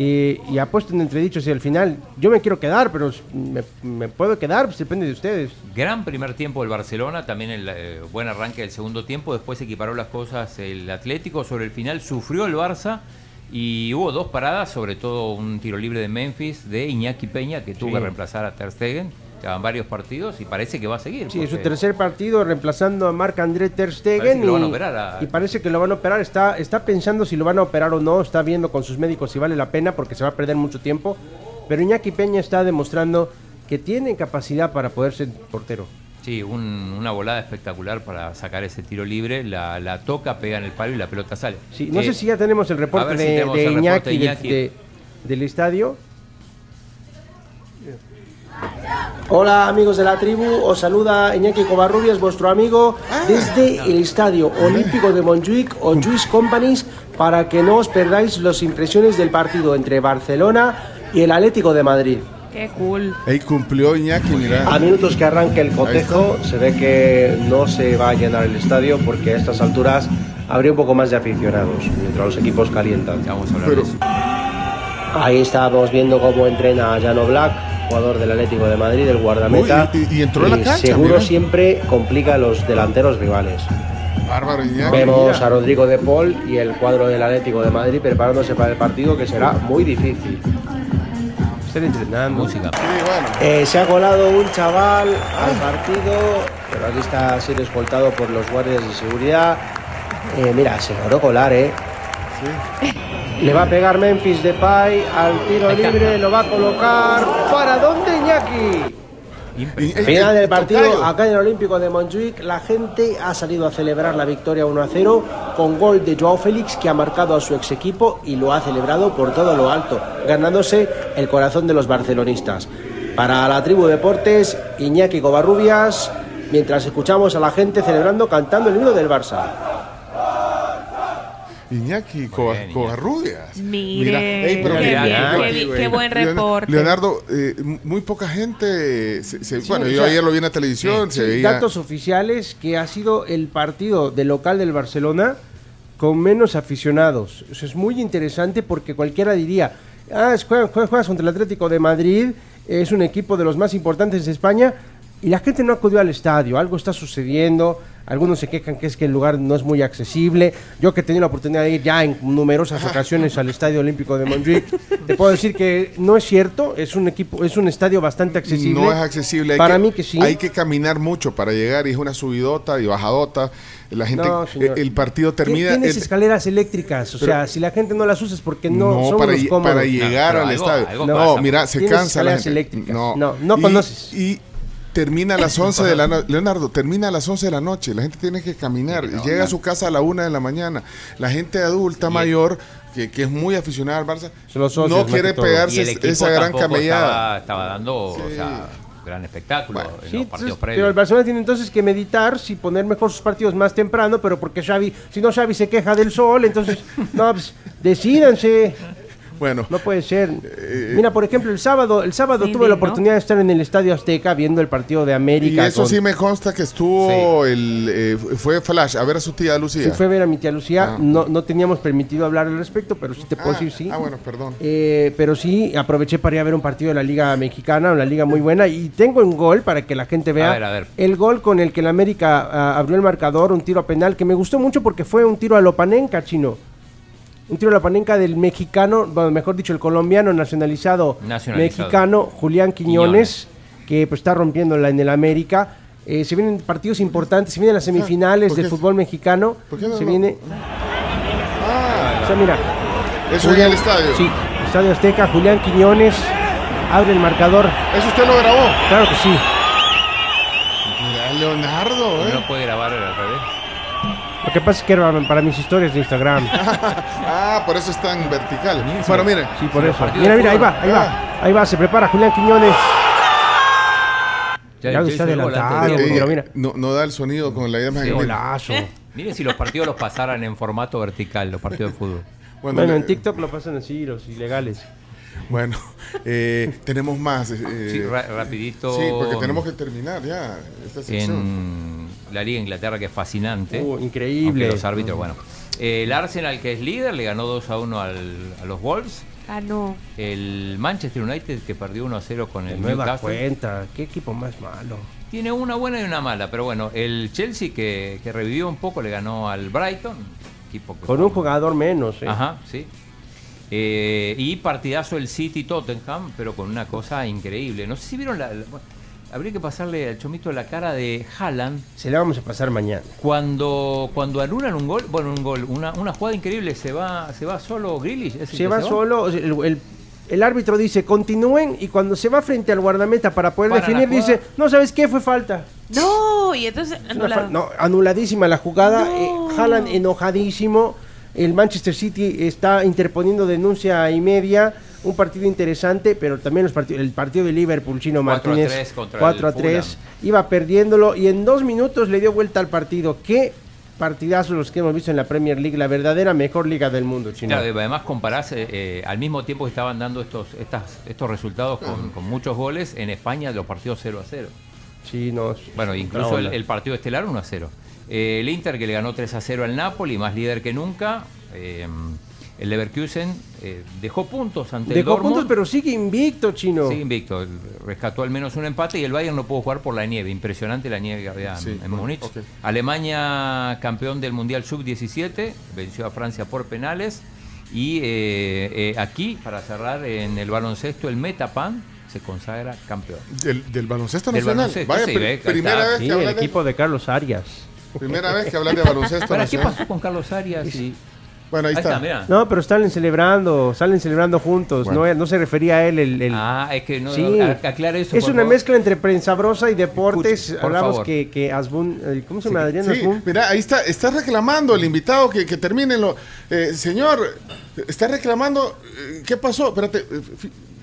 y, y ha puesto en entredicho si al final yo me quiero quedar, pero me, me puedo quedar, pues depende de ustedes. Gran primer tiempo del Barcelona, también el eh, buen arranque del segundo tiempo, después equiparó las cosas el Atlético, sobre el final sufrió el Barça y hubo dos paradas, sobre todo un tiro libre de Memphis de Iñaki Peña que tuvo Sí. que reemplazar a Ter Stegen, llevan varios partidos y parece que va a seguir. Sí, es su tercer partido reemplazando a Marc-André Ter Stegen Parece que lo van a y, operar a- y parece que lo van a operar. Está, está pensando si lo van a operar o no, está viendo con sus médicos si vale la pena porque se va a perder mucho tiempo. Pero Iñaki Peña está demostrando que tiene capacidad para poder ser portero. Sí, un- una volada espectacular para sacar ese tiro libre, la, la toca, pega en el palo y la pelota sale. Sí, no Eh, sé si ya tenemos el reporte si de, tenemos de el reporte Iñaki, de del- Iñaki. de- del estadio. Hola amigos de la tribu, os saluda Iñaki Covarrubias, vuestro amigo, desde el Estadio Olímpico de Montjuic o Juice Companies para que no os perdáis las impresiones del partido entre Barcelona y el Atlético de Madrid. Qué cool. Ahí cumplió Iñaki, mira. A minutos que arranque el cotejo, se ve que no se va a llenar el estadio porque a estas alturas habría un poco más de aficionados mientras los equipos calientan. Ahí estábamos viendo cómo entrena a Jano Black, jugador del Atlético de Madrid, el guardameta. Uy, y- y entró en la cancha, Seguro mira. siempre complica a los delanteros rivales. Bárbaro Iñaki. Vemos mira. a Rodrigo de Paul y el cuadro del Atlético de Madrid preparándose para el partido que será muy difícil. Están entrenando. Música. Eh, se ha colado un chaval al partido, pero aquí está siendo escoltado por los guardias de seguridad. Eh, mira, se logró colar, ¿eh? Le va a pegar Memphis Depay al tiro libre, lo va a colocar. ¿Para dónde, Iñaki? Final del partido, acá en el Olímpico de Montjuic, la gente ha salido a celebrar la victoria 1 a 0 con gol de Joao Félix que ha marcado a su ex equipo y lo ha celebrado por todo lo alto, ganándose el corazón de los barcelonistas. Para la tribu Deportes, Iñaki Covarrubias, mientras escuchamos a la gente celebrando cantando el himno del Barça. Iñaki Coa- Covarrubias. Mire, ey, pero qué mira, Leonardo, qué qué buen reporte. Leonardo, eh, muy poca gente. se- se- Sí, bueno, yo sea, ayer lo vi en la televisión. se Sí, veía. datos oficiales que ha sido el partido de local del Barcelona con menos aficionados. Eso es muy interesante porque cualquiera diría, ah, juegas- juegas contra el Atlético de Madrid, es un equipo de los más importantes de España, y la gente no acudió al estadio, algo está sucediendo, algunos se quejan que es que el lugar no es muy accesible. Yo que he tenido la oportunidad de ir ya en numerosas ocasiones al Estadio Olímpico de Montjuic, te puedo decir que no es cierto, es un equipo, es un estadio bastante accesible. No es accesible. hay Para mí que sí. Hay que caminar mucho para llegar y es una subidota y bajadota. La gente, No, señor. el, partido termina. Tienes el- escaleras eléctricas, o Pero- sea, si la gente no las usa es porque no, no, son para, los lle- cómodos. para llegar pero al algo- estadio. algo no, pasa. mira, se cansa la escaleras gente. eléctricas. No, No, no Y- conoces. Y termina a las 11 de la noche. Leonardo, termina a las 11 de la noche. La gente tiene que caminar. Llega a su casa a la 1 de la mañana. La gente adulta mayor, que, que es muy aficionada al Barça, socios, no quiere pegarse esa gran camellada. Estaba, estaba dando o sea, gran espectáculo en Sí, los entonces, partidos pero el. Barcelona tiene entonces que meditar si poner mejor sus partidos más temprano, pero porque Xavi, si no Xavi se queja del sol, entonces, no, pues, decídanse. Bueno. No puede ser. Mira, por ejemplo, el sábado, el sábado Sí, tuve la oportunidad de estar en el Estadio Azteca viendo el partido de Y América. eso con- sí me consta que estuvo el eh, fue Flash a ver a su tía Lucía. Sí, fue a ver a mi tía Lucía. Ah. No, no teníamos permitido hablar al respecto, pero sí te puedo Ah, decir sí. ah, bueno, perdón. Eh, pero sí, aproveché para ir a ver un partido de la Liga Mexicana, una liga muy buena. Y tengo un gol para que la gente vea. A ver, a ver. El gol con el que el América ah, abrió el marcador, un tiro a penal, que me gustó mucho porque fue un tiro a Lopanenka, chino. Un tiro a Lopanenka del mexicano, bueno, mejor dicho, el colombiano nacionalizado, Nacionalizado. mexicano, Julián Quiñones, que pues, está rompiéndola en el América. Eh, se vienen partidos importantes, se vienen las semifinales ¿por del fútbol mexicano. ¿Por qué no se viene. Ah, O sea, mira. Eso en el estadio. Sí, Estadio Azteca, Julián Quiñones abre el marcador. ¿Eso usted lo grabó? Claro que sí. Mira, Leonardo, ¿eh? No puede grabar al revés. Lo que pasa es que era para mis historias de Instagram. ah, por eso es tan vertical. Bueno, mire. Sí, por eso. Mira, mira, ahí va, ahí va. Ahí va, se prepara Julián Quiñones. Ya, Ya ya está adelantado, pero mira. No, no da el sonido con la idea más Sí. Golazo. Miren si los partidos los pasaran en formato vertical, los partidos de fútbol. Bueno, en TikTok lo pasan así, los ilegales. Bueno, eh, tenemos más. eh, Sí, ra- rapidito. Sí, porque tenemos que terminar ya esta sección. en la Liga de Inglaterra, que es fascinante. Uh, increíble. Los árbitros, bueno. Eh, el Arsenal, que es líder, le ganó 2 a 1 al- a los Wolves. Ah, no. El Manchester United, que perdió 1 a 0 con el nueva Newcastle. cuenta. Qué equipo más malo. Tiene una buena y una mala, pero bueno, el Chelsea, que, que revivió un poco, le ganó al Brighton. Equipo que Con un jugador menos, ¿eh? Ajá, sí. Eh, y partidazo el City Tottenham, pero con una cosa increíble. No sé si vieron la. la- bueno, habría que pasarle al chomito la cara de Haaland Se la vamos a pasar mañana. cuando cuando anulan un gol, bueno, un gol, una, una jugada increíble, se va se va solo Grealish. ¿es el Se va solo, el, el- el árbitro dice continúen y cuando se va frente al guardameta para poder Para definir dice, no sabes qué, fue falta. No, y entonces anulado. no, anuladísima la jugada. eh, Haaland enojadísimo. El Manchester City está interponiendo denuncia y media. Un partido interesante, pero también los partidos, el partido de Liverpool, Chino 4 a Martínez. 3 contra 4 a el 3. Iba perdiéndolo y en dos minutos le dio vuelta al partido. Qué partidazos los que hemos visto en la Premier League, la verdadera mejor liga del mundo, Chino. Claro, además comparás, eh, eh, al mismo tiempo que estaban dando estos, estas, estos resultados con, con muchos goles, en España los partidos 0 a 0. Sí, no, Bueno, incluso el, el partido estelar 1 a 0. Eh, el Inter que le ganó 3 a 0 al Napoli, más líder que nunca. Eh, el Leverkusen eh, dejó puntos ante el Dejó Dortmund. puntos, pero sigue invicto, Chino. Sigue invicto, el- rescató al menos un empate y el Bayern no pudo jugar por la nieve. Impresionante la nieve que había en- Sí, en bueno, Múnich. Alemania, campeón del Mundial Sub-17, venció a Francia por penales. Y eh, eh, aquí, para cerrar, en el baloncesto, el Metapan se consagra campeón. Del, del baloncesto Del nacional. baloncesto, Vaya, sí, primera está. vez Sí, que el de, equipo de Carlos Arias. primera vez que hablas de baloncesto ¿Para qué pasó con Carlos Arias? y- Bueno, ahí, Ahí está. está, mira. No, pero salen celebrando, salen celebrando juntos. Bueno. No, no se refería a él el... el- Ah, es que no, Sí. aclara eso. es una favor. mezcla entre prensa-brosa y deportes. Escuche, por Hablamos favor. que, que Asbun... ¿Cómo se llama? Adrián Sí, Asbun. mira, ahí está, está reclamando el invitado que, que termine lo. eh, señor, está reclamando. eh, ¿Qué pasó? Espérate, eh,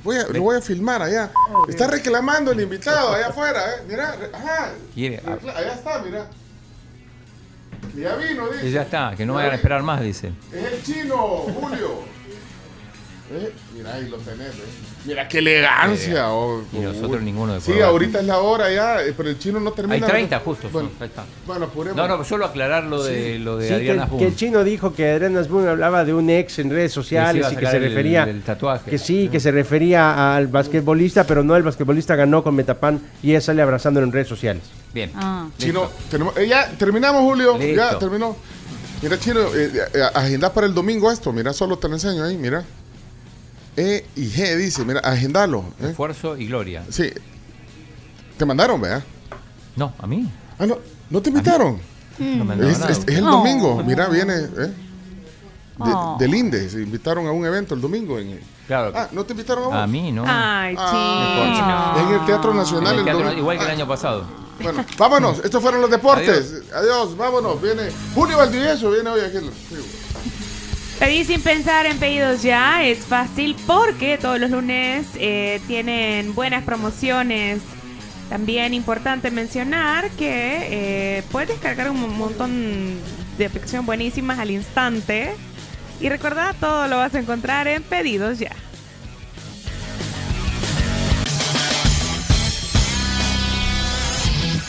voy a, lo voy a filmar allá. Está reclamando el invitado allá afuera, ¿eh? Mira, ajá. Quiere- Allá está, mira. Ya vino, Y ya está, que no Ya vayan a esperar más, dice. Es el chino, Julio. Eh, Mira, ahí lo tenés. eh. Mira qué elegancia. oh, Y nosotros uy. ninguno de Sí, probar. ahorita es la hora ya, eh, pero el chino no termina. Hay de- 30 justo. Bueno, ahí está. bueno apuremos. No, no, solo aclarar lo de, lo de Sí, que, Adriana que el chino dijo que Adriana Boone hablaba de un ex en redes sociales y que se el- refería el tatuaje. que sí, que se refería al basquetbolista, pero no el basquetbolista ganó con Metapan y ella sale abrazándolo en redes sociales. Bien. Ah. Chino, tenemos, eh, ya terminamos, Julio. Ya terminó. Mira, Chino, eh, eh, agenda para el domingo esto. Mira, solo te lo enseño ahí, mira. E y G dice, mira, agendalo. ¿eh? Esfuerzo y gloria. Sí. Te mandaron, ¿verdad? No, a mí. Ah, no, ¿no te invitaron? No me es, nada. es- es el domingo, mira, viene. ¿eh? De, Oh. Del INDE, se invitaron a un evento el domingo. En, Claro. Ah, ¿no te invitaron a vos? A mí, ¿no? Ay, Ah, chino. En el Teatro Nacional. En el el teatro, domingo. igual que el año pasado. Bueno, vámonos. Estos fueron los deportes. Adiós, vámonos. Viene Julio Valdivieso, viene hoy aquí. Pedir sin pensar en pedidos ya es fácil porque todos los lunes eh, tienen buenas promociones. También importante mencionar que eh, puedes descargar un montón de aplicaciones buenísimas al instante. Y recordad, todo lo vas a encontrar en pedidos ya.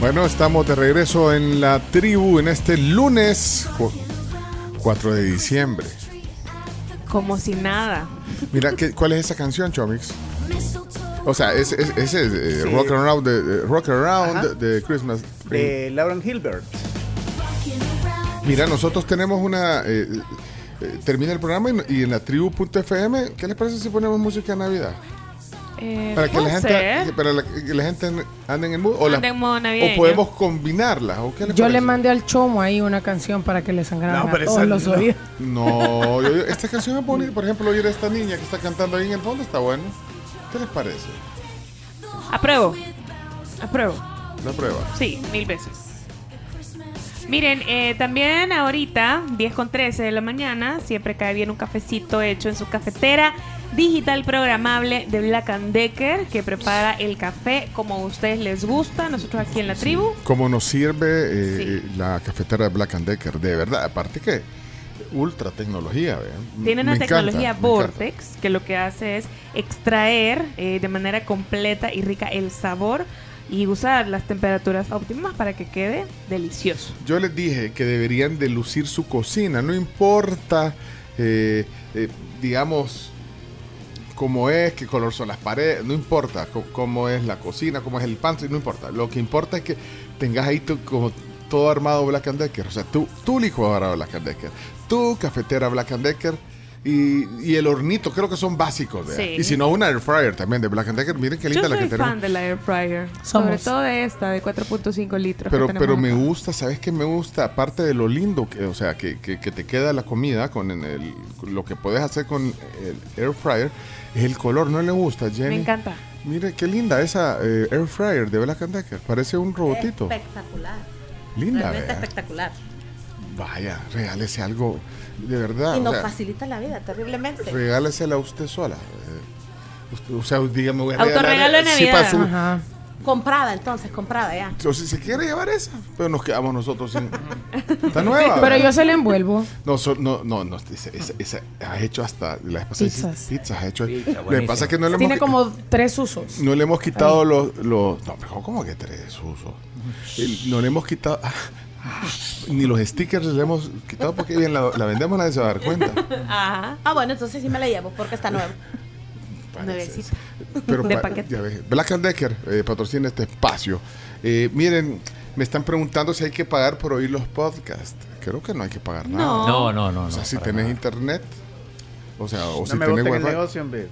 Bueno, estamos de regreso en la tribu en este lunes cu- 4 de diciembre. Como si nada. Mira, ¿qué- ¿cuál es esa canción, Chomix? O sea, ese es, ese es, eh, Sí. Rock Around, de, de- Rock Around de, de Christmas. De Lauren Hilbert. Mira, nosotros tenemos una... eh, eh, termina el programa y, y en la tribu.fm, ¿qué les parece si ponemos música de Navidad? Eh, Para que la puede gente, ser. para la- que la gente ande en el mood. O, la- en modo o podemos combinarlas. ¿o qué les Yo le parece? mandé al chomo ahí una canción para que le sangraran No, a pero todos esa los no. oídos. No, yo- esta canción es bonita. Por ejemplo, oír a esta niña que está cantando ahí en el fondo está bueno. ¿Qué les parece? Apruebo. Apruebo. La prueba. Sí, mil veces. Miren, eh, también ahorita, 10 con 13 de la mañana, siempre cae bien un cafecito hecho en su cafetera digital programable de Black and Decker, que prepara el café como a ustedes les gusta. Nosotros aquí en la tribu. Como nos sirve eh, la cafetera de Black and Decker, de verdad. Aparte que ultra tecnología, vean. Tiene una Me tecnología encanta. Vortex que lo que hace es extraer eh, de manera completa y rica el sabor y usar las temperaturas óptimas para que quede delicioso. Yo les dije que deberían de lucir su cocina, no importa, eh, eh, digamos, cómo es, qué color son las paredes, no importa cómo es la cocina, cómo es el pantry, no importa. Lo que importa es que tengas ahí tu- como todo armado Black and Decker, o sea, tu, tu licuadora Black and Decker, tu cafetera Black and Decker y, y el hornito, creo que son básicos. Sí. Y si no, una air fryer también de Black and Decker, miren qué Yo linda la soy que tenemos. fan de la air fryer, sobre todo de esta de 4.5 litros. Pero, pero me gusta, ¿sabes qué me gusta? Aparte de lo lindo, que, o sea, que, que- que te queda la comida con el, lo que puedes hacer con el air fryer, el color. ¿No le gusta, Jenny? Me encanta. Mire, qué linda esa eh, air fryer de Black and Decker. Parece un robotito. Espectacular. Linda, Realmente vea. espectacular. Vaya, regálese algo de verdad. y o nos sea, facilita la vida terriblemente. regálesela a usted sola. Eh, usted- o sea, dígame, voy a Autorregalo de sí, para Navidad. Comprada, entonces, comprada ya. o si se quiere llevar esa, pero nos quedamos nosotros sin. Está nueva. Pero ¿verdad? yo se la envuelvo. No, so- no, no, no, esa, esa- esa- has hecho hasta la vez pasada hiciste Pizzas. pizzas, has hecho. Pizza, lo que buenísimo. pasa es que no le Tiene hemos, como tres usos. no le hemos quitado los, los. No, pero ¿cómo que tres usos? El- No le hemos quitado. ah, ni los stickers le hemos quitado porque bien la, la vendemos, nadie se va a dar cuenta. Ajá. Ah, bueno, entonces sí me la llevo porque está nueva. Nuevecita. Pero de paquete. ya ves, Black and Decker eh, patrocina este espacio. Eh, miren, me están preguntando si hay que pagar por oír los podcasts. Creo que no hay que pagar nada. No. No, no, no, O sea, no, si tenés nada. internet, o sea, o No si me tenés el wifi. negocio, hombre.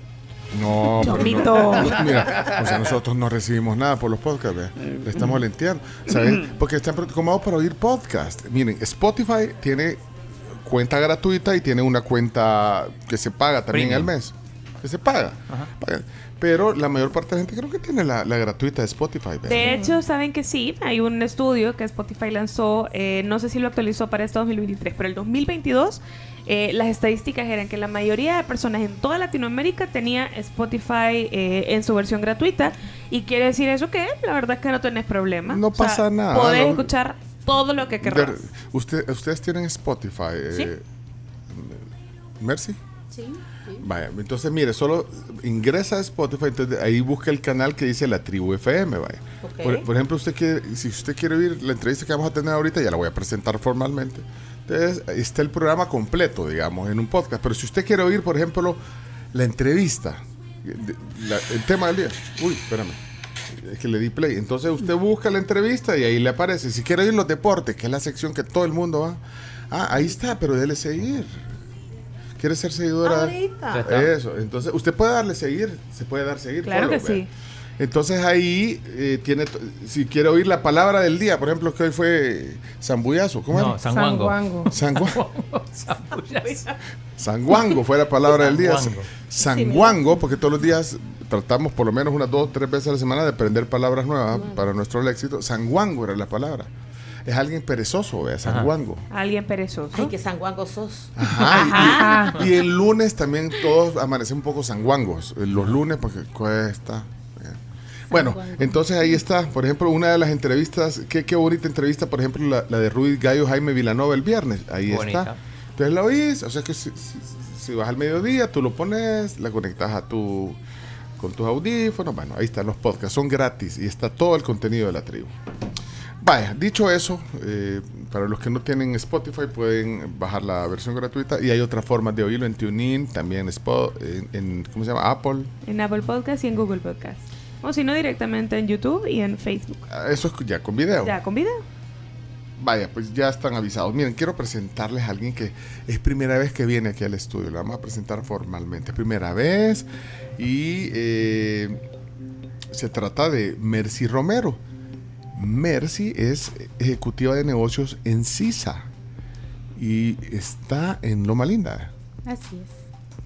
No, pero no, no, mira, o sea, nosotros no recibimos nada por los podcasts, ¿ve? le estamos lenteando, ¿sabes? Porque están preocupados para oír podcast. Miren, Spotify tiene cuenta gratuita y tiene una cuenta que se paga también Premium. al mes. Que se paga. Paga. Pero la mayor parte de la gente creo que tiene la, la gratuita de Spotify. ¿verdad? De hecho, saben que sí, hay un estudio que Spotify lanzó, eh, no sé si lo actualizó para este 2023, pero el 2022 eh, las estadísticas eran que la mayoría de personas en toda Latinoamérica tenía Spotify eh, en su versión gratuita y quiere decir eso que la verdad es que no tenés problema. No O sea, pasa nada, Podés no- escuchar todo lo que querrás. Ver, usted, ustedes tienen Spotify. Sí. eh, Mercy. Sí. Vaya, entonces mire, solo ingresa a Spotify, entonces ahí busca el canal que dice La Tribu FM, vaya. Por, por ejemplo, usted quiere, si usted quiere oír la entrevista que vamos a tener ahorita, ya la voy a presentar formalmente. Entonces, ahí está el programa completo, digamos, en un podcast. Pero si usted quiere oír, por ejemplo, la entrevista, la- el tema del día. Uy, espérame. Es que le di play. Entonces usted busca la entrevista y ahí le aparece. Si quiere oír los deportes, que es la sección que todo el mundo va. Ah, ahí está, pero déle seguir. ¿Quiere ser seguidora? Ahorita. Eso, entonces usted puede darle seguir, se puede dar seguir. Claro follow, que sí. Entonces ahí eh, tiene, si quiere oír la palabra del día, por ejemplo, que hoy fue Zambuyazo, ¿cómo No, era? Sanguango. Sanguango. Sanguango fue la palabra del día. Sanguango. Sanguango, porque todos los días tratamos por lo menos unas dos, tres veces a la semana de aprender palabras nuevas para nuestro éxito. Sanguango era la palabra. Es alguien perezoso, vea, Sanguango. Alguien perezoso. Ay, qué sanguango sos. Ajá, y- Y, el lunes también todos amanecen un poco sanguangos. eh, Los lunes porque cuesta. Bueno, entonces ahí está, por ejemplo, una de las entrevistas, qué, qué bonita entrevista, por ejemplo, la, la de Ruiz Gallo Jaime Vilanova el viernes. Ahí Bonita. está. Entonces la oís, o sea que si, si- si vas al mediodía, tú lo pones, la conectas a tu con tus audífonos. Bueno, ahí están los podcasts, son gratis y está todo el contenido de la tribu. Vaya, dicho eso, eh, para los que no tienen Spotify pueden bajar la versión gratuita y hay otras formas de oírlo en TuneIn, también Spo- en, en- ¿cómo se llama? Apple. En Apple Podcast y en Google Podcast. O si no, directamente en YouTube y en Facebook. Ah, Eso es ya con video. Ya, con video. Vaya, pues ya están avisados. Miren, quiero presentarles a alguien que es primera vez que viene aquí al estudio. Lo vamos a presentar formalmente. Primera vez. Y eh, se trata de Mercy Romero. Mercy es ejecutiva de negocios en CISA. Y está en Loma Linda. Así es.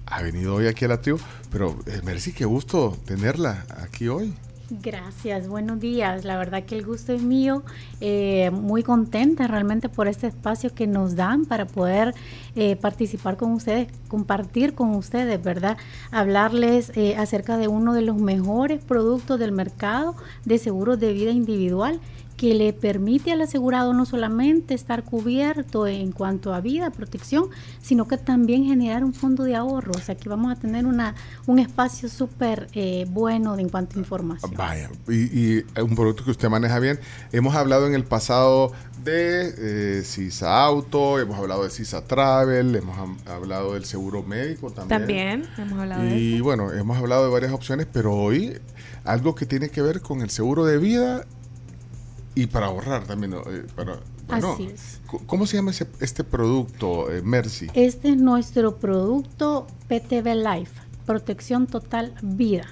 Ha venido hoy aquí a la tribu. Pero eh, Mercy, qué gusto tenerla aquí hoy. Gracias, buenos días. La verdad que el gusto es mío. Eh, muy contenta realmente por este espacio que nos dan para poder eh, participar con ustedes, compartir con ustedes, ¿verdad? Hablarles eh, acerca de uno de los mejores productos del mercado de seguros de vida individual que le permite al asegurado no solamente estar cubierto en cuanto a vida, protección, sino que también generar un fondo de ahorro. O sea, aquí vamos a tener una, un espacio súper eh, bueno de, en cuanto a información. Vaya, y, y un producto que usted maneja bien. Hemos hablado en el pasado de eh, CISA Auto, hemos hablado de CISA Travel, hemos hablado del seguro médico también. También hemos hablado de Y bueno, hemos hablado de varias opciones, pero hoy algo que tiene que ver con el seguro de vida y para ahorrar también. Eh, para, bueno, Así es. ¿Cómo se llama ese- este producto, eh, Mercy? Este es nuestro producto PTV Life, protección total vida.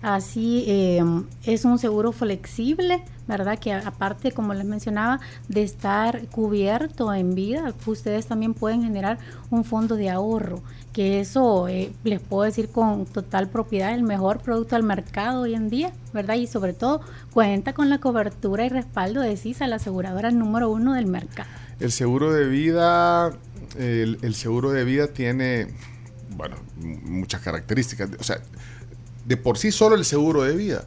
Así eh, es un seguro flexible, ¿verdad? Que aparte, como les mencionaba, de estar cubierto en vida, ustedes también pueden generar un fondo de ahorro, que eso eh, les puedo decir con total propiedad, el mejor producto al mercado hoy en día, ¿verdad? Y sobre todo cuenta con la cobertura y respaldo de CISA, la aseguradora número uno del mercado. El seguro de vida, el, seguro de vida tiene, bueno, muchas características. O sea, de por sí solo el seguro de vida.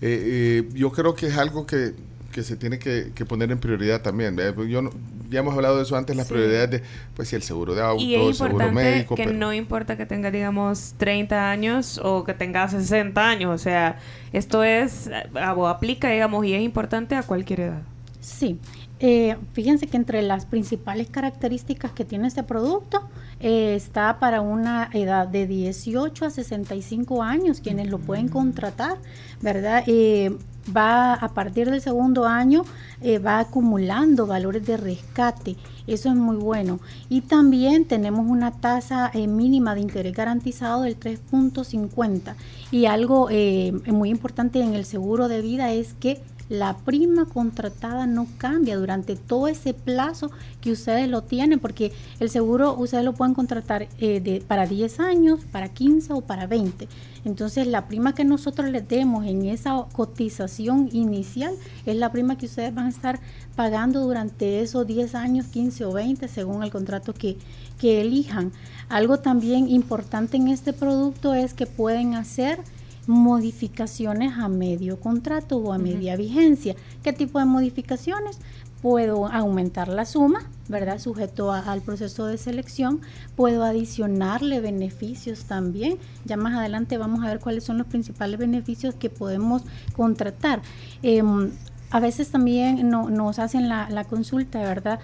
Eh, eh, yo creo que es algo que, que se tiene que, que poner en prioridad también. ¿ve? Yo no- ya hemos hablado de eso antes, las Sí. prioridades de, pues sí, el seguro de auto, Y el es seguro importante médico. que pero- no importa que tengas, digamos, 30 años o que tengas 60 años. O sea, esto es, eh, o aplica, digamos, y es importante a cualquier edad. Sí, eh, fíjense que entre las principales características que tiene este producto eh, está para una edad de 18 a 65 años, quienes lo pueden contratar, ¿verdad? Eh, va a partir del segundo año, eh, va acumulando valores de rescate. Eso es muy bueno. Y también tenemos una tasa eh, mínima de interés garantizado del 3.50. Y algo eh, muy importante en el seguro de vida es que la prima contratada no cambia durante todo ese plazo que ustedes lo tienen, porque el seguro ustedes lo pueden contratar eh, de, para 10 años, para 15 o para 20. Entonces la prima que nosotros les demos en esa cotización inicial es la prima que ustedes van a estar pagando durante esos 10 años, 15 o 20, según el contrato que, que elijan. Algo también importante en este producto es que pueden hacer modificaciones a medio contrato o a media vigencia. ¿Qué tipo de modificaciones? Puedo aumentar la suma, ¿verdad? Sujeto a- al proceso de selección. Puedo adicionarle beneficios también. Ya más adelante vamos a ver cuáles son los principales beneficios que podemos contratar. Em, a veces también no- nos hacen la, la consulta, ¿verdad?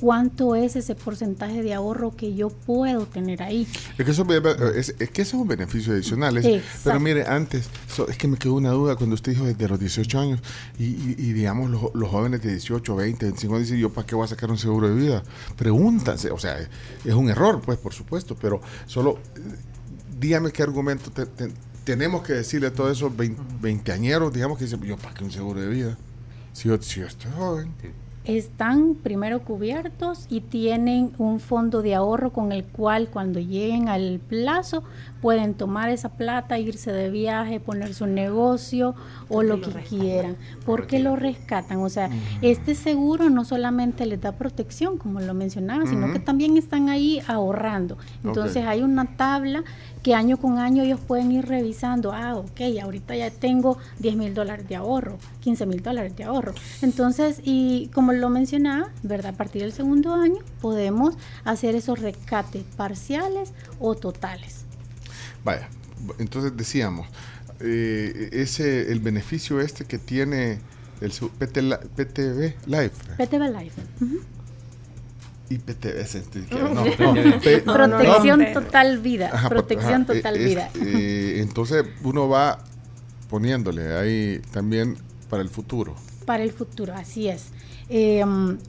¿Cuánto es ese porcentaje de ahorro que yo puedo tener ahí? Es que eso, es, es que eso es un beneficio adicional. es- pero mire, antes, so- es que me quedó una duda cuando usted dijo desde los 18 años y, y- y digamos los, los jóvenes de 18, 20, 25 dicen, ¿yo para qué voy a sacar un seguro de vida? Pregúntanse, o sea, es un error, pues, por supuesto, pero solo dígame qué argumento te- te- tenemos que decirle a todos esos vein- veinteañeros, digamos que dicen, ¿yo para qué un seguro de vida? Si yo, si yo estoy joven. Están primero cubiertos y tienen un fondo de ahorro con el cual cuando lleguen al plazo pueden tomar esa plata, irse de viaje, poner su negocio o lo que quieran, porque lo rescatan. O sea, este seguro no solamente les da protección, como lo mencionaba, sino que también están ahí ahorrando. Entonces hay una tabla que año con año ellos pueden ir revisando, ah, ok, ahorita ya tengo 10 mil dólares de ahorro, 15 mil dólares de ahorro. Entonces, y como lo mencionaba, ¿verdad? A partir del segundo año podemos hacer esos rescates parciales o totales. Vaya, entonces decíamos, eh, ese, el beneficio este que tiene el su- PT PTV Life PTV Life. Ujú. y PTV, No, no, P- Protección no. total vida. Ajá, protección ajá, total eh, vida. eh, entonces uno va poniéndole ahí también para el futuro. Para el futuro, así es. Eh,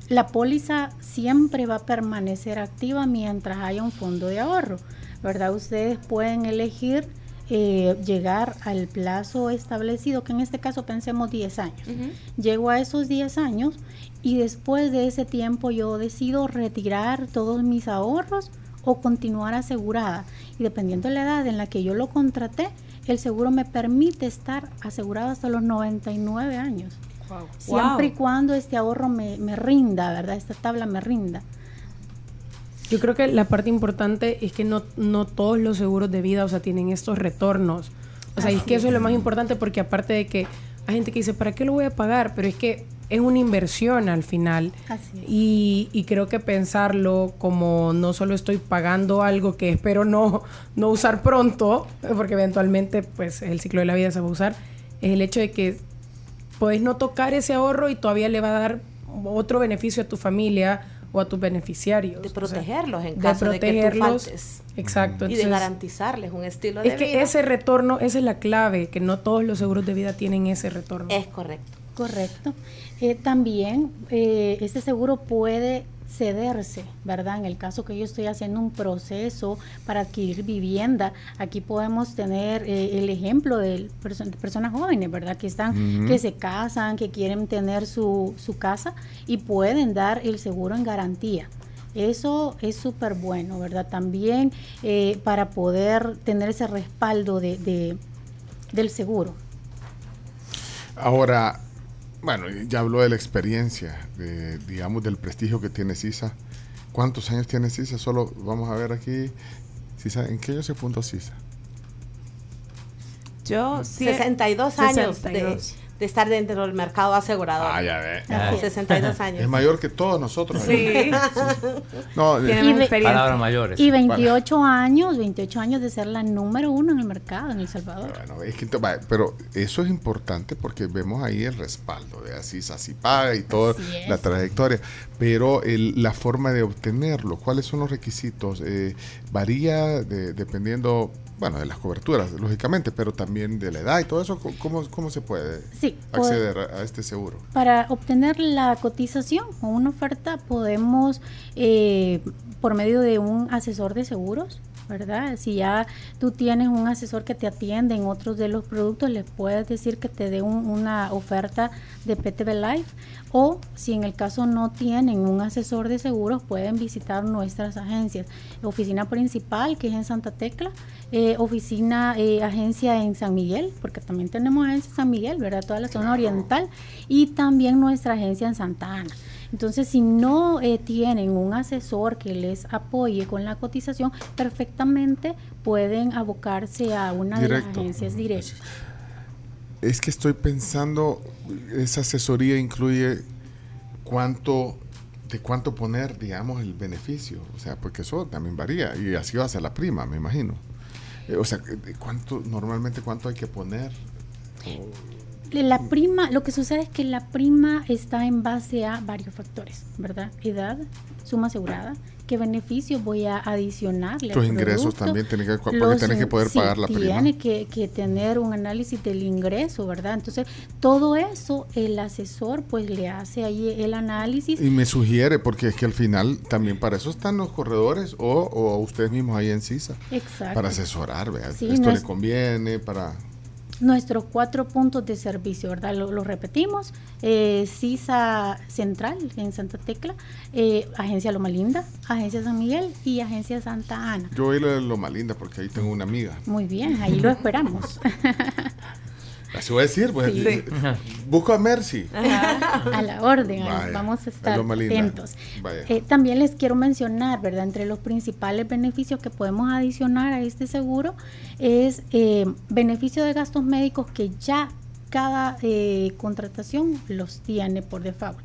la póliza siempre va a permanecer activa mientras haya un fondo de ahorro, ¿verdad? Ustedes pueden elegir eh, llegar al plazo establecido, que en este caso pensemos 10 años. Llego a esos 10 años y después de ese tiempo yo decido retirar todos mis ahorros o continuar asegurada. Y dependiendo de la edad en la que yo lo contraté, el seguro me permite estar asegurado hasta los 99 años. Siempre y cuando este ahorro me, me rinda, ¿verdad? Esta tabla me rinda. Yo creo que la parte importante es que no, no todos los seguros de vida, o sea, tienen estos retornos. O sea, y es Así que eso es lo más importante porque aparte de que hay gente que dice, ¿para qué lo voy a pagar? Pero es que es una inversión al final. Así es. Y, y creo que pensarlo como no solo estoy pagando algo que espero no, no usar pronto, porque eventualmente pues el ciclo de la vida se va a usar, es el hecho de que puedes no tocar ese ahorro y todavía le va a dar otro beneficio a tu familia o a tus beneficiarios. De O sea, protegerlos en caso de que tú protegerlos. faltes. Exacto. y de garantizarles un estilo de es que vida. ese retorno, esa es la clave, que no todos los seguros de vida tienen ese retorno. Es correcto. Correcto. Eh, también eh, este seguro puede cederse, ¿verdad? En el caso que yo estoy haciendo un proceso para adquirir vivienda, aquí podemos tener eh, el ejemplo de perso- personas jóvenes, ¿verdad? Que están, que se casan, que quieren tener su, su casa y pueden dar el seguro en garantía. Eso es súper bueno, ¿verdad? También eh, para poder tener ese respaldo de, de- del seguro. Ahora, bueno, ya habló de la experiencia, de, digamos, del prestigio que tiene CISA. ¿Cuántos años tiene CISA? Solo vamos a ver aquí. CISA, ¿En qué año se fundó CISA? Yo sí. 62 años de, 62. de estar dentro del mercado asegurador. Ah, ya ve. Es. 62 años. Es mayor que todos nosotros. Sí. No, experiencia. Palabras mayores. Y 28 años, 28 años de ser la número uno en el mercado en El Salvador. Bueno, es que, va, pero eso es importante porque vemos ahí el respaldo de así, así paga y toda la trayectoria. Pero el- la forma de obtenerlo, ¿cuáles son los requisitos? Eh, varía de- dependiendo, bueno, de las coberturas, lógicamente, pero también de la edad y todo eso. ¿Cómo, cómo se puede Sí, acceder a, a este seguro? Para obtener la cotización o una oferta podemos, eh, por medio de un asesor de seguros, ¿verdad? Si ya tú tienes un asesor que te atiende en otros de los productos, le puedes decir que te dé un- una oferta de PTV Life o si en el caso no tienen un asesor de seguros, pueden visitar nuestras agencias. Oficina principal, que es en Santa Tecla, eh, oficina, eh, agencia en San Miguel, porque también tenemos agencia en San Miguel, ¿verdad? Toda la zona oriental y también nuestra agencia en Santa Ana. Entonces, si no eh, tienen un asesor que les apoye con la cotización, perfectamente pueden abocarse a una de las agencias directas. Es que estoy pensando, esa asesoría incluye cuánto, de cuánto poner, digamos, el beneficio. O sea, porque eso también varía. Y así va a ser la prima, me imagino. Eh, o sea, ¿de ¿cuánto, normalmente cuánto hay que poner? La prima, lo que sucede es que la prima está en base a varios factores, ¿verdad? Edad, suma asegurada, qué beneficio voy a adicionarle. Tus ingresos también tienen que, porque los tienes que poder sí, pagar la prima. Tiene que, que tener un análisis del ingreso, ¿verdad? Entonces, todo eso el asesor pues le hace ahí el análisis. Y me sugiere, porque es que al final también para eso están los corredores o, o ustedes mismos ahí en CISA. Exacto. Para asesorar, ¿verdad? Sí, Esto no le es- conviene, para... Nuestros cuatro puntos de servicio, ¿verdad? Lo, lo repetimos. Eh, CISA Central en Santa Tecla, eh, Agencia Loma Linda, Agencia San Miguel y Agencia Santa Ana. Yo voy a ir a lo más linda porque ahí tengo una amiga. Muy bien, ahí lo esperamos. Así voy a decir, pues. Sí. eh, Busco a Mercy. a la orden, Vaya, vamos a es estar atentos. Eh, también les quiero mencionar, ¿verdad? Entre los principales beneficios que podemos adicionar a este seguro es eh, beneficio de gastos médicos que ya cada eh, contratación los tiene por default.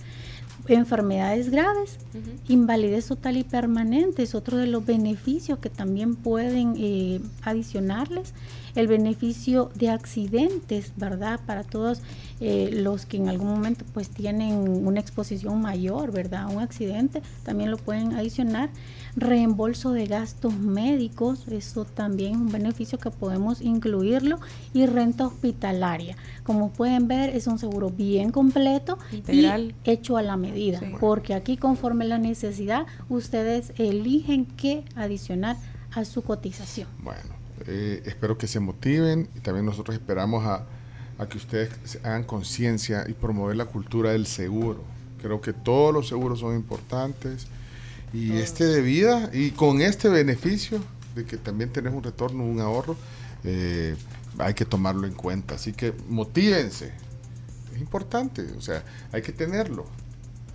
Enfermedades graves, invalidez total y permanente es otro de los beneficios que también pueden eh, adicionarles. El beneficio de accidentes, ¿verdad? Para todos eh, los que en algún momento pues tienen una exposición mayor, ¿verdad? Un accidente, también lo pueden adicionar. Reembolso de gastos médicos, eso también es un beneficio que podemos incluirlo. Y renta hospitalaria. Como pueden ver, es un seguro bien completo Integral. y hecho a la medida, porque aquí conforme la necesidad, ustedes eligen qué adicionar a su cotización. Bueno, eh, espero que se motiven y también nosotros esperamos a, a que ustedes hagan conciencia y promover la cultura del seguro. Creo que todos los seguros son importantes y este de vida y con este beneficio de que también tenés un retorno, un ahorro, eh, hay que tomarlo en cuenta. Así que motívense. Es importante, o sea, hay que tenerlo.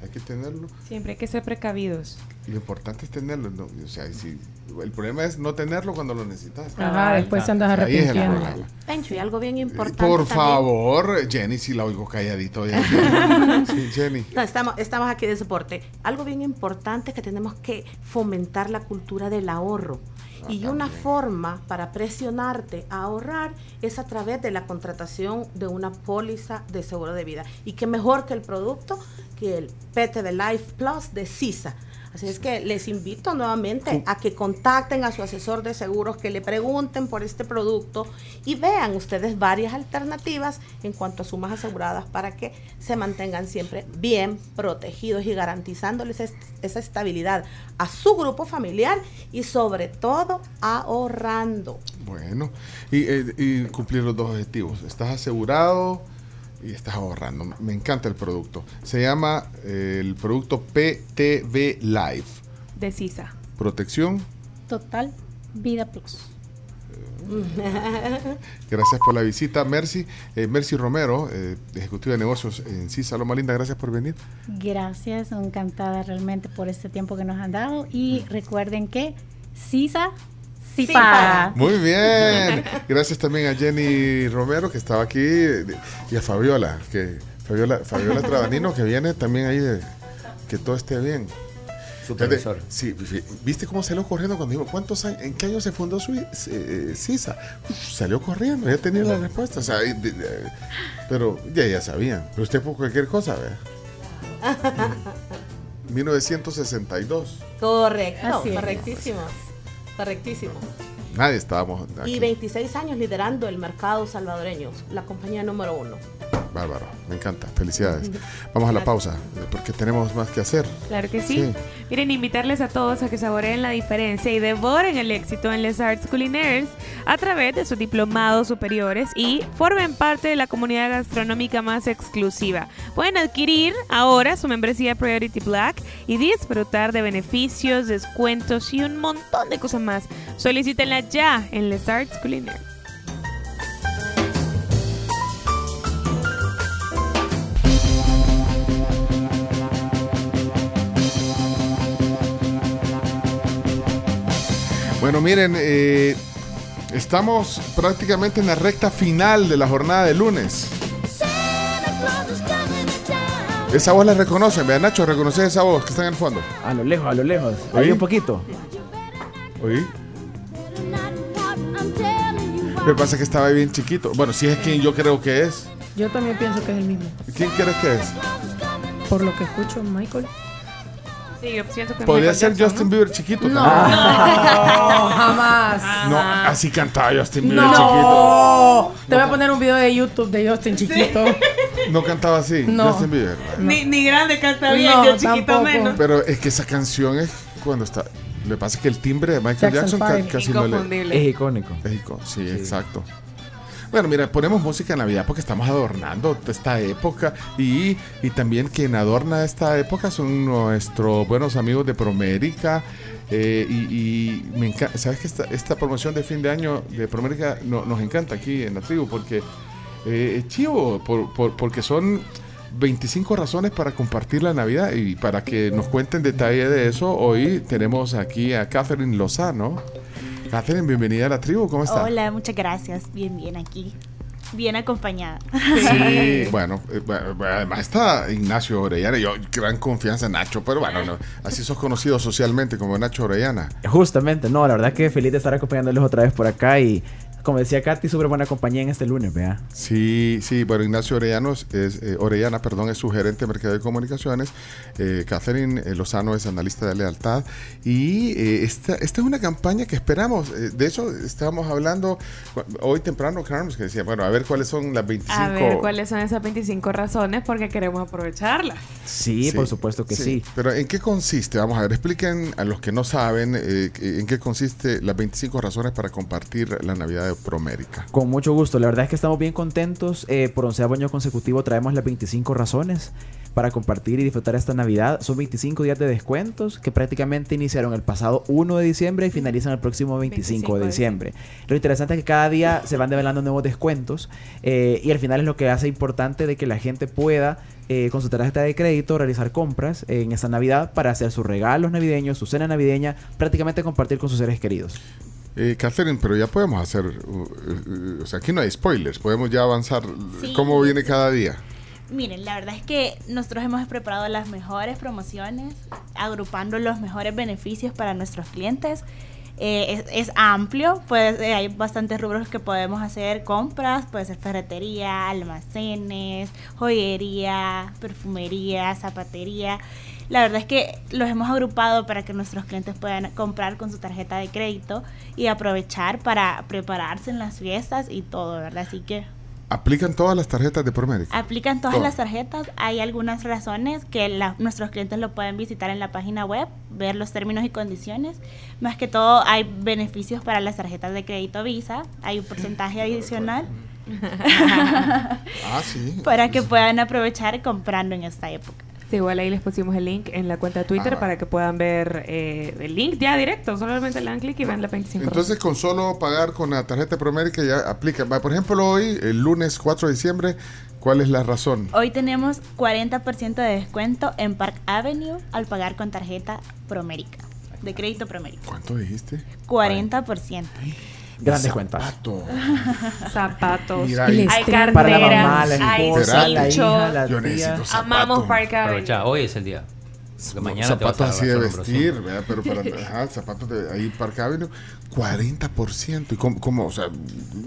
Hay que tenerlo. Siempre hay que ser precavidos. Lo importante es tenerlo. ¿no? O sea, si, el problema es no tenerlo cuando lo necesitas. Ajá, después te andas Ahí es arrepintiendo. Pencho, y algo bien importante. Por también. favor, Jenny, si la oigo calladito. oye. sí, Jenny. No, estamos, estamos aquí de soporte. Algo bien importante es que tenemos que fomentar la cultura del ahorro. y una forma para presionarte a ahorrar es a través de la contratación de una póliza de seguro de vida. Y qué mejor que el producto que el PTV Life Plus de CISA. Así es que les invito nuevamente a que contacten a su asesor de seguros, que le pregunten por este producto y vean ustedes varias alternativas en cuanto a sumas aseguradas para que se mantengan siempre bien protegidos y garantizándoles es- esa estabilidad a su grupo familiar y sobre todo ahorrando. Bueno, y, eh, y cumplir los dos objetivos. Estás asegurado y estás ahorrando. Me encanta el producto. Se llama eh, el producto PTV Life. De CISA. Protección. Total Vida Plus. Gracias por la visita, Mercy. Eh, Mercy Romero, eh, ejecutiva de negocios en CISA Loma Linda. Gracias por venir. Gracias, encantada realmente por este tiempo que nos han dado. Y recuerden que CISA paga. paga. Muy bien. Gracias también a Jenny Romero, que estaba aquí, y a Fabiola, que Fabiola, Fabiola Trabanino, que viene también ahí de que todo esté bien. Supervisor. Sí, vi- ¿viste cómo salió corriendo cuando dijo cuántos años, en qué año se fundó su, eh, CISA? Uf, salió corriendo, ya tenía la respuesta. O sea, y de- de- pero ya, ya sabían. Pero usted por cualquier cosa, ¿ve? 1962. Correcto, Así es. correctísimo. Nadie estábamos aquí. Y 26 años liderando el mercado salvadoreño, la compañía número uno. Bárbaro, me encanta. Felicidades. Vamos a la pausa, eh, porque tenemos más que hacer. Claro que sí. Miren, invitarles a todos a que saboreen la diferencia y devoren el éxito en Les Arts Culinaires a través de sus diplomados superiores y formen parte de la comunidad gastronómica más exclusiva. Pueden adquirir ahora su membresía Priority Black y disfrutar de beneficios, descuentos y un montón de cosas más. Solicítenla ya en Les Arts Culinaires. Bueno, miren, eh, estamos prácticamente en la recta final de la jornada de lunes. Esa voz la reconocen, vean Nacho, reconoces esa voz que está en el fondo. A lo lejos, a lo lejos. ¿Oí? Ahí un poquito. ¿Oí? Lo que pasa es que estaba bien chiquito. Bueno, si es quien yo creo que es. Yo también pienso que es el mismo. ¿Quién crees que es? Por lo que escucho, Michael. Sí, yo siento que Podría Michael ser Jackson, Justin Bieber chiquito No, también. jamás. No, así cantaba Justin Bieber No. chiquito. Te voy a poner un video de YouTube de Justin chiquito. No cantaba así, No. Justin Bieber. Ni, ni grande canta bien, No, yo chiquito tampoco. menos. Pero es que esa canción es cuando está. Le pasa que el timbre de Michael Jackson casi no le. Es icónico. Es icó- sí, exacto. Bueno, mira, ponemos música en Navidad porque estamos adornando esta época y, y también quien adorna esta época son nuestros buenos amigos de Promérica. eh, y, y me encanta, ¿sabes que esta, esta promoción de fin de año de Promérica no- nos encanta aquí en la tribu? Porque eh, es chivo, por- por- porque son 25 razones para compartir la Navidad y para que nos cuenten detalle de eso, hoy tenemos aquí a Catherine Lozano. Catherine, bienvenida a la tribu, ¿cómo está? Hola, muchas gracias. Bien, bien aquí. Bien acompañada. Sí, bueno, eh, bueno, además está Ignacio Orellana, yo gran confianza en Nacho, pero bueno, no, así sos conocido socialmente como Nacho Orellana. Justamente, no, la verdad que feliz de estar acompañándoles otra vez por acá y como decía Katy, súper buena compañía en este lunes, vea. Sí, sí, bueno, Ignacio Orellano es, eh, Orellana, perdón, es su gerente de mercado de comunicaciones. Eh, Catherine eh, Lozano es analista de lealtad. Y eh, esta, esta es una campaña que esperamos. eh, de hecho, estábamos hablando hoy temprano, Carlos, que decía, bueno, a ver cuáles son las 25. A ver cuáles son esas 25 razones porque queremos aprovecharlas. Sí, por supuesto que sí. Pero ¿en qué consiste? Vamos a ver, expliquen a los que no saben eh, en qué consiste las 25 razones para compartir la Navidad de Promérica. Con mucho gusto, la verdad es que estamos bien contentos. eh, por onceavo año consecutivo traemos las 25 razones para compartir y disfrutar esta Navidad. Son 25 días de descuentos que prácticamente iniciaron el pasado 1 de diciembre y finalizan el próximo 25, de diciembre. Lo interesante es que cada día se van develando nuevos descuentos eh, y al final es lo que hace importante de que la gente pueda eh, con su tarjeta de crédito realizar compras en esta Navidad para hacer sus regalos navideños, su cena navideña, prácticamente compartir con sus seres queridos. Eh, Catherine, pero ya podemos hacer, uh, uh, o sea, aquí no hay spoilers, podemos ya avanzar Sí. cómo viene cada día. Miren, la verdad es que nosotros hemos preparado las mejores promociones, agrupando los mejores beneficios para nuestros clientes. Eh, es, es amplio, pues eh, hay bastantes rubros que podemos hacer compras, puede ser ferretería, almacenes, joyería, perfumería, zapatería. La verdad es que los hemos agrupado para que nuestros clientes puedan comprar con su tarjeta de crédito y aprovechar para prepararse en las fiestas y todo, ¿verdad? Así que Aplican todas las tarjetas de Promérica. Aplican todas Todas. las tarjetas. Hay algunas razones que la- nuestros clientes lo pueden visitar en la página web, ver los términos y condiciones. Más que todo, hay beneficios para las tarjetas de crédito Visa. Hay un porcentaje adicional ah, sí. para que puedan aprovechar comprando en esta época. Sí, igual ahí les pusimos el link en la cuenta de Twitter Ah. para que puedan ver eh, el link ya directo. Solamente le dan clic y ven la 25 Entonces, con solo pagar con la tarjeta Promérica ya aplica. Por ejemplo, hoy, el lunes 4 de diciembre, ¿cuál es la razón? Hoy tenemos 40% de descuento en Park Avenue al pagar con tarjeta Promérica, de crédito Promérica. ¿Cuánto dijiste? 40%. Grandes cuentas. Zapatos. Mira ahí. hay Para la carteras, mamá, la hay esposa, la hija, la Yo tía. necesito zapatos. Amamos Park Avenue. Aprovecha, hoy es el día. Porque mañana te vas zapatos a así de vestir. ¿verdad? pero para ajá, zapatos de ahí Park Avenue, 40%. ¿Y cómo, cómo? O sea,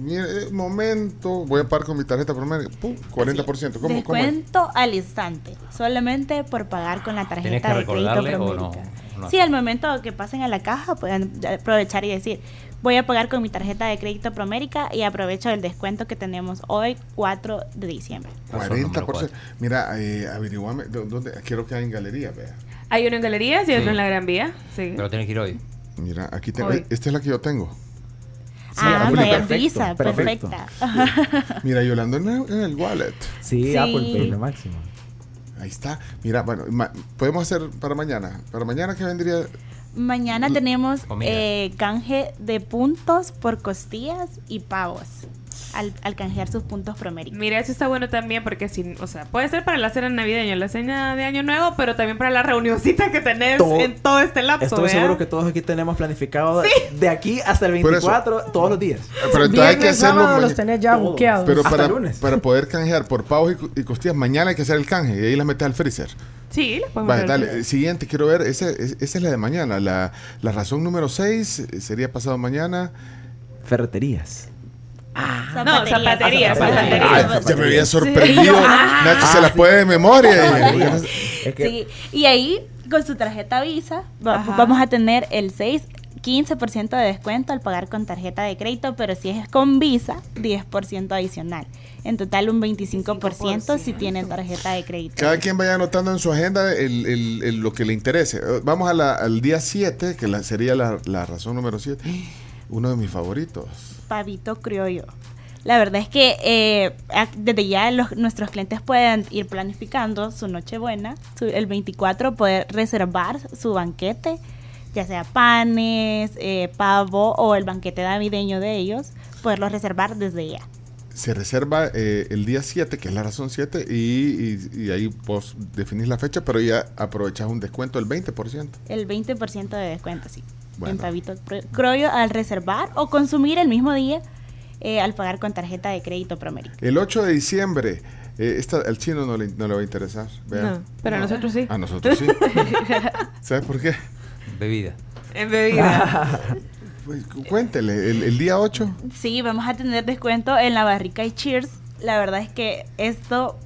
mire, eh, momento, voy a pagar con mi tarjeta Promérica, pum, 40%. ¿Cómo, cómo es? Descuento al instante, solamente por pagar con la ¿Tenés tarjeta que de crédito recordarle o no? No Sí, al momento que pasen a la caja pueden aprovechar y decir, voy a pagar con mi tarjeta de crédito Promérica y aprovecho el descuento que tenemos hoy, 4 de diciembre. 40%. Mira, eh, averiguame, ¿dó- ¿dónde? Quiero que hay en galería, vea. Hay uno en Galerías y otro Sí. en la Gran Vía. Sí. Pero tenés que ir hoy. Mira, aquí tengo. Hoy. Esta es la que yo tengo. ah, Apple vaya Perfecto, Visa, perfecto. perfecta. Mira, Yolanda en el, en el wallet. Sí, Sí. Apple Pay, lo máximo. Ahí está. Mira, bueno, podemos hacer para mañana. Para mañana que vendría. Mañana tenemos eh, canje de puntos por costillas y pavos al, al canjear sus puntos Promérica. Mira, eso está bueno también porque si, o sea, puede ser para la cena navideña, la cena de año nuevo, pero también para la reunioncita que tenés Todo- en todo este lapso. Estoy seguro que todos aquí tenemos planificado de aquí hasta el Por eso. 24 todos los días. Pero entonces hay que hacerlo. los tenés ya buqueados. Pero Hasta para, lunes. para poder canjear por pavos y, y costillas, mañana hay que hacer el canje y ahí las metes al freezer. Sí, le podemos Vale, dale. eh, Siguiente, quiero ver. Ese, es- esa es la de mañana. La, la razón número 6 sería pasado mañana. Ferreterías. No, zapatería, Zapatería. zapatería. Ay, ya me había sorprendido. Ah. Nacho se Ah, la sí. puede de memoria. Zapaterías. Es que Sí, y ahí con su tarjeta Visa Ajá. vamos a tener el 6, 15% de descuento al pagar con tarjeta de crédito, pero si es con Visa, 10% adicional. En total un 25% si tienen tarjeta de crédito. Cada quien vaya anotando en su agenda el, el- el- lo que le interese. Eh, Vamos a la- al día 7, que la- sería la, la razón número 7. Uno de mis favoritos. Pavito criollo. La verdad es que eh, desde ya los- nuestros clientes pueden ir planificando su Nochebuena, su- el 24 poder reservar su banquete, ya sea panes, eh, pavo o el banquete navideño de ellos, poderlo reservar desde ya. Se reserva eh, el día 7, que es la razón 7, y, y- y ahí vos definís la fecha, pero ya aprovechás un descuento del 20%. El 20% de descuento, sí. Bueno. En pavito cro- criollo al reservar o consumir el mismo día eh, al pagar con tarjeta de crédito Promérica. El 8 de diciembre, eh, esta, al chino no le, no le va a interesar. No, pero a nosotros sí. A nosotros sí. ¿Sabes por qué? Bebida. En bebida. Pues, cu- cuéntele, el, el día 8. Sí, vamos a tener descuento en la barrica y Cheers. La verdad es que esto,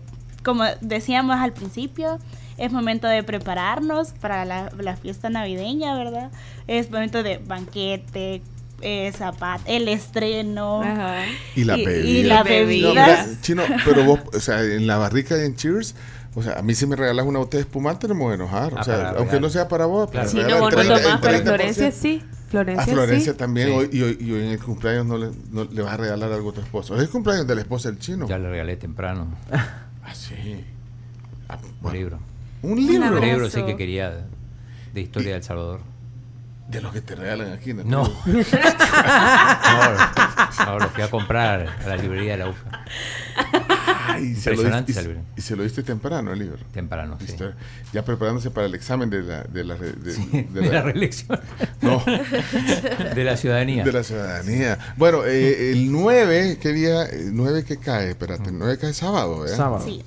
como decíamos al principio, es momento de prepararnos para la, la fiesta navideña, ¿verdad? Es momento de banquete, eh, zapat, el estreno. Ajá. Y la Y- bebida. y la No, bebida. mira, chino, pero vos, o sea, en la barrica y en Cheers, o sea, a mí si me regalas una botella de espumante no me voy a enojar. Ah, o sea, para aunque regalar. no sea para vos, Claro. pero Sí, no, no 30, tomás, el pero 30%. Florencia sí. Florencia, A Florencia sí. también, Sí. hoy, y, hoy, y hoy en el cumpleaños no le, no le vas a regalar algo a tu esposo. Es el cumpleaños de la esposa del chino. Ya le regalé temprano. Ah, sí. Ah, Un libro. Un Un libro. libro sí que quería de, historia de El Salvador. De los que te regalan aquí. ¿no? No. no, no, lo fui a comprar a la librería de la UCA. Ay, se lo diste- y, y se lo diste temprano el libro. Temprano, sí. Está Ya preparándose para el examen de la, de la, re- de, Sí, de de la- la reelección. No. De la ciudadanía. De la ciudadanía. Bueno, eh, el 9, ¿qué día? El 9 que cae, espérate, el 9 cae sábado, ¿verdad? Sábado. Sí.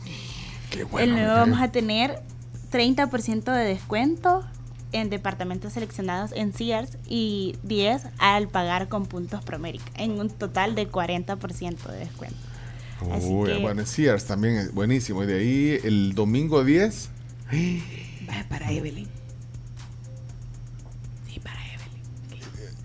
Qué el bueno. nuevo me vamos cae. a tener 30% de descuento en departamentos seleccionados en Sears y 10 al pagar con puntos Promérica, en un total de 40% de descuento. Uy, que- bueno, en Sears también es buenísimo. Y de ahí el domingo 10. Vaya para Evelyn.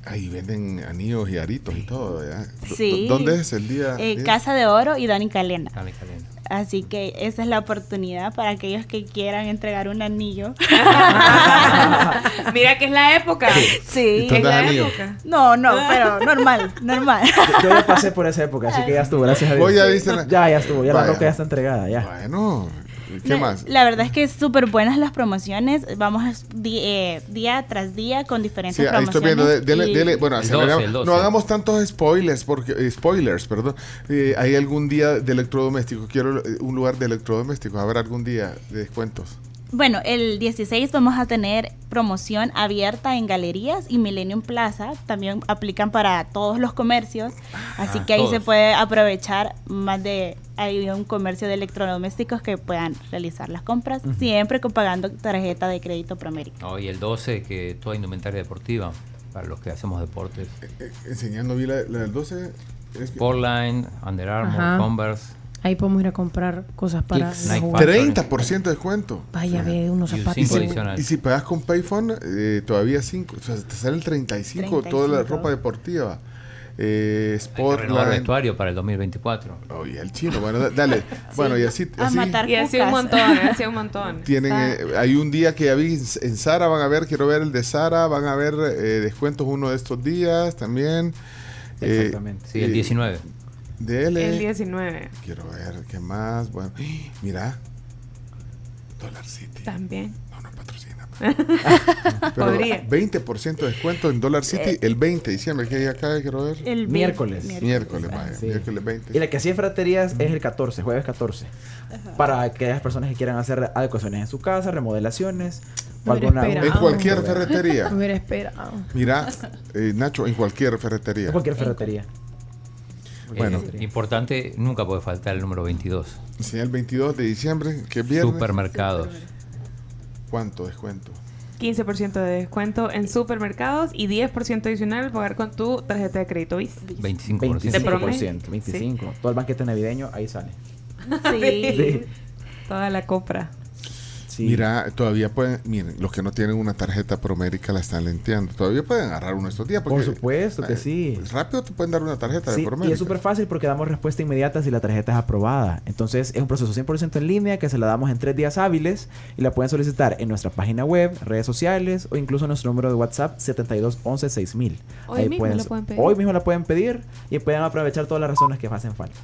Ahí venden anillos y aritos y todo. D- Sí. ¿Dónde es el día? Eh? Casa de Oro y Dani Calena. Dale, Calena. Así que esa es la oportunidad para aquellos que quieran entregar un anillo. Mira que es la época. Sí. ¿Y tú Es la anillo? época. No, no, pero normal, normal. Yo ya pasé por esa época, así que ya estuvo, gracias a Dios. Ya viste la- Ya, ya estuvo, ya la roca ya está entregada, ya. Bueno, ¿qué No, más? La verdad es que es súper buenas las promociones. Vamos di- eh, día tras día con diferentes Sí, ahí estoy promociones. viendo. de- dele- dele- bueno, El aceleramos. 12, el 12. no hagamos tantos spoilers, porque eh, spoilers, perdón. Eh, ¿Hay algún día de electrodoméstico? Quiero eh, un lugar de electrodoméstico. ¿Habrá algún día de descuentos? Bueno, el 16 vamos a tener promoción abierta en galerías y Millennium Plaza. También aplican para todos los comercios. Así Ah, que ahí se todos. puede aprovechar más de... Hay un comercio de electrodomésticos que puedan realizar las compras, siempre con- pagando tarjeta de crédito Promérica. No, y el 12, que toda indumentaria deportiva, para los que hacemos deportes. Eh, enseñando vi la, la del 12. es que- Sportline, Under Armour, Ajá. Converse. Ahí podemos ir a comprar cosas para jugada. 30% de descuento. Vaya, ve unos Y un zapatos. cinco adicional. Y si pagas con Payphone, eh, todavía 5. O sea, te sale el 35, toda la 35. ropa deportiva. Eh, Renovar Sportline. vestuario para el 2024. Oye, el chino, bueno, da- dale. Bueno, y así. A así matar Y así un montón, así un montón. Tienen, eh, hay un día que ya vi en Sara, van a ver, quiero ver el de Sara, van a ver eh, descuentos uno de estos días también. Eh, Exactamente. Sí, el eh, 19. Dele. el 19 Quiero ver qué más. Bueno, mira. Dollar City. también. Pero Podría. 20% de descuento en Dollar City el 20 de diciembre. ¿Qué hay acá? Quiero ver. El Miércoles. Miércoles, vaya. Sí. Miércoles 20. Y la que sí en ferreterías es el 14, jueves 14. Para aquellas personas que quieran hacer adecuaciones en su casa, remodelaciones. O alguna-. En cualquier ferretería. Me esperado. Mira, eh, Nacho, en cualquier ferretería. En cualquier ferretería. Bueno. Eh, importante, nunca puede faltar el número 22. Sí, el 22 de diciembre, que es viernes. Supermercados. ¿Cuánto descuento? 15% de descuento en supermercados y 10% adicional al pagar con tu tarjeta de crédito Visa. 25%. ¿De promedio? 25%. 25. Todo el banquete navideño, ahí sale. Sí. Sí. Toda la compra. Sí. Mira, todavía pueden, miren, los que no tienen una tarjeta Promérica la están lenteando. Todavía pueden agarrar uno estos días. Por supuesto que eh, sí. Rápido te pueden dar una tarjeta Sí, de y Promérica. es súper fácil porque damos respuesta inmediata si la tarjeta es aprobada. Entonces es un proceso 100% en línea que se la damos en tres días hábiles y la pueden solicitar en nuestra página web, redes sociales o incluso nuestro número de WhatsApp 7211 6000. Hoy mismo la pueden pedir. Hoy mismo la pueden pedir y pueden aprovechar todas las razones que hacen falta.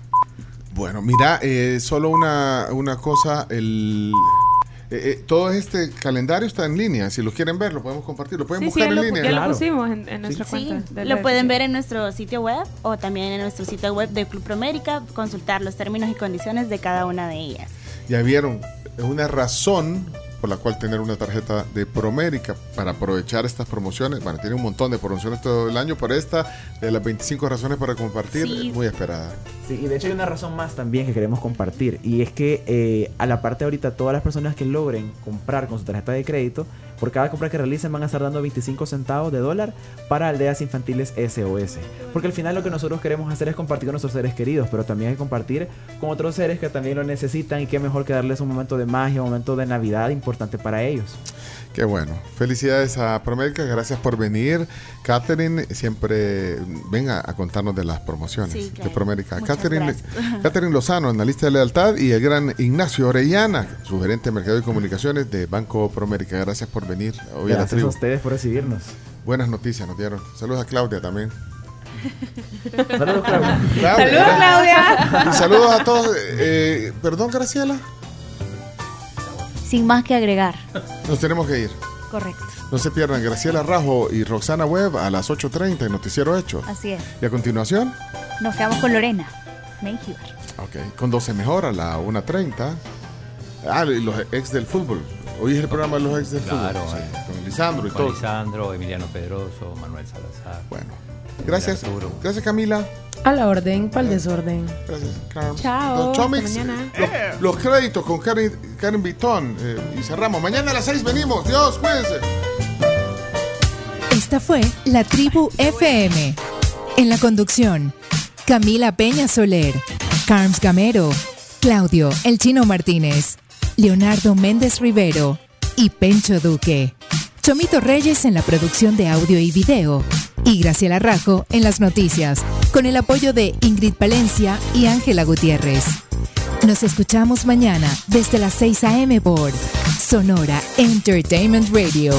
Bueno, mira, eh, solo una, una cosa, el... eh, eh, todo este calendario está en línea. Si lo quieren ver, lo podemos compartir. Lo pueden Sí, buscar en lo, línea. ya lo Claro. pusimos en, en nuestra Sí, cuenta. de lo pueden ver en nuestro sitio web o también en nuestro sitio web de Club Promérica, consultar los términos y condiciones de cada una de ellas. Ya vieron, es una razón por la cual tener una tarjeta de Promérica para aprovechar estas promociones. Bueno, tiene un montón de promociones todo el año, pero esta de las 25 razones para compartir Sí. es muy esperada. Sí, y de hecho hay una razón más también que queremos compartir y es que eh, a la parte ahorita todas las personas que logren comprar con su tarjeta de crédito, por cada compra que realicen van a estar dando 25 centavos de dólar para aldeas infantiles SOS. Porque al final lo que nosotros queremos hacer es compartir con nuestros seres queridos, pero también hay compartir con otros seres que también lo necesitan y qué mejor que darles un momento de magia, un momento de Navidad importante para ellos. Qué bueno. Felicidades a Promérica, gracias por venir. Catherine, siempre venga a contarnos de las promociones Sí, de claro. Muchas Catherine, gracias. Catherine Lozano, analista de lealtad, y el gran Ignacio Orellana, su gerente de Mercado y Comunicaciones de Banco Promérica. Gracias por venir hoy a la Gracias a ustedes por recibirnos. Buenas noticias nos dieron. Saludos a Claudia también. Saludos, Claudia. Saludos, Claudia. Y saludos a todos. Eh, Perdón, Graciela. Sin más que agregar. Nos tenemos que ir. Correcto. No se pierdan Graciela Rajo y Roxana Webb a las 8.30 en Noticiero Hecho. Así es. Y a continuación, Nos quedamos con Lorena. Mengíbar. ok, con 12 mejor a la 1.30. Ah, y los ex del fútbol. Hoy es el programa de los ex del Claro, fútbol. eh. con Lisandro y Con todo. Lisandro, Emiliano Pedroso, Manuel Salazar. Bueno, gracias. Gracias, Camila. A la orden, para el desorden. Gracias, Carms. Chao, hasta Chomix, mañana. Los, los créditos con Karen, Karen Vitón. eh, y cerramos. Mañana a las 6 venimos. Dios, cuídense. Esta fue La Tribu FM. En la conducción, Camila Peña Soler, Carms Gamero, Claudio El Chino Martínez, Leonardo Méndez Rivero y Pencho Duque. Chomito Reyes en la producción de audio y video. Y Graciela Rajo en las noticias, con el apoyo de Ingrid Palencia y Ángela Gutiérrez. Nos escuchamos mañana desde las 6 a.m. por Sonora Entertainment Radio.